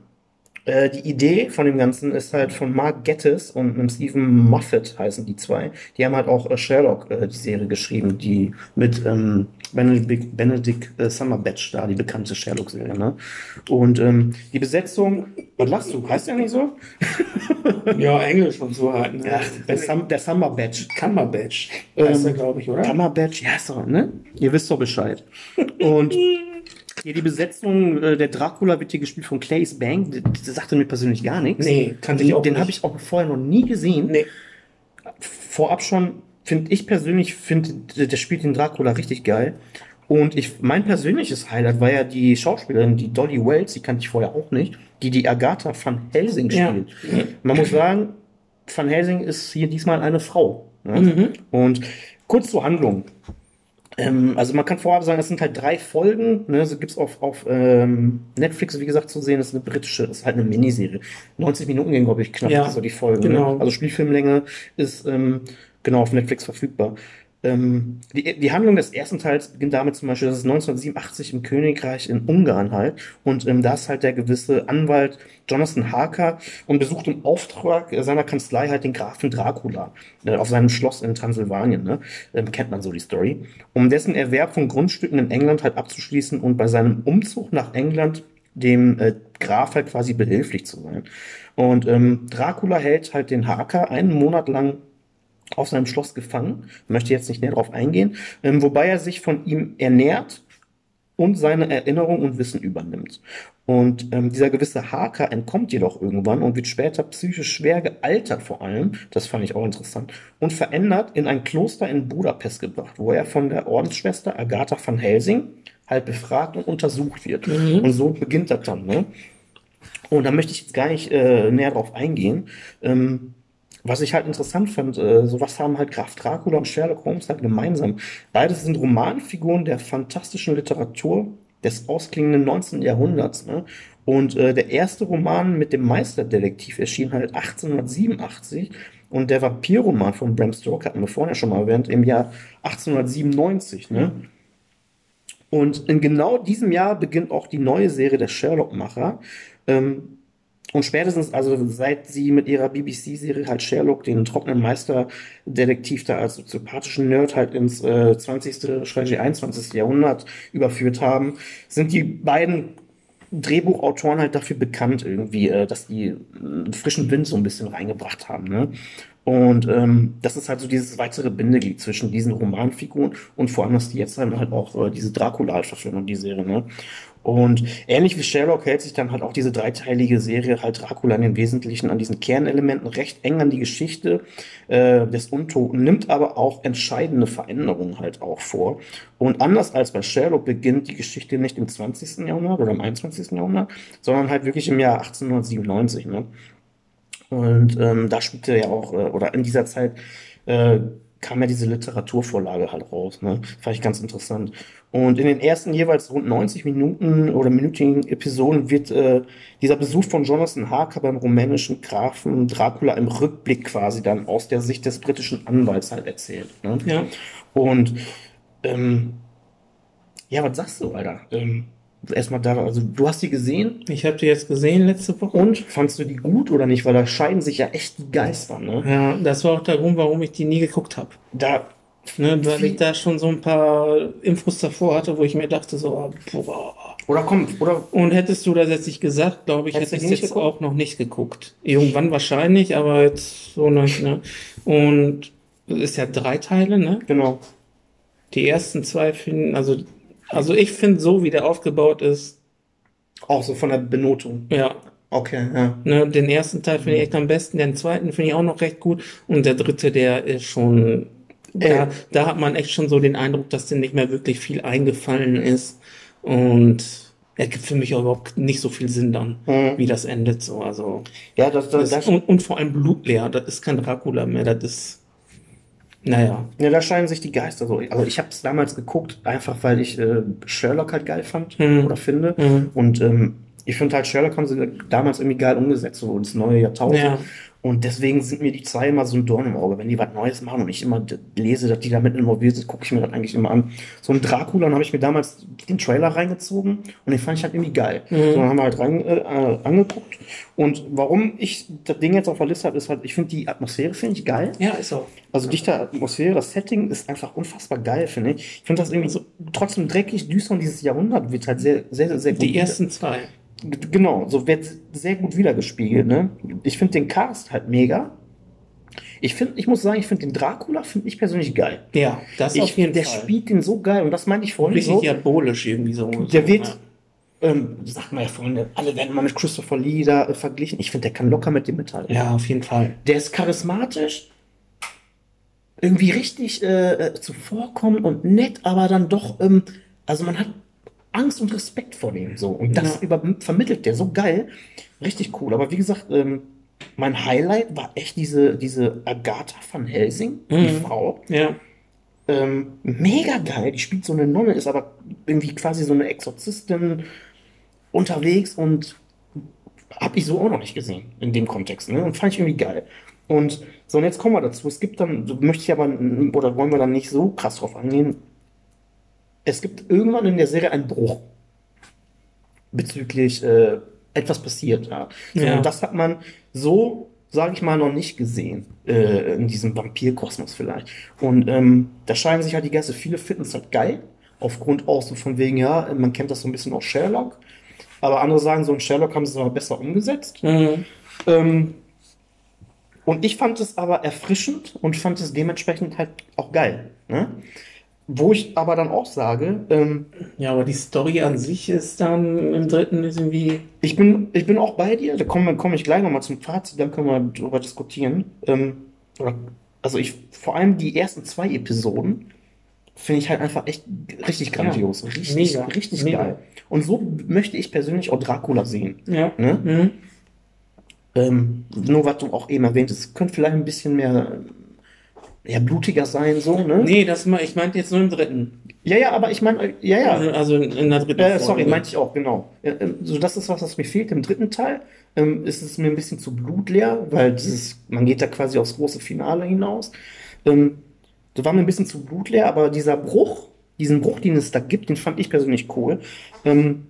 Äh, die Idee von dem Ganzen ist halt von Mark Gettis und einem Stephen Moffat heißen die zwei. Die haben halt auch äh, Sherlock, äh, die Serie geschrieben, die mit ähm, Benedict, Benedict äh, Cumberbatch da, die bekannte Sherlock-Serie, ne? Und ähm, die Besetzung, was lachst du? Heißt der nicht so? Ja, Englisch und so halt. Ne? Ja, der, Sum, der Cumberbatch. Cumberbatch. Ähm, Heißt er, glaube ich, oder? Cumberbatch, ja, doch, ne? Ihr wisst doch Bescheid. Und hier die Besetzung, äh, der Dracula wird hier gespielt von Claes Bang. Das, sagte mir persönlich gar nichts. Nee, kannte ich auch Den habe ich auch vorher noch nie gesehen. Nee. Vorab schon, finde ich persönlich, finde, der spielt den Dracula richtig geil. Und ich, mein persönliches Highlight war ja die Schauspielerin, die Dolly Wells, die kannte ich vorher auch nicht, die die Agatha van Helsing Ja. spielt. Man muss sagen, van Helsing ist hier diesmal eine Frau. Ne? Mhm. Und kurz zur Handlung. Ähm, also man kann vorab sagen, es sind halt drei Folgen. Ne? So gibt's auf, auf ähm, Netflix, wie gesagt, zu sehen. Das ist eine britische, das ist halt eine Miniserie. 90 Minuten gehen, glaube ich, knapp Ja, so die Folgen. genau. Ne? Also Spielfilmlänge ist ähm, genau auf Netflix verfügbar. Ähm, die, die Handlung des ersten Teils beginnt damit zum Beispiel, dass es 1987 im Königreich in Ungarn halt und ähm, da ist halt der gewisse Anwalt Jonathan Harker und besucht im Auftrag seiner Kanzlei halt den Grafen Dracula äh, auf seinem Schloss in Transsilvanien, ne? ähm, kennt man so die Story, um dessen Erwerb von Grundstücken in England halt abzuschließen und bei seinem Umzug nach England dem äh, Graf halt quasi behilflich zu sein. Und ähm, Dracula hält halt den Harker einen Monat lang auf seinem Schloss gefangen. Möchte jetzt nicht näher darauf eingehen, ähm, wobei er sich von ihm ernährt und seine Erinnerung und Wissen übernimmt. Und ähm, dieser gewisse Harker entkommt jedoch irgendwann und wird später psychisch schwer gealtert vor allem, das fand ich auch interessant, und verändert in ein Kloster in Budapest gebracht, wo er von der Ordensschwester Agatha van Helsing halt befragt und untersucht wird. Und so beginnt das dann. Ne? Und da möchte ich jetzt gar nicht äh, näher drauf eingehen. Ähm, was ich halt interessant fand, äh, sowas haben halt Graf Dracula und Sherlock Holmes halt gemeinsam. Beides sind Romanfiguren der fantastischen Literatur des ausklingenden 19. Jahrhunderts. Ne? Und äh, der erste Roman mit dem Meisterdetektiv erschien halt 1887 und der Vampirroman von Bram Stoker hatten wir vorhin ja schon mal erwähnt, im Jahr 1897. Ne? Und in genau diesem Jahr beginnt auch die neue Serie der Sherlock-Macher. Ähm, und spätestens, also seit sie mit ihrer BBC-Serie halt Sherlock, den trockenen Meisterdetektiv da als sympathischen Nerd halt ins äh, 20., schrägstrich 21. Jahrhundert überführt haben, sind die beiden Drehbuchautoren halt dafür bekannt irgendwie, äh, dass die einen frischen Wind so ein bisschen reingebracht haben. Ne? Und ähm, das ist halt so dieses weitere Bindeglied zwischen diesen Romanfiguren und vor allem, dass die jetzt halt auch äh, diese Dracula verfilmen, die Serie. Ne? Und ähnlich wie Sherlock hält sich dann halt auch diese dreiteilige Serie halt Dracula den Wesentlichen an diesen Kernelementen recht eng an die Geschichte äh, des Untoten, nimmt aber auch entscheidende Veränderungen halt auch vor. Und anders als bei Sherlock beginnt die Geschichte nicht im 20. Jahrhundert oder im 21. Jahrhundert, sondern halt wirklich im Jahr 1897. Ne? Und ähm, da spielte ja auch, äh, oder in dieser Zeit äh, kam ja diese Literaturvorlage halt raus. Ne? Fand ich ganz interessant. Und in den ersten jeweils rund 90 Minuten oder minütigen Episoden wird äh, dieser Besuch von Jonathan Harker beim rumänischen Grafen Dracula im Rückblick quasi dann aus der Sicht des britischen Anwalts halt erzählt. Ne? Ja. Und ähm, ja, was sagst du, Alter? Ähm, erstmal da, also du hast die gesehen Ich habe die jetzt gesehen letzte Woche. und fandst du die gut oder nicht? Weil da scheiden sich ja echt die Geister, ne? Ja, das war auch der Grund, warum ich die nie geguckt habe. Da, Ne, weil ich da schon so ein paar Infos davor hatte, wo ich mir dachte, so, ah, boah. oder komm, oder Und hättest du das jetzt nicht gesagt, glaube ich, hätte ich jetzt geguckt? auch noch nicht geguckt. Irgendwann wahrscheinlich, aber jetzt so nicht, ne? Und es ist ja drei Teile, ne? genau. Die ersten zwei finden, also, also ich finde so, wie der aufgebaut ist, Auch so von der Benotung. ja, Okay, ja. ne, den ersten Teil finde ich echt am besten, den zweiten finde ich auch noch recht gut und der dritte, der ist schon, da, da hat man echt schon so den Eindruck, dass dem nicht mehr wirklich viel eingefallen ist und er gibt für mich auch überhaupt nicht so viel Sinn dann, Mhm. wie das endet so, also. Ja, das, das, Das, das, und, und vor allem blutleer, das ist kein Dracula mehr, das ist, naja, ja, da scheiden sich die Geister so. Also ich habe es damals geguckt, einfach weil ich äh, Sherlock halt geil fand Mhm. oder finde. Mhm. Und ähm, ich finde halt, Sherlock haben sie damals irgendwie geil umgesetzt, so ins neue Jahrtausend. Ja. Und deswegen sind mir die zwei immer so ein Dorn im Auge. Wenn die was Neues machen und ich immer lese, dass die da mit involviert sind, gucke ich mir das eigentlich immer an. So ein Dracula, habe ich mir damals den Trailer reingezogen und den fand ich halt irgendwie geil. Mhm. So, dann haben wir halt rein, äh, äh, angeguckt. Und warum ich das Ding jetzt auf der Liste habe, ist halt, ich finde die Atmosphäre, finde ich geil. Ja, ist auch. Also dichte Atmosphäre, das Setting ist einfach unfassbar geil, finde ich. Ich finde das irgendwie so trotzdem dreckig, düster und dieses Jahrhundert wird halt sehr, sehr, sehr gut. Die ersten zwei. Genau, so wird sehr gut wiedergespiegelt. Ne? Ich finde den Cast halt mega. Ich finde, ich muss sagen, ich finde den Dracula finde ich persönlich geil. Ja, das auf Ich, jeden der Fall. spielt den so geil und das meinte ich vorhin Richtig so. diabolisch irgendwie so. Der wird, ähm, sagt man ja Freunde, alle werden mal mit Christopher Lee da äh, verglichen. Ich finde, der kann locker mit dem mithalten. Ja, auf jeden Fall. Der ist charismatisch, irgendwie richtig äh, äh, zuvorkommend und nett, aber dann doch, ähm, also man hat Angst und Respekt vor dem so. Und das Ja. über, vermittelt der so geil. Richtig cool. Aber wie gesagt, ähm, mein Highlight war echt diese, diese Agatha van Helsing, die Mhm. Frau. Ja. Ähm, mega geil. Die spielt so eine Nonne, ist aber irgendwie quasi so eine Exorzistin unterwegs und habe ich so auch noch nicht gesehen in dem Kontext. Ne? Und fand ich irgendwie geil. Und so, und jetzt kommen wir dazu. Es gibt dann, so möchte ich aber, oder wollen wir dann nicht so krass drauf angehen. Es gibt irgendwann in der Serie einen Bruch bezüglich äh, etwas passiert. Ja. Ja. Und das hat man so, sage ich mal, noch nicht gesehen äh, in diesem Vampirkosmos vielleicht. Und ähm, da scheinen sich halt die Gäste, viele finden es halt geil, aufgrund auch so von wegen, ja, man kennt das so ein bisschen aus Sherlock. Aber andere sagen, so ein Sherlock haben sie es aber besser umgesetzt. Mhm. Ähm, und ich fand es aber erfrischend und fand es dementsprechend halt auch geil. Ne? Wo ich aber dann auch sage, ähm, Ja, aber die Story an sich ist dann im dritten ist irgendwie. ich, bin, ich bin auch bei dir, da komme komm ich gleich nochmal zum Fazit, dann können wir darüber diskutieren. Ähm, also ich, vor allem die ersten zwei Episoden finde ich halt einfach echt richtig grandios. richtig, Mega, richtig mega. geil. Und so möchte ich persönlich auch Dracula sehen. Ja. Ne? Mhm. Ähm, nur was du auch eben erwähnt hast, könnte vielleicht ein bisschen mehr ja, blutiger sein, so, ne? Nee, das ich meinte jetzt nur im dritten. Ja, ja, aber ich meine, ja, ja. Also, also in der dritten Äh, sorry, meinte ich auch, genau. Äh, äh, so, das ist was, was mir fehlt im dritten Teil. Ähm, ist es mir ein bisschen zu blutleer, weil dieses, man geht da quasi aufs große Finale hinaus. Ähm, das war mir ein bisschen zu blutleer, aber dieser Bruch, diesen Bruch, den es da gibt, den fand ich persönlich cool. Ähm,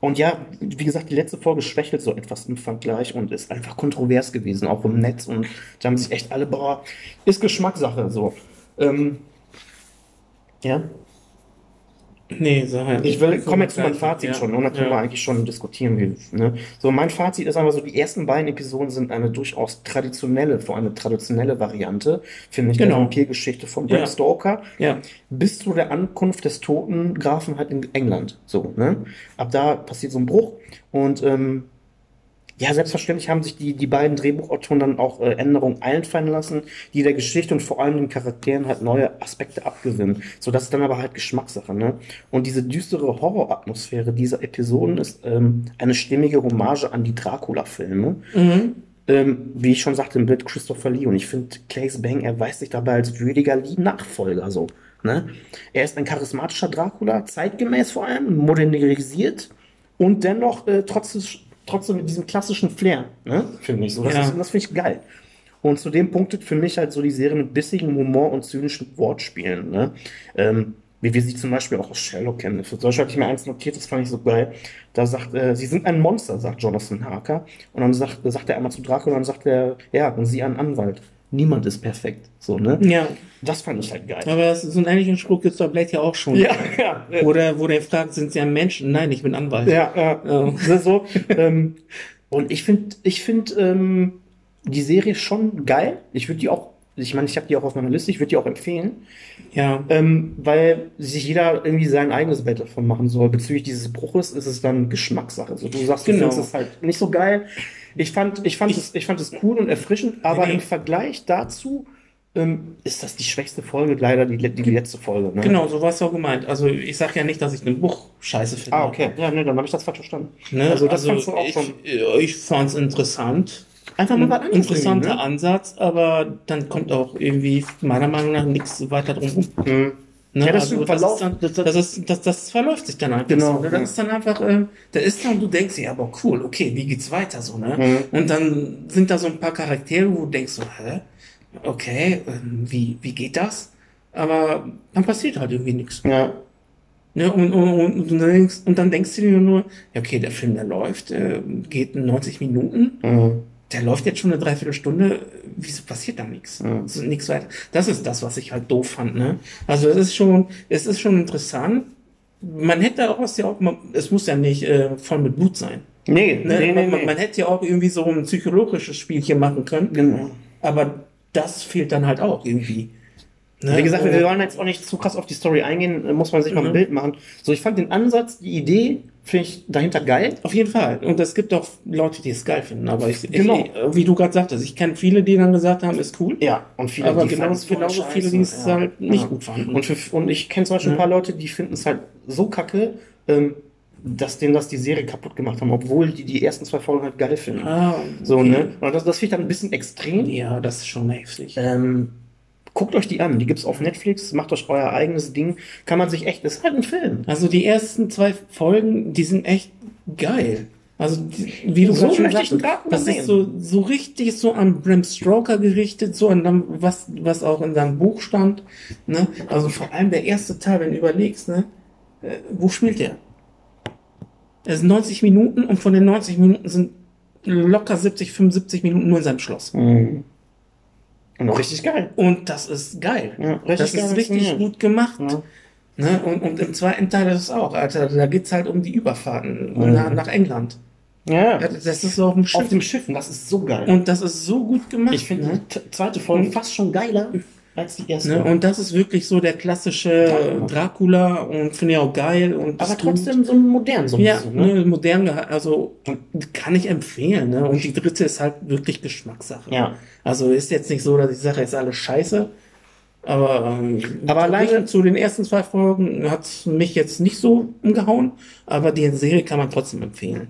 und ja, wie gesagt, die letzte Folge schwächelt so etwas im Vergleich und ist einfach kontrovers gewesen, auch im Netz. Und da haben sich echt alle, boah, ist Geschmackssache so. Ähm, ja. Nee, sag halt. Ich will, komme jetzt zu meinem Fazit Ja. schon, und dann können Ja. wir eigentlich schon diskutieren. Wie, ne? So, mein Fazit ist einfach so, die ersten beiden Episoden sind eine durchaus traditionelle, vor allem eine traditionelle Variante, finde ich, der Genau. Vampirgeschichte von Bram Ja. Stoker, Ja. bis zu der Ankunft des toten Grafen halt in England. So, ne? Ab da passiert so ein Bruch und ähm, ja, selbstverständlich haben sich die, die beiden Drehbuchautoren dann auch äh, Änderungen einfallen lassen, die der Geschichte und vor allem den Charakteren halt neue Aspekte abgewinnen. So, das ist dann aber halt Geschmackssache, ne? Und diese düstere Horroratmosphäre dieser Episoden ist ähm, eine stimmige Hommage an die Dracula-Filme. Mhm. Ähm, wie ich schon sagte, im Bild Christopher Lee. Und ich finde, Claes Bang erweist sich dabei als würdiger Lee-Nachfolger. So, ne? Er ist ein charismatischer Dracula, zeitgemäß vor allem, modernisiert und dennoch äh, trotzdem, trotzdem mit diesem klassischen Flair, ne? finde ich so. Das, Ja. ist- das finde ich geil. Und zudem punktet für mich halt so die Serie mit bissigem Humor und zynischen Wortspielen. Ne? Ähm, Wie wir sie zum Beispiel auch aus Sherlock kennen. Für solche hatte ich mir eins notiert, das fand ich so geil. Da sagt, äh, sie sind ein Monster, sagt Jonathan Harker. Und dann sagt, sagt er einmal zu Draco und dann sagt er, ja, und sie ein Anwalt. Niemand ist perfekt. So, ne? Ja, Das fand ich halt geil. aber das, so einen ähnlichen Spruch gibt's bei Blade ja auch schon. Ja, ja. Wo der, wo der fragt, sind Sie ein Mensch? Nein, ich bin Anwalt. Ja, ja. Ist so. ähm, und ich finde, ich finde ähm, die Serie schon geil. Ich würde die auch, ich meine, ich habe die auch auf meiner Liste, ich würde die auch empfehlen, Ja. ähm, weil sich jeder irgendwie sein eigenes Bett davon machen soll. Bezüglich dieses Bruches ist es dann Geschmackssache. Also du sagst, du Genau. findest es halt nicht so geil. Ich fand, ich fand es, ich fand es cool und erfrischend, aber Nee. im Vergleich dazu ähm, ist das die schwächste Folge, leider die, die, letzte Folge. Ne? Genau, so war es auch gemeint. Also ich sag ja nicht, dass ich den Buch scheiße finde. Ah, okay. Ja, ne, dann habe ich das falsch verstanden. Ne? Also das fandst du auch ich, schon. Ich fand's interessant. Einfach mal was Ein anderes. interessanter irgendwie, Ansatz, aber dann kommt auch irgendwie meiner Meinung nach nichts weiter drum rum. ne? Mhm. Ne? Ja, das also stimmt, das, dann, das- das, ist, das, das verläuft sich dann einfach Genau, so. Ne? ja. Das ist dann einfach, äh, da ist dann, du denkst ja, aber cool, okay, wie geht's weiter so, ne? Mhm. Und dann sind da so ein paar Charaktere, wo du denkst so, hä? Okay, ähm, wie, wie geht das? Aber dann passiert halt irgendwie nichts. Ja. Ne? Und, und, und, und, dann denkst, und dann denkst du dir nur, ja, okay, der Film, der läuft, äh, geht 90 Minuten, Mhm. Der läuft jetzt schon eine Dreiviertelstunde, wieso passiert da nichts? Ja. So, nichts weiter. Das ist das, was ich halt doof fand, ne? Also es ist schon, es ist schon interessant. Man hätte auch was ja auch, man, es muss ja nicht äh, voll mit Blut sein. Nee, Ne? nee, nee, man, nee. man hätte ja auch irgendwie so ein psychologisches Spielchen machen können, genau. aber das fehlt dann halt auch irgendwie. Ne? Wie gesagt, Äh, wir wollen jetzt auch nicht zu krass auf die Story eingehen, äh, muss man sich mal ein Mhm. Bild machen. So, ich fand den Ansatz, die Idee, finde ich dahinter geil. Auf jeden Fall. Und es gibt auch Leute, die es geil finden. Aber ich, Genau. ich, äh, wie du gerade sagtest, ich kenne viele, die dann gesagt haben, ist cool. Ja, und viele, aber die genau, voll genauso scheiße. viele, die es Ja, halt nicht ja. gut fanden. Und, für, und ich kenne zum Beispiel ein paar Leute, die finden es halt so kacke, ähm, dass denen das die Serie kaputt gemacht haben, obwohl die die ersten zwei Folgen halt geil finden. ah, So, okay. ne? Und das, das finde ich dann ein bisschen extrem. Ja, das ist schon heftig. Ähm, guckt euch die an, die gibt's auf Netflix, macht euch euer eigenes Ding. Kann man sich echt, das ist halt ein Film. Also die ersten zwei Folgen, die sind echt geil. Also die, wie du So gerade schon Dracula das sehen. ist so, so richtig so an Bram Stoker gerichtet, so an dem, was, was auch in seinem Buch stand. Ne? Also vor allem der erste Teil, wenn du überlegst, ne? Äh, wo spielt der? Es sind 90 Minuten und von den 90 Minuten sind locker 70, 75 Minuten nur in seinem Schloss. Und richtig geil. Und das ist geil. Ja, richtig das geil ist richtig gut gemacht. Ja. Ne? Und, und im zweiten Teil ist es auch, Alter, da geht's halt um die Überfahrten Mhm. nach, nach England. Ja, Das ist so auf dem Schiff. auf dem Schiff, das ist so geil. und das ist so gut gemacht. ich finde ne? die zweite Folge fast schon geiler als die erste. Ne? Und das ist wirklich so der klassische Dracula. Dracula und finde ich auch geil. Und Aber trotzdem so modern, so ein. Ja, bisschen. Ne? ne, modern, also kann ich empfehlen. Ne? Und die dritte ist halt wirklich Geschmackssache. Ja. Also ist jetzt nicht so, dass ich sage, ist alles scheiße. Aber, ähm, Aber alleine- zu den ersten zwei Folgen hat mich jetzt nicht so umgehauen, aber die Serie kann man trotzdem empfehlen.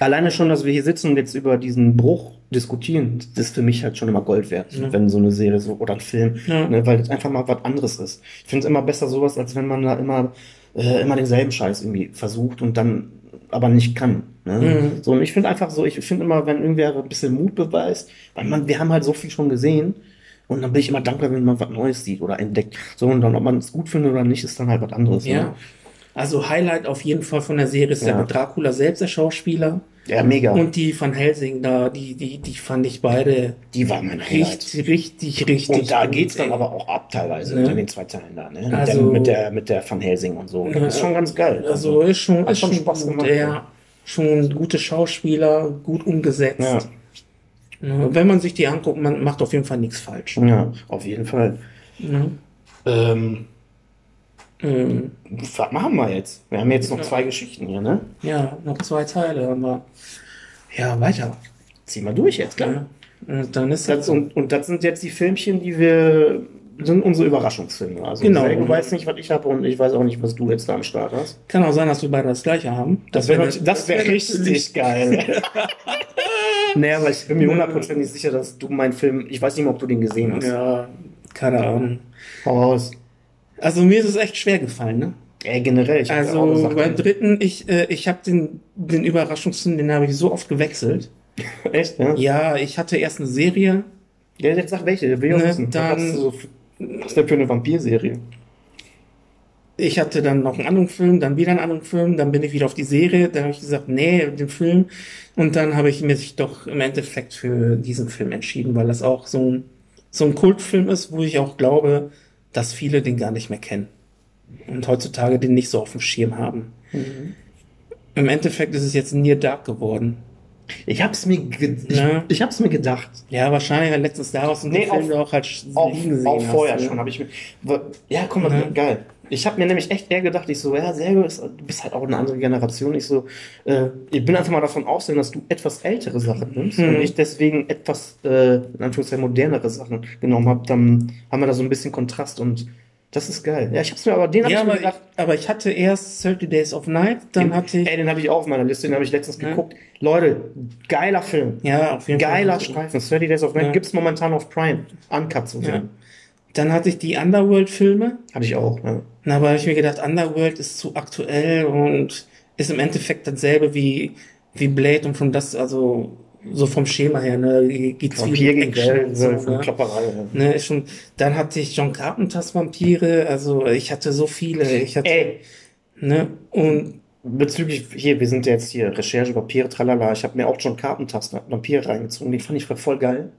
Alleine schon, dass wir hier sitzen und jetzt über diesen Bruch diskutieren, das ist für mich halt schon immer Gold wert, Ja. wenn so eine Serie so oder ein Film, Ja. ne, weil es einfach mal was anderes ist. Ich finde es immer besser sowas, als wenn man da immer, äh, immer denselben Scheiß irgendwie versucht und dann aber nicht kann. Ne? Mhm. So, und ich finde einfach so, ich finde immer, wenn irgendwer ein bisschen Mut beweist, weil man, wir haben halt so viel schon gesehen. Und dann bin ich immer dankbar, wenn man was Neues sieht oder entdeckt. So, und dann, ob man es gut findet oder nicht, ist dann halt was anderes. Ja. Ne? Also Highlight auf jeden Fall von der Serie ist Ja. der Dracula selbst, der Schauspieler. Ja, mega. Und die Van Helsing da, die, die, die fand ich beide die war mein Highlight. richtig, richtig, richtig. Und da gut, geht's dann ey. aber auch ab teilweise Ne? unter den zwei Teilen da, ne? Mit, Also- der, mit der mit der Van Helsing und so. Das ist schon ganz geil. Also ist schon, Hat ist schon schon Spaß gut, gemacht, ja. ja. Schon gute Schauspieler, gut umgesetzt. ja, Ja, Wenn man sich die anguckt, man macht auf jeden Fall nichts falsch. ja, auf jeden Fall. Ja. Ähm, Ähm, was machen wir jetzt? Wir haben jetzt noch Ja. zwei Geschichten hier, ne? ja, noch zwei Teile, aber ja, weiter. Zieh mal durch jetzt, klar. Ja. Und dann ist Das, das und, und das sind jetzt die Filmchen, die wir sind unsere Überraschungsfilme. Also Genau. du weißt nicht, was ich habe und ich weiß auch nicht, was du jetzt da am Start hast. kann auch sein, dass wir beide das gleiche haben. Das wäre wär- das wär wär richtig geil. naja, aber ich bin mir hundertprozentig sicher, dass du meinen Film, ich weiß nicht mehr, ob du den gesehen hast. Ja, keine Ahnung. Hau raus. Also mir ist es echt schwer gefallen, ne? Ey, generell, ich ja Also gesagt, beim dritten, ich, äh, ich habe den, den Überraschungsfilm, den habe ich so oft gewechselt. echt, ja? Ja, ich hatte erst eine Serie, Ja, jetzt sag welche, will ich auch Ne, wissen. dann- Was so was ist denn für eine Vampirserie? ich hatte dann noch einen anderen Film, dann wieder einen anderen Film, dann bin ich wieder auf die Serie, dann habe ich gesagt, nee, den Film. Und dann habe ich mich doch im Endeffekt für diesen Film entschieden, weil das auch so ein, so ein Kultfilm ist, wo ich auch glaube, dass viele den gar nicht mehr kennen. Und heutzutage den nicht so auf dem Schirm haben. Mhm. Im Endeffekt ist es jetzt Near Dark geworden. Ich hab's mir, ge ich, Ja. ich hab's mir gedacht. Ja, wahrscheinlich hat letztens daraus einen Nee, Film, auf- auch halt auch hast, vorher ne? schon habe ich mir. Ja, komm mal, Ja. geil. Ich habe mir nämlich echt eher gedacht, ich so, ja, Sergio, ist, du bist halt auch eine andere Generation. Ich so, äh, ich bin einfach mal davon ausgegangen, dass du etwas ältere Sachen nimmst Mhm. und ich deswegen etwas, äh, in Anführungszeichen, modernere Sachen genommen habe. Dann haben wir da so ein bisschen Kontrast und das ist geil. Ja, ich hab's mir aber, den hab Ja, ich mir aber ich, gedacht, aber ich hatte erst 30 Days of Night, dann den, hatte ich. ey, den habe ich auch auf meiner Liste, den habe ich letztens Ja. geguckt. Leute, geiler Film. Ja, auf jeden Geiler Fall. Streifen. 30 Days of Night Ja. gibt's momentan auf Prime. Uncut zu Ja. Dann hatte ich die Underworld-Filme. Hatte ich auch. Ja. Na, aber habe ich mir gedacht, Underworld ist zu aktuell und ist im Endeffekt dasselbe wie, wie Blade und von das, also so vom Schema her, ne, geht's Vampir gegen Action und so, so, ne? Klopperei. Ja. Ne, ist schon, dann hatte ich John Carpenters Vampire, also ich hatte so viele, ich hatte, Ey, ne, und bezüglich, hier, wir sind ja jetzt hier, Recherche, Vampire, tralala. Ich habe mir auch John Carpenters Vampire reingezogen. Den fand ich voll geil.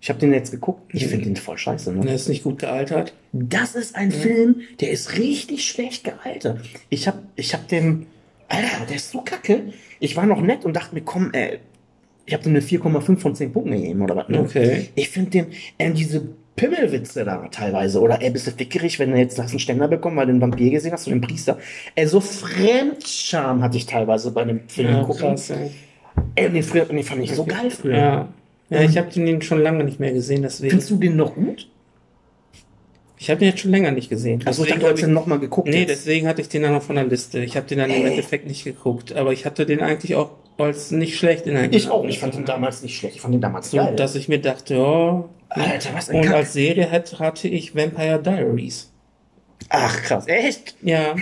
Ich habe den jetzt geguckt. Ich finde den voll scheiße. Ne? ne, ist nicht gut gealtert. Das ist ein Film, der ist richtig schlecht gealtert. Ich hab, ich hab dem, Alter, der ist so kacke. Ich war noch nett und dachte mir, komm, ey, ich habe dem eine 4,5 von 10 Punkten gegeben oder was. Ne? Okay. Ich finde den, äh, diese Pimmelwitze da teilweise, oder ey, bist du fickerig, wenn du jetzt hast einen Ständer bekommen, weil du den Vampir gesehen hast, oder den Priester. Ey, so Fremdscham hatte ich teilweise bei dem Film Ja, gucken. krass, ey. Ey, den, den fand ich so geil früher. Ja. Ja, ich habe den schon lange nicht mehr gesehen, deswegen. Findest du den noch gut? Ich habe den jetzt schon länger nicht gesehen. Also ich dachte, du hast den nochmal geguckt. Nee, jetzt. deswegen hatte ich den dann noch von der Liste. Ich habe den dann im Ey. Endeffekt nicht geguckt, aber ich hatte den eigentlich auch als nicht schlecht in Erinnerung. Ich auch. Ich fand den damals nicht schlecht. Ich fand den damals so, geil. dass ich mir dachte, ja. Alter, was ein Und Kack. als Serie hat, hatte ich Vampire Diaries. Ach, krass. Echt? Ja,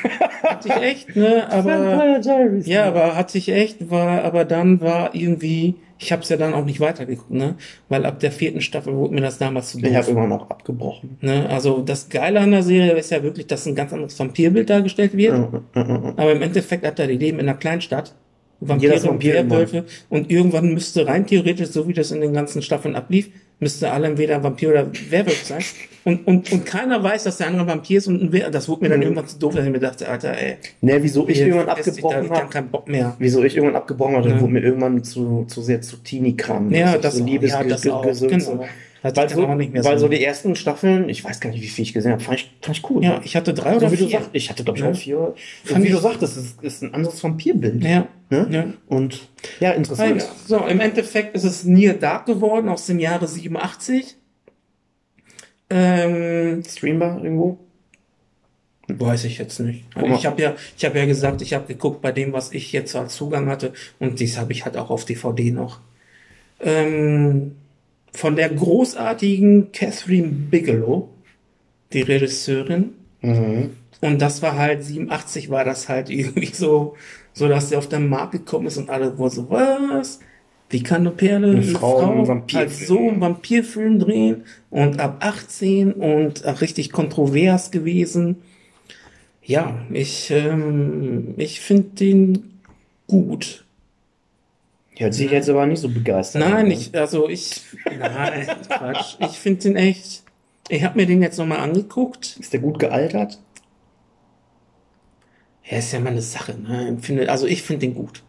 hatte ich echt, ne? Aber ja, aber hatte ich echt, war, aber dann war irgendwie, ich habe es ja dann auch nicht weitergeguckt, ne? Weil ab der vierten Staffel wurde mir das damals zu Ich habe doof. irgendwann auch abgebrochen. Ne? Also das Geile an der Serie ist ja wirklich, dass ein ganz anderes Vampirbild dargestellt wird. Aber im Endeffekt hat er die leben in einer Kleinstadt. Vampire Jeder und. Werwölfe. Und irgendwann müsste rein theoretisch, so wie das in den ganzen Staffeln ablief, müsste alle entweder Vampir oder Werwolf sein. Und, und, und keiner weiß, dass der andere Vampir ist und ein Wer Das wurde mir dann Mhm. irgendwann zu doof, dass ich mir dachte, Alter, ey. Ne, wieso ich irgendwann da- abgebrochen Ich hab keinen Bock mehr. Wieso ich irgendwann abgebrochen habe, Ja. wurde mir irgendwann zu, zu sehr zu Teenie-Kram. Ja, das, so auch, ja, das auch. Genau. Hat Weil, so, weil so. so die ersten Staffeln, ich weiß gar nicht, wie viel ich gesehen habe, fand ich, fand ich cool. ja, ich hatte drei oder so wie du vier. sagst, ich hatte glaube ich Ja. auch vier. Fand wie du ich- sagtest, es ist, ist ein anderes Vampirbild. ja. Ne? ja. Und ja, interessant. So, im Endeffekt ist es Near Dark geworden aus dem Jahre 87. Ähm, Streambar irgendwo? weiß ich jetzt nicht. Mal. Ich habe ja, ich habe ja gesagt, ich habe geguckt bei dem, was ich jetzt als Zugang hatte, und dies habe ich halt auch auf DVD noch. Ähm, von der großartigen Catherine Bigelow, die Regisseurin, Mhm. und das war halt 87 war das halt irgendwie so, so dass sie auf den Markt gekommen ist und alle wurden so, was? Wie kann eine Perle, eine, Frau Frau, einen Vampirfilm halt so einen Vampirfilm drehen und ab 18 und auch richtig kontrovers gewesen. Ja, ich, ähm, ich finde den gut. Hört sich jetzt aber nicht so begeistert. an, Nein, ne? ich, also ich, nein, Quatsch. Ich finde den echt, ich habe mir den jetzt nochmal angeguckt. Ist der gut gealtert? Ja, ist ja mal eine Sache, ne? Ich finde- Also ich finde den gut.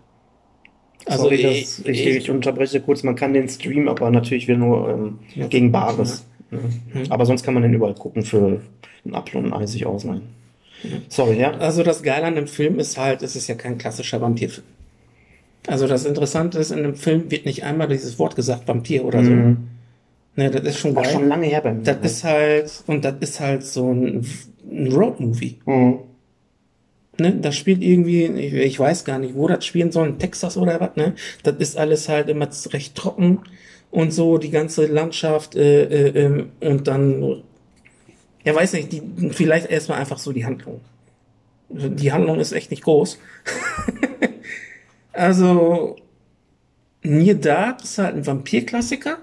Also Sorry, ich, dass ich, ich, unterbreche kurz. Man kann den streamen, aber natürlich wieder nur ähm, Ja. gegen Bares. Ne? Mhm. Aber sonst kann man den überall gucken für einen Apfel und ein Ei sich ausleihen. Sorry, ja? also das Geile an dem Film ist halt, es ist ja kein klassischer Vampirfilm. Also das Interessante ist, in dem Film wird nicht einmal dieses Wort gesagt, Vampir oder so. Mhm. Ne, das ist schon geil. schon lange her bei mir. das ist halt, und das ist halt so ein, ein Roadmovie. Mhm. Ne, das spielt irgendwie, ich, ich weiß gar nicht, wo das spielen soll, in Texas oder was, ne? Das ist alles halt immer recht trocken und so, die ganze Landschaft, äh, äh, ähm, und dann, ja weiß nicht, die, vielleicht erstmal einfach so die Handlung. Die Handlung ist echt nicht groß. also, Near Dark ist halt ein Vampirklassiker.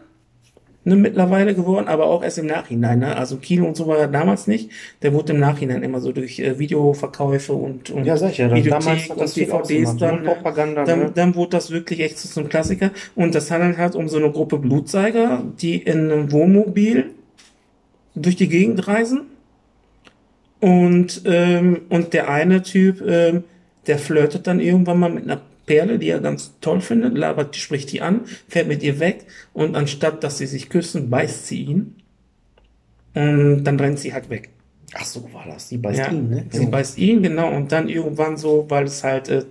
ne, mittlerweile geworden, aber auch erst im Nachhinein. Ne? Also Kino und so war er damals nicht. Der wurde im Nachhinein immer so durch äh, Videoverkäufe und, und Ja, sag ich ja, dann Videothek damals hat das und DVDs dann. ne? Propaganda, dann, ne? dann wurde das wirklich echt so einem Klassiker. Und das handelt halt um so eine Gruppe Blutzeiger, die in einem Wohnmobil durch die Gegend reisen. Und, ähm, und der eine Typ, ähm, der flirtet dann irgendwann mal mit einer Perle, die er ganz toll findet, labert, spricht die an, fährt mit ihr weg und anstatt, dass sie sich küssen, beißt sie ihn. Und dann rennt sie halt weg. Ach so war das. Die beißt Ja, ihn, ne? sie beißt ihn, genau, und dann irgendwann so, weil es halt äh,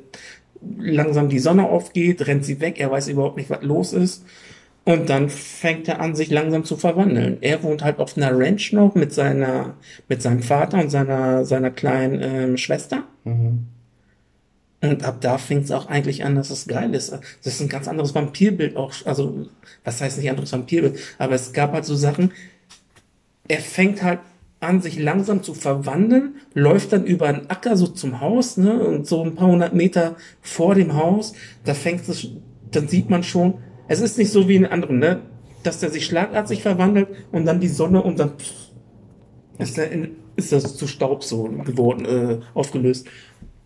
langsam die Sonne aufgeht, rennt sie weg, er weiß überhaupt nicht, was los ist. Und dann fängt er an, sich langsam zu verwandeln. Er wohnt halt auf einer Ranch noch mit seiner, mit seinem Vater und seiner, seiner kleinen ähm, Schwester. Mhm. Und ab da fängt es auch eigentlich an, dass es geil ist. Das ist ein ganz anderes Vampirbild auch. Also, was heißt nicht anderes Vampirbild? Aber es gab halt so Sachen. Er fängt halt an, sich langsam zu verwandeln, läuft dann über einen Acker so zum Haus, ne? Und so ein paar hundert Meter vor dem Haus, da fängt es, dann sieht man schon, es ist nicht so wie in anderen, ne? Dass der sich schlagartig verwandelt und dann die Sonne und dann pff, ist, er in, ist das zu Staub so geworden, äh, aufgelöst.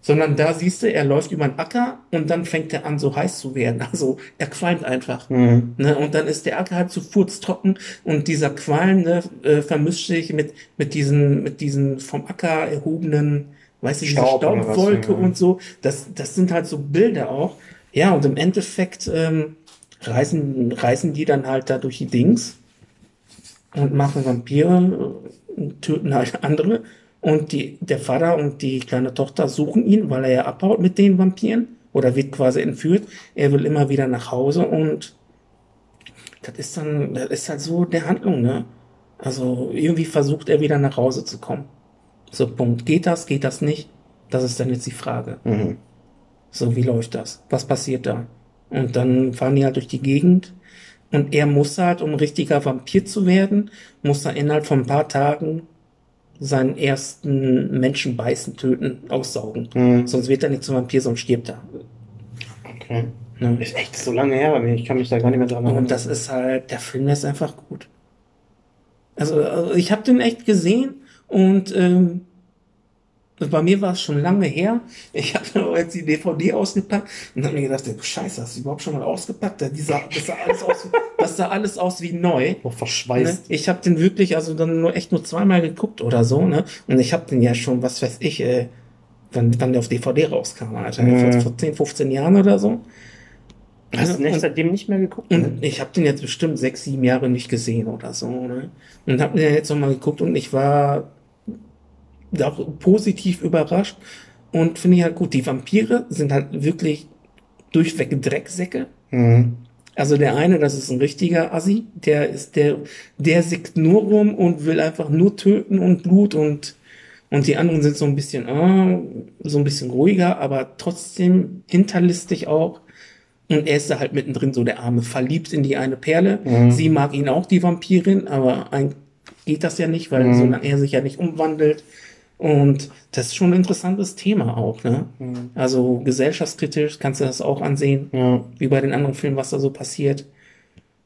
Sondern da siehst du, er läuft über einen Acker und dann fängt er an, so heiß zu werden. Also er qualmt einfach. Mhm. Ne? Und dann ist der Acker halt zu furztrocken und dieser Qualm ne, äh, vermischt sich mit, mit diesen, mit diesen vom Acker erhobenen, weißt du, diese Staub oder was, Staubwolke ja. und so. Das, das sind halt so Bilder auch. Ja, und im Endeffekt ähm, reisen, reisen die dann halt da durch die Dings und machen Vampire, äh, töten halt andere. Und die, der Vater und die kleine Tochter suchen ihn, weil er ja abhaut mit den Vampiren oder wird quasi entführt. Er will immer wieder nach Hause und das ist dann, das ist halt so der Handlung, ne? Also irgendwie versucht er wieder nach Hause zu kommen. So, Punkt. Geht das, geht das nicht? Das ist dann jetzt die Frage. Mhm. So, wie läuft das? Was passiert da? Und dann fahren die halt durch die Gegend und er muss halt, um richtiger Vampir zu werden, muss er innerhalb von ein paar Tagen seinen ersten Menschen beißen, töten, aussaugen. Mhm. Sonst wird er nicht zum Vampir, sonst stirbt er. Okay. Ne? Ist echt so lange her bei mir. Ich kann mich da gar nicht mehr dran erinnern. Und das ist halt, der Film ist einfach gut. Also, also ich habe den echt gesehen und ähm, bei mir war es schon lange her. Ich habe jetzt die DVD ausgepackt und habe mir gedacht, Scheiße, hast du überhaupt schon mal ausgepackt? Das sah, das sah, alles, aus, das sah alles aus wie neu. Ne? verschweißt. Ich habe den wirklich, also dann nur echt nur zweimal geguckt oder so, ne? Und ich habe den ja schon, was weiß ich, äh, wann, wann der auf DVD rauskam, Alter. Mhm. Vor, vor 10, 15 Jahren oder so. Hast du nicht seitdem nicht mehr geguckt? ne? ich habe den jetzt bestimmt sechs, sieben Jahre nicht gesehen oder so. Ne? Und habe den jetzt nochmal geguckt und ich war auch positiv überrascht. Und finde ich halt gut, die Vampire sind halt wirklich durchweg Drecksäcke. Mhm. Also der eine, das ist ein richtiger Assi, der ist der, der sickt nur rum und will einfach nur töten und Blut und und die anderen sind so ein bisschen, ah, so ein bisschen ruhiger, aber trotzdem hinterlistig auch. Und er ist da halt mittendrin so der Arme, verliebt in die eine Perle. Mhm. Sie mag ihn auch, die Vampirin, aber ein, geht das ja nicht, weil Mhm. solange er sich ja nicht umwandelt. Und das ist schon ein interessantes Thema auch, ne? Mhm. Also gesellschaftskritisch kannst du das auch ansehen, Ja, wie bei den anderen Filmen, was da so passiert.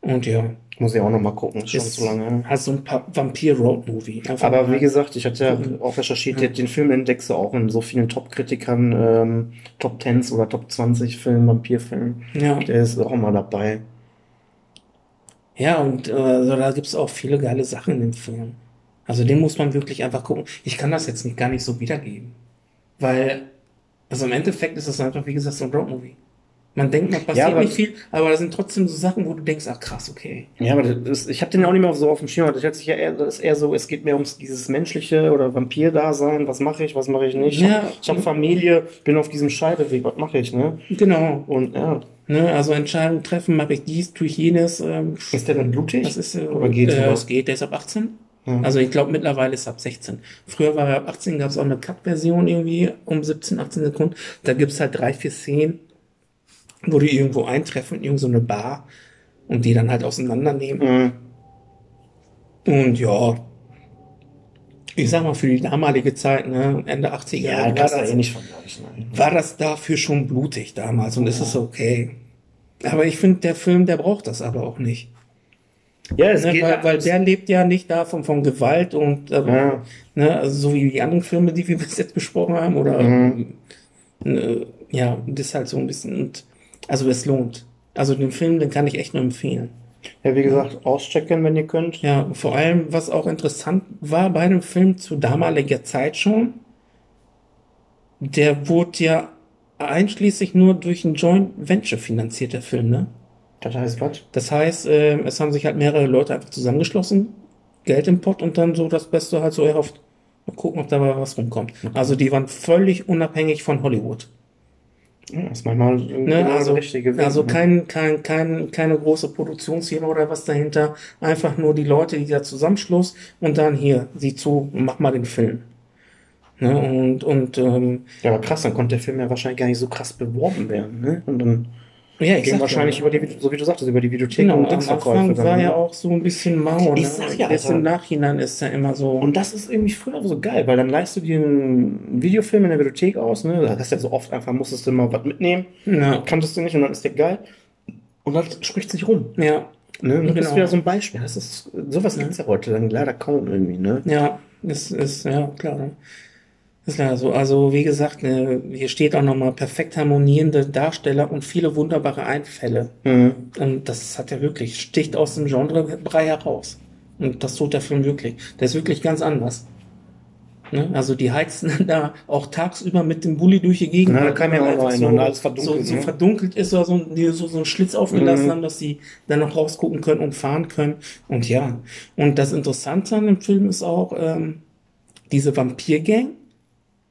Und ja, muss ich auch noch mal gucken. Ist schon ist zu lange. halt so ein Vampir-Road-Movie. Einfach Aber wie gesagt, ich hatte ja gucken. auch recherchiert, den- den Film entdeckst du auch in so vielen Top-Kritikern, ähm, Top 10 oder Top 20 Filmen, Vampirfilmen. ja. Der ist auch immer dabei. Ja, und äh, also da gibt's auch viele geile Sachen in dem Film. Also den muss man wirklich einfach gucken. Ich kann das jetzt nicht, gar nicht so wiedergeben. Weil, also im Endeffekt ist das einfach, wie gesagt, so ein Roadmovie. Man denkt, man passiert aber- nicht viel, aber da sind trotzdem so Sachen, wo du denkst, ach krass, okay. Ja, aber das ich habe den ja auch nicht mehr so auf dem Schirm. Das hört sich ja eher, das ist eher so, es geht mehr ums dieses menschliche oder Vampir-Dasein. Was mache ich, was mache ich nicht? Ja. Ich habe Familie, bin auf diesem Scheideweg. Was mache ich, ne? Genau. Und ja, Ne, also Entscheidungen treffen, mache ich dies, tue ich jenes. Ähm, ist der dann blutig? das ist, äh, Oder geht's äh, es geht, der ist ab 18. Ja. Also ich glaube mittlerweile ist ab 16. Früher war er ab 18, gab es auch eine Cut-Version irgendwie um 17, 18 Sekunden. Da gibt's halt drei, vier Szenen, wo die irgendwo eintreffen, in irgend so eine Bar und die dann halt auseinandernehmen. Mhm. Und ja, ich sag mal, für die damalige Zeit, ne, Ende 80er, Ja, war, das, eh nicht vergleichen. nein. war das dafür schon blutig damals und ist es okay. Aber ich finde, der Film, der braucht das aber auch nicht. Ja, es Ne, geht. weil, weil der lebt ja nicht davon von Gewalt und ähm, Ja. ne, also so wie die anderen Filme, die wir bis jetzt besprochen haben, oder Mhm. ne, ja, das ist halt so ein bisschen und also es lohnt. Also den Film, den kann ich echt nur empfehlen. ja, wie gesagt, auschecken, wenn ihr könnt. Ja, vor allem, was auch interessant war bei dem Film zu damaliger Zeit schon, der wurde ja einschließlich nur durch ein Joint Venture finanziert, der Film, ne? Das heißt was? Das heißt, äh, es haben sich halt mehrere Leute einfach zusammengeschlossen, Geld im Pott und dann so das Beste halt so erhofft. Mal gucken, ob da mal was rumkommt. Also die waren völlig unabhängig von Hollywood. Ja, ist manchmal Ne? genau Also, richtige Weg, also ne? kein, kein, kein, keine große Produktionsfirma oder was dahinter. Einfach nur die Leute, die da zusammenschluss und dann hier, sieh zu, mach mal den Film. Ne? Und, und ähm, Ja, aber krass, dann konnte der Film ja wahrscheinlich gar nicht so krass beworben werden, ne? Und dann ja, ich ging wahrscheinlich ja, über die, so wie du sagtest, über die Videotheken genau, und am Dingsverkäufe. Anfang war ne? ja auch so ein bisschen mau. Ich Ne? sag ja, Jetzt im Nachhinein ist er immer so. Und das ist irgendwie früher so geil, weil dann leihst du dir einen Videofilm in der Videothek aus, ne? Da hast du ja so oft einfach, musstest du mal was mitnehmen, ja, kanntest du nicht und dann ist der geil. Und dann spricht sich rum. ja, Ne? Und das ist Genau. wieder so ein Beispiel. Das ist, sowas gibt's ja heute dann leider kaum irgendwie, ne? ja, ist, ist, ja, klar. Ne? Ist leider so. Also, wie gesagt, ne, hier steht auch nochmal perfekt harmonierende Darsteller und viele wunderbare Einfälle. Mhm. Und das hat er wirklich, sticht aus dem Genrebrei heraus. Und das tut der Film wirklich. Der ist wirklich ganz anders. Ne? Also die heizen da auch tagsüber mit dem Bulli durch die Gegend. Ja, da kam ja auch rein so, und alles verdunkelt, so, so ne? verdunkelt ist oder so, die so, so einen Schlitz aufgelassen Mhm. haben, dass sie dann noch rausgucken können und fahren können. Und ja, und das Interessante an dem Film ist auch ähm, diese Vampirgang.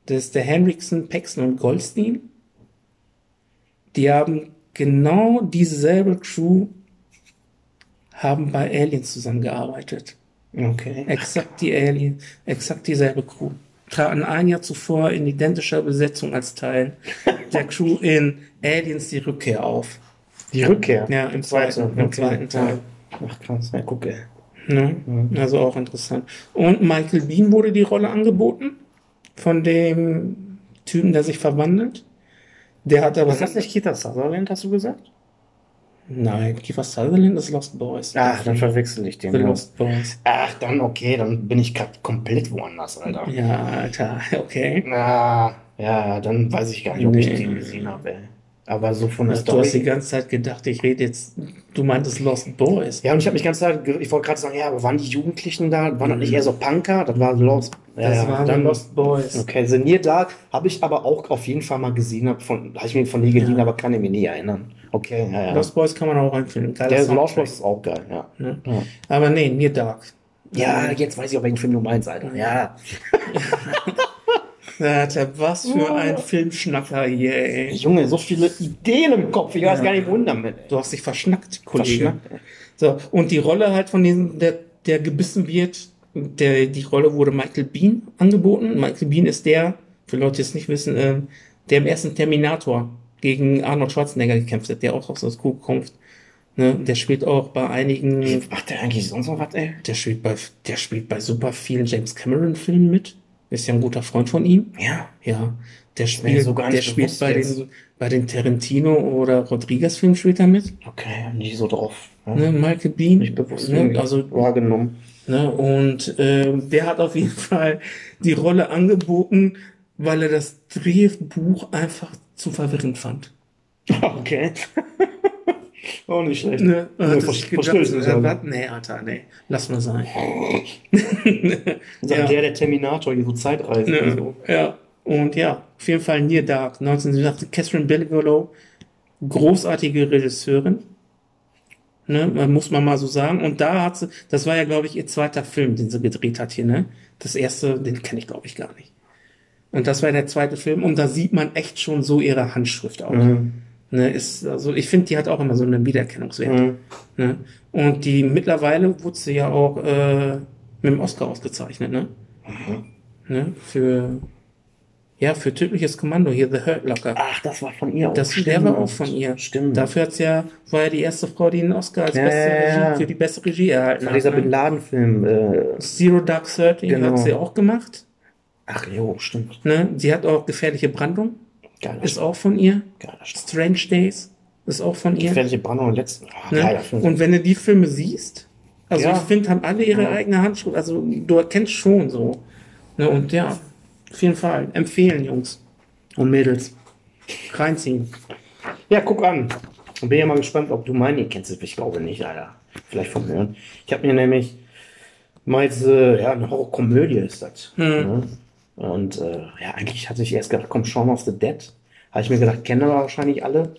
Das ist der Henriksen, Paxton und Goldstein. Die haben genau dieselbe Crew haben bei Aliens zusammengearbeitet. Okay. Exakt die Alien, exakt dieselbe Crew. Traten ein Jahr zuvor in identischer Besetzung als Teil der Crew in Aliens die Rückkehr auf. Die Rückkehr. Ja, im zweiten, im zweiten Teil. Ach krass, ja, guck, ey. Ne? Also auch interessant. Und Michael Bean wurde die Rolle angeboten von dem Typen, der sich verwandelt. Der hat aber ist das nicht Kita Sutherland, hast du gesagt? Nein, Kiefer Sutherland ist Lost Boys. Ach, dann verwechsel ich den. The. Lost Boys. Ach, dann okay, dann bin ich gerade komplett woanders, Alter. Ja, Alter, okay. Na, ja, dann weiß ich gar nicht, ob ich Nee. den gesehen habe. Aber so von der Du hast die Story. ganze Zeit gedacht, ich rede jetzt, du meintest Lost Boys. Ja, und ich habe mich ganz Zeit, ge- ich wollte gerade sagen, ja, aber waren die Jugendlichen da? Waren das nicht eher so Punker? Das war Lost. Ja, das ja, waren dann, Lost Boys. Okay, The Near Dark habe ich aber auch auf jeden Fall mal gesehen, hab habe ich mir von dir geliehen, Ja. aber kann ich mich nie erinnern. Okay, ja, ja. Lost Boys kann man auch empfehlen. Geiler der Lost. Boys ist auch geil, ja. Ja. Aber nee, Near Dark. Ja, jetzt weiß ich auch, welchen Film du meinst, Alter. Ja. Alter, was für ein Filmschnacker hier, ey. Junge, so viele Ideen im Kopf, ich weiß Ja. gar nicht, wohin damit. ey. Du hast dich verschnackt, Kollege. Verschnackt. So, und die Rolle halt von diesem, der, der gebissen wird, der, die Rolle wurde Michael Bean angeboten. Michael Bean ist der, für Leute, die es nicht wissen, ähm, der im ersten Terminator gegen Arnold Schwarzenegger gekämpft hat, der auch aus der Zukunft. Ne, der spielt auch bei einigen, Macht der eigentlich sonst noch was, ey? der spielt bei, der spielt bei super vielen James Cameron Filmen mit. Ist ja ein guter Freund von ihm. Ja. Ja, der spielt, so gar der nicht spielt bei jetzt. den, bei den Tarantino oder Rodriguez Filmen spielt er mit. Okay, nie so drauf. Ja. Ne, Michael Bean. Nicht bewusst Ne, also wahrgenommen. Ne, und ähm, der hat auf jeden Fall die Rolle angeboten, weil er das Drehbuch einfach zu verwirrend fand. Okay. Auch nicht schlecht. Ne, Ja, hat ver- sich verstehe ich gedacht, äh, nee, Alter, nee, lass mal sein. Sagt Ja. der, der Terminator, hier so Zeitreisen und Ne, so. ja, und ja, auf jeden Fall Near Dark, 1987, Catherine Bigelow, großartige Regisseurin. Ne, man muss man mal so sagen. Und da hat sie, das war ja, glaube ich, ihr zweiter Film, den sie gedreht hat hier, ne? Das erste, den kenne ich, glaube ich, gar nicht. Und das war der zweite Film. Und da sieht man echt schon so ihre Handschrift auch. Mhm. Ne, ist, also ich finde, die hat auch immer so einen Wiedererkennungswert. Mhm. Ne? Und die mittlerweile wurde sie ja auch äh, mit dem Oscar ausgezeichnet, ne? Mhm. Ne? Für ja, für tödliches Kommando hier, The Hurt Locker. Ach, das war von ihr auch. Das, der war auch von ihr. Stimmt. Dafür hat's ja, war ja die erste Frau, die einen Oscar als Ja, beste ja. Regie, für die beste Regie erhalten War dieser hat. Bin Ne? Laden-Film. Äh, Zero Dark Thirty Genau. hat sie auch gemacht. ach jo, stimmt. Ne? Sie hat auch Gefährliche Brandung, Geiler ist auch von ihr. Strange Days ist auch von ihr. Gefährliche Brandung im letzten. Ah, Ne? Und wenn du die Filme siehst, Also Ja. ich finde, haben alle ihre eigene Handschrift. Also du erkennst schon so. Ne, und ja, auf jeden Fall. Empfehlen, Jungs. Und Mädels. Reinziehen. Ja, guck an. Und bin ja mal gespannt, ob du meine kennst. Ich glaube nicht, Alter. Vielleicht vom Hören. Ich habe mir nämlich mal jetzt, äh, ja, eine Horrorkomödie ist das. Ne? Und äh, ja, eigentlich hatte ich erst gedacht, komm, Shaun of the Dead. Habe ich mir gedacht, kennen wir wahrscheinlich alle.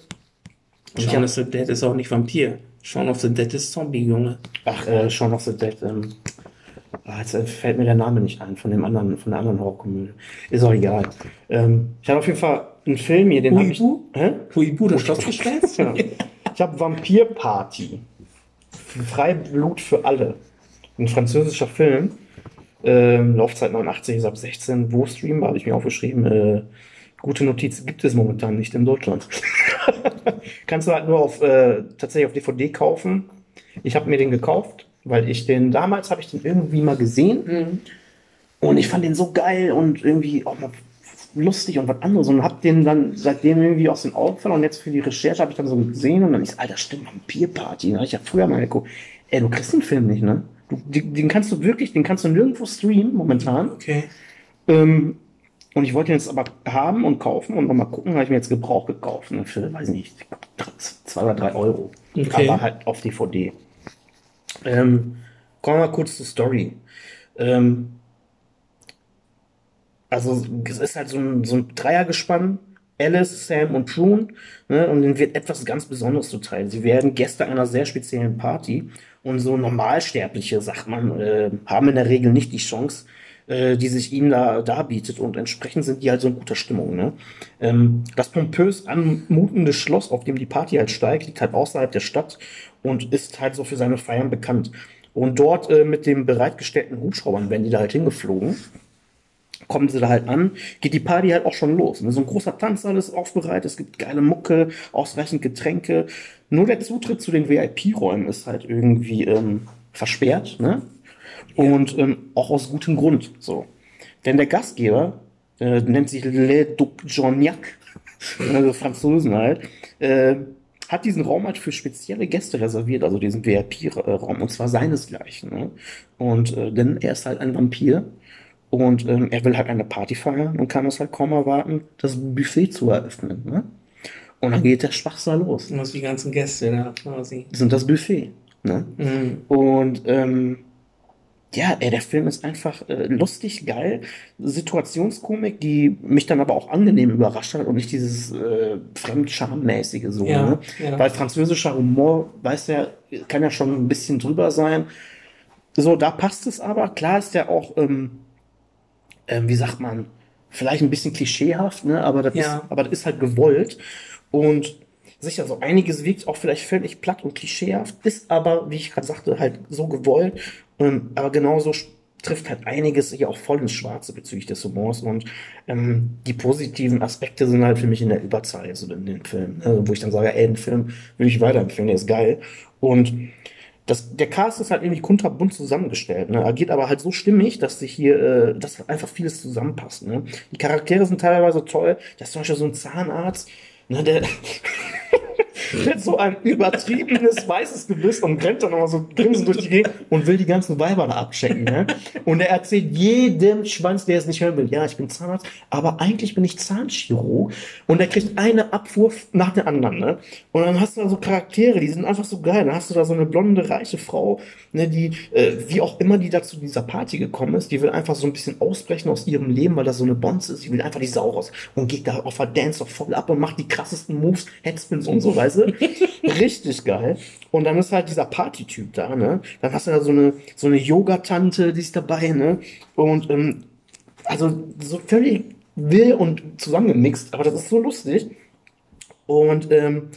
Und Shaun of the Dead ist auch nicht Vampir. Shaun of the Dead ist Zombie, Junge. ach, äh, Shaun of the Dead. Ähm, ah, jetzt äh, fällt mir der Name nicht ein von dem anderen, von der anderen Horrorkomödie. Ist auch egal. Ähm, ich habe auf jeden Fall einen Film hier, den habe ich. Huibu? Hä? Huibu, das Schlossgespenst? Ja. Ich habe Vampirparty. Freiblut für alle. Ein französischer Film. Ähm, Laufzeit 89 ist ab 16. Wo streamen? Habe ich mir aufgeschrieben. Äh, gute Notiz gibt es momentan nicht in Deutschland. Kannst du halt nur auf äh, tatsächlich auf DVD kaufen. Ich habe mir den gekauft, weil ich den damals habe ich den irgendwie mal gesehen und ich fand den so geil und irgendwie auch mal lustig und was anderes und hab den dann seitdem irgendwie aus den Augen verloren und jetzt für die Recherche habe ich dann so gesehen und dann ist, Alter, stimmt, Vampirparty, ich habe früher mal geguckt, ey, du kriegst den Film nicht, ne? Du, den, den kannst du wirklich, den kannst du nirgendwo streamen momentan. Okay. Ähm, und ich wollte ihn jetzt aber haben und kaufen und nochmal gucken, habe ich mir jetzt Gebrauch gekauft, ne? für, weiß nicht, zwei oder drei Euro. Okay. Aber halt auf DVD. Ähm, kommen wir mal kurz zur Story. Ähm, also es ist halt so ein, so ein Dreiergespann. Alice, Sam und Prune. Ne, und denen wird etwas ganz Besonderes zuteil. Sie werden Gäste einer sehr speziellen Party. Und so Normalsterbliche, sagt man, äh, haben in der Regel nicht die Chance, äh, die sich ihnen da darbietet. Und entsprechend sind die halt so in guter Stimmung. Ne? Ähm, das pompös anmutende Schloss, auf dem die Party halt steigt, liegt halt außerhalb der Stadt und ist halt so für seine Feiern bekannt. Und dort äh, mit den bereitgestellten Hubschraubern werden die da halt hingeflogen kommen sie da halt an, geht die Party halt auch schon los. Ne? So ein großer Tanzsaal ist aufbereitet, es gibt geile Mucke, ausreichend Getränke. Nur der Zutritt zu den VIP-Räumen ist halt irgendwie ähm, versperrt, ne? Und ähm, auch aus gutem Grund. So. Denn der Gastgeber äh, nennt sich Le Duc Jognac, also Franzosen halt, äh, hat diesen Raum halt für spezielle Gäste reserviert, also diesen VIP-Raum, und zwar seinesgleichen. Ne? Und äh, denn er ist halt ein Vampir und ähm, er will halt eine Party feiern und kann es halt kaum erwarten, das Buffet zu eröffnen. Ne? Und dann geht der da los. Das die ganzen Gäste da quasi. Das sind das Buffet. Ne? Mhm. Und ähm, ja, ey, der Film ist einfach äh, lustig, geil. Situationskomik, die mich dann aber auch angenehm überrascht hat und nicht dieses äh, Fremdschammäßige so. Ja, ne? ja. Weil französischer Humor, weiß ja, kann ja schon ein bisschen drüber sein. So, da passt es aber. Klar ist der auch, ähm, ähm, wie sagt man, vielleicht ein bisschen klischeehaft, ne? aber, das Ja. ist, aber das ist halt gewollt. Und sicher, so einiges wirkt auch vielleicht völlig platt und klischeehaft, ist aber, wie ich gerade sagte, halt so gewollt. Ähm, aber genauso trifft halt einiges hier auch voll ins Schwarze bezüglich des Humors. Und ähm, die positiven Aspekte sind halt für mich in der Überzahl, also in den Film, ne? wo ich dann sage, ey, den Film will ich weiterempfehlen, der ist geil. Und das, der Cast ist halt irgendwie kunterbunt zusammengestellt, ne? agiert aber halt so stimmig, dass sich hier, äh, dass einfach vieles zusammenpasst. Ne? Die Charaktere sind teilweise toll. Da ist zum Beispiel so ein Zahnarzt, ne, der, hat so ein übertriebenes weißes Gebiss und rennt dann immer so grinsend durch die Gegend und will die ganzen Weiber da abchecken. Ne? Und er erzählt jedem Schwanz, der es nicht hören will, ja, ich bin Zahnarzt, aber eigentlich bin ich Zahnchirurg. Und er kriegt eine Abfuhr nach der anderen. Ne? Und dann hast du da so Charaktere, die sind einfach so geil. Dann hast du da so eine blonde, reiche Frau, ne, die, äh, wie auch immer die da zu dieser Party gekommen ist, die will einfach so ein bisschen ausbrechen aus ihrem Leben, weil das so eine Bonze ist. Die will einfach die Sau raus und geht da auf der Dance doch voll ab und macht die krassesten Moves, Headspins und so, weißt du? Richtig geil. Und dann ist halt dieser Partytyp da, ne? Dann hast du da so eine, so eine Yoga-Tante, die ist dabei, ne? Und, ähm, also so völlig wild und zusammengemixt, aber das ist so lustig. Und ähm,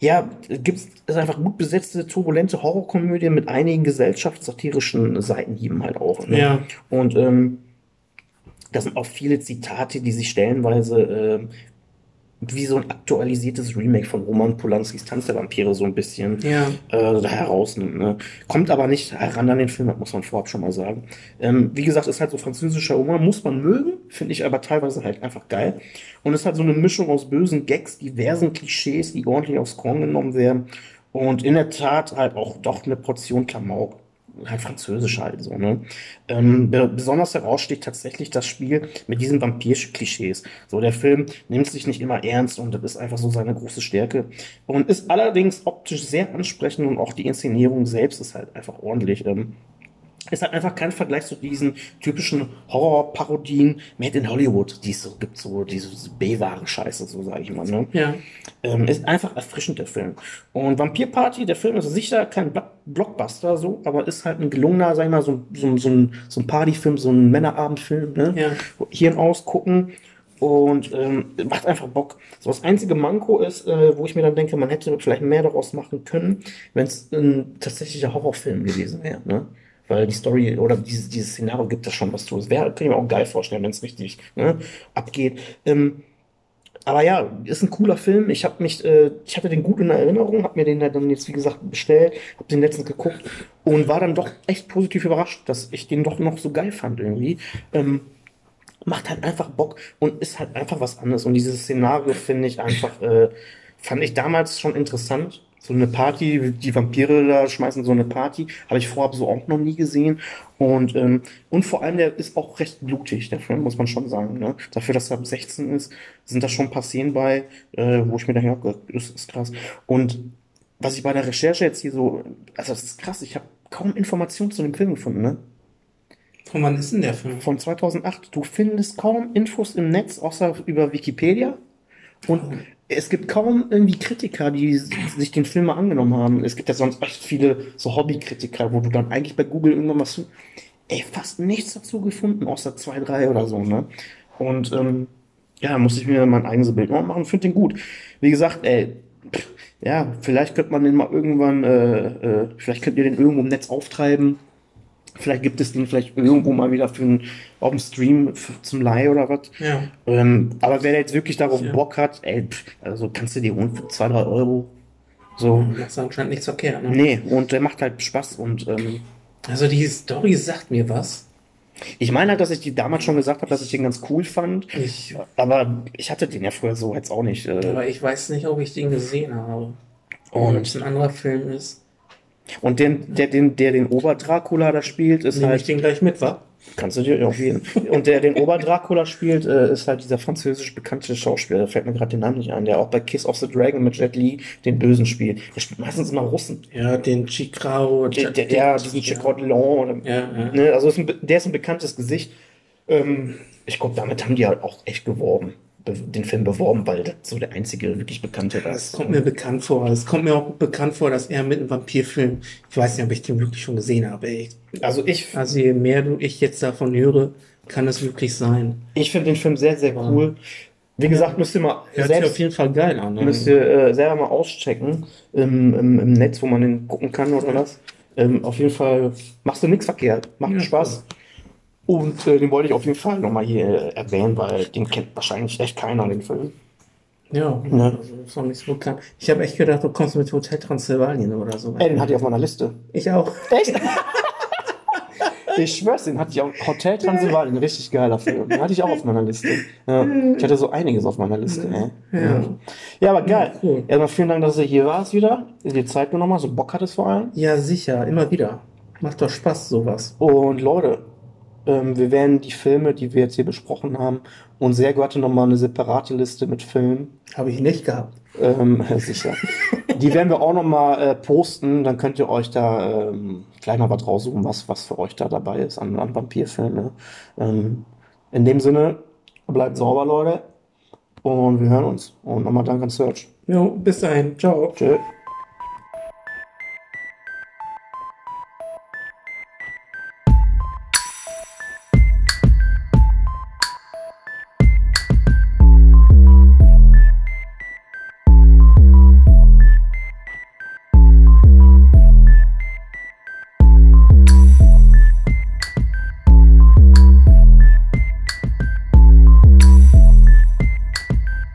ja, gibt's ist einfach gut besetzte, turbulente Horrorkomödie mit einigen gesellschaftssatirischen Seitenhieben halt auch. Ne? Ja. Und ähm, da sind auch viele Zitate, die sich stellenweise ähm, wie so ein aktualisiertes Remake von Roman Polanskis Tanz der Vampire so ein bisschen Ja. äh, da herausnimmt. Ne? Kommt aber nicht heran an den Film, das muss man vorab schon mal sagen. Ähm, wie gesagt, ist halt so französischer Humor, muss man mögen, finde ich aber teilweise halt einfach geil. Und ist halt so eine Mischung aus bösen Gags, diversen Klischees, die ordentlich aufs Korn genommen werden. Und in der Tat halt auch doch eine Portion Klamauk. Halt französisch halt so, ne? Ähm, be besonders heraussticht tatsächlich das Spiel mit diesen Vampir-Klischees. So, der Film nimmt sich nicht immer ernst und das ist einfach so seine große Stärke. Und ist allerdings optisch sehr ansprechend und auch die Inszenierung selbst ist halt einfach ordentlich. Ähm, ist halt einfach kein Vergleich zu diesen typischen Horror-Parodien made in Hollywood, die es so gibt, so diese B-Ware-Scheiße, so sage ich mal. Ne? Ja. Ähm, ist einfach erfrischend, der Film. Und Vampir Party, der Film ist sicher kein Blo- Blockbuster, so, aber ist halt ein gelungener, sag ich mal, so, so, so ein, so ein Partyfilm, so ein Männerabendfilm, ne? Ja. Hier und ausgucken und ähm, macht einfach Bock. So das einzige Manko ist, äh, wo ich mir dann denke, man hätte vielleicht mehr daraus machen können, wenn es ein tatsächlicher Horrorfilm gewesen wäre, ne? Weil die Story oder dieses, dieses Szenario gibt das schon was zu. Es wäre, kann ich mir auch geil vorstellen, wenn es richtig ne, abgeht. Ähm, aber ja, ist ein cooler Film. Ich habe mich, äh, ich hatte den gut in Erinnerung, habe mir den dann jetzt wie gesagt bestellt, habe den letztens geguckt und war dann doch echt positiv überrascht, dass ich den doch noch so geil fand irgendwie. Ähm, macht halt einfach Bock und ist halt einfach was anderes. Und dieses Szenario finde ich einfach, äh, fand ich damals schon interessant. So eine Party, die Vampire da schmeißen so eine Party, habe ich vorab so auch noch nie gesehen. Und, ähm, und vor allem, der ist auch recht blutig, der Film, muss man schon sagen. Ne? Dafür, dass er ab 16 ist, sind da schon ein paar Szenen bei, äh, wo ich mir denke, ja, das ist krass. Und was ich bei der Recherche jetzt hier so, also das ist krass, ich habe kaum Informationen zu dem Film gefunden, ne? Von wann ist denn der Film? von 2008. Du findest kaum Infos im Netz, außer über Wikipedia. Und es gibt kaum irgendwie Kritiker, die sich den Film mal angenommen haben. Es gibt ja sonst echt viele so Hobbykritiker, wo du dann eigentlich bei Google irgendwann was, ey, fast nichts dazu gefunden, außer zwei, drei oder so, ne? Und, ähm, ja, muss ich mir mein eigenes Bild noch machen, finde den gut. Wie gesagt, ey, pff, ja, vielleicht könnte man den mal irgendwann, äh, äh, vielleicht könnt ihr den irgendwo im Netz auftreiben. Vielleicht gibt es den vielleicht irgendwo mal wieder für einen, auf dem Stream f- zum Leih oder was. Ja. Ähm, aber wer jetzt wirklich darauf Ja. Bock hat, ey, also kannst du dir holen für 2, 3 Euro. So. Das ist anscheinend nichts verkehrt. Ne? Nee, und der macht halt Spaß. Und ähm, Also die Story sagt mir was. ich meine halt, dass ich die damals schon gesagt habe, dass ich den ganz cool fand. Ich, Aber ich hatte den ja früher so jetzt auch nicht. Äh, aber ich weiß nicht, ob ich den gesehen habe. Und- ob es ein anderer Film ist. Und den, der, den, der den Ober-Dracula da spielt, ist Nehme halt. ich den gleich mit, wa? Kannst du dir ja auf jeden Und der den Ober-Dracula spielt, äh, ist halt dieser französisch bekannte Schauspieler. Da fällt mir gerade den Namen nicht ein, der auch bei Kiss of the Dragon mit Jet Li den Bösen spielt. Der spielt meistens immer Russen. Ja, den Chikrao. Der, der, der diesen Chicotelon. Ja, ja. Ne, also ist ein, der ist ein bekanntes Gesicht. Ähm, ich glaube, damit haben die halt auch echt geworben. Den Film beworben, weil das so der einzige wirklich bekannte da Das kommt mir bekannt vor. Es kommt mir auch bekannt vor, dass er mit einem Vampirfilm, ich weiß nicht, ob ich den wirklich schon gesehen habe. Ey. Also ich, Also je mehr du ich jetzt davon höre, kann es wirklich sein. ich finde den Film sehr, sehr cool. Wie gesagt, müsst ihr mal Hört sich auf selbst, jeden Fall geil an. Ne? müsst ihr äh, selber mal auschecken im, im, im Netz, wo man den gucken kann oder was. Ähm, auf jeden Fall machst du nichts verkehrt. Macht Ja, Spaß. Und äh, den wollte ich auf jeden Fall nochmal hier äh, erwähnen, weil den kennt wahrscheinlich echt keiner, den Film. Ja, Ne? also ist noch nicht so bekannt. Ich habe echt gedacht, du kommst mit Hotel Transsilvanien oder so. Ey, den hatte ich auf meiner Liste. Ich auch. Echt? ich schwör's, den hatte ich auch. Hotel Transylvanien, richtig geiler Film. Den hatte ich auch auf meiner Liste. Ja, ich hatte so einiges auf meiner Liste. Ey. Ja. ja, aber geil. cool. Erstmal vielen Dank, dass du hier warst wieder. Die Zeit genommen hast, so Bock hattest vor allem. Ja, sicher, immer wieder. Macht doch Spaß, sowas. Und Leute, ähm, wir werden die Filme, die wir jetzt hier besprochen haben, und sehr hatte nochmal eine separate Liste mit Filmen. Habe ich nicht gehabt. Ähm, sicher. Die werden wir auch nochmal äh, posten, dann könnt ihr euch da ähm, gleich noch was raussuchen, was, was für euch da dabei ist an, an Vampirfilmen. Ne? Ähm, in dem Sinne, bleibt sauber, Leute. Und wir hören uns. Und nochmal Dank an Search. Jo, bis dahin. Ciao. Tschö.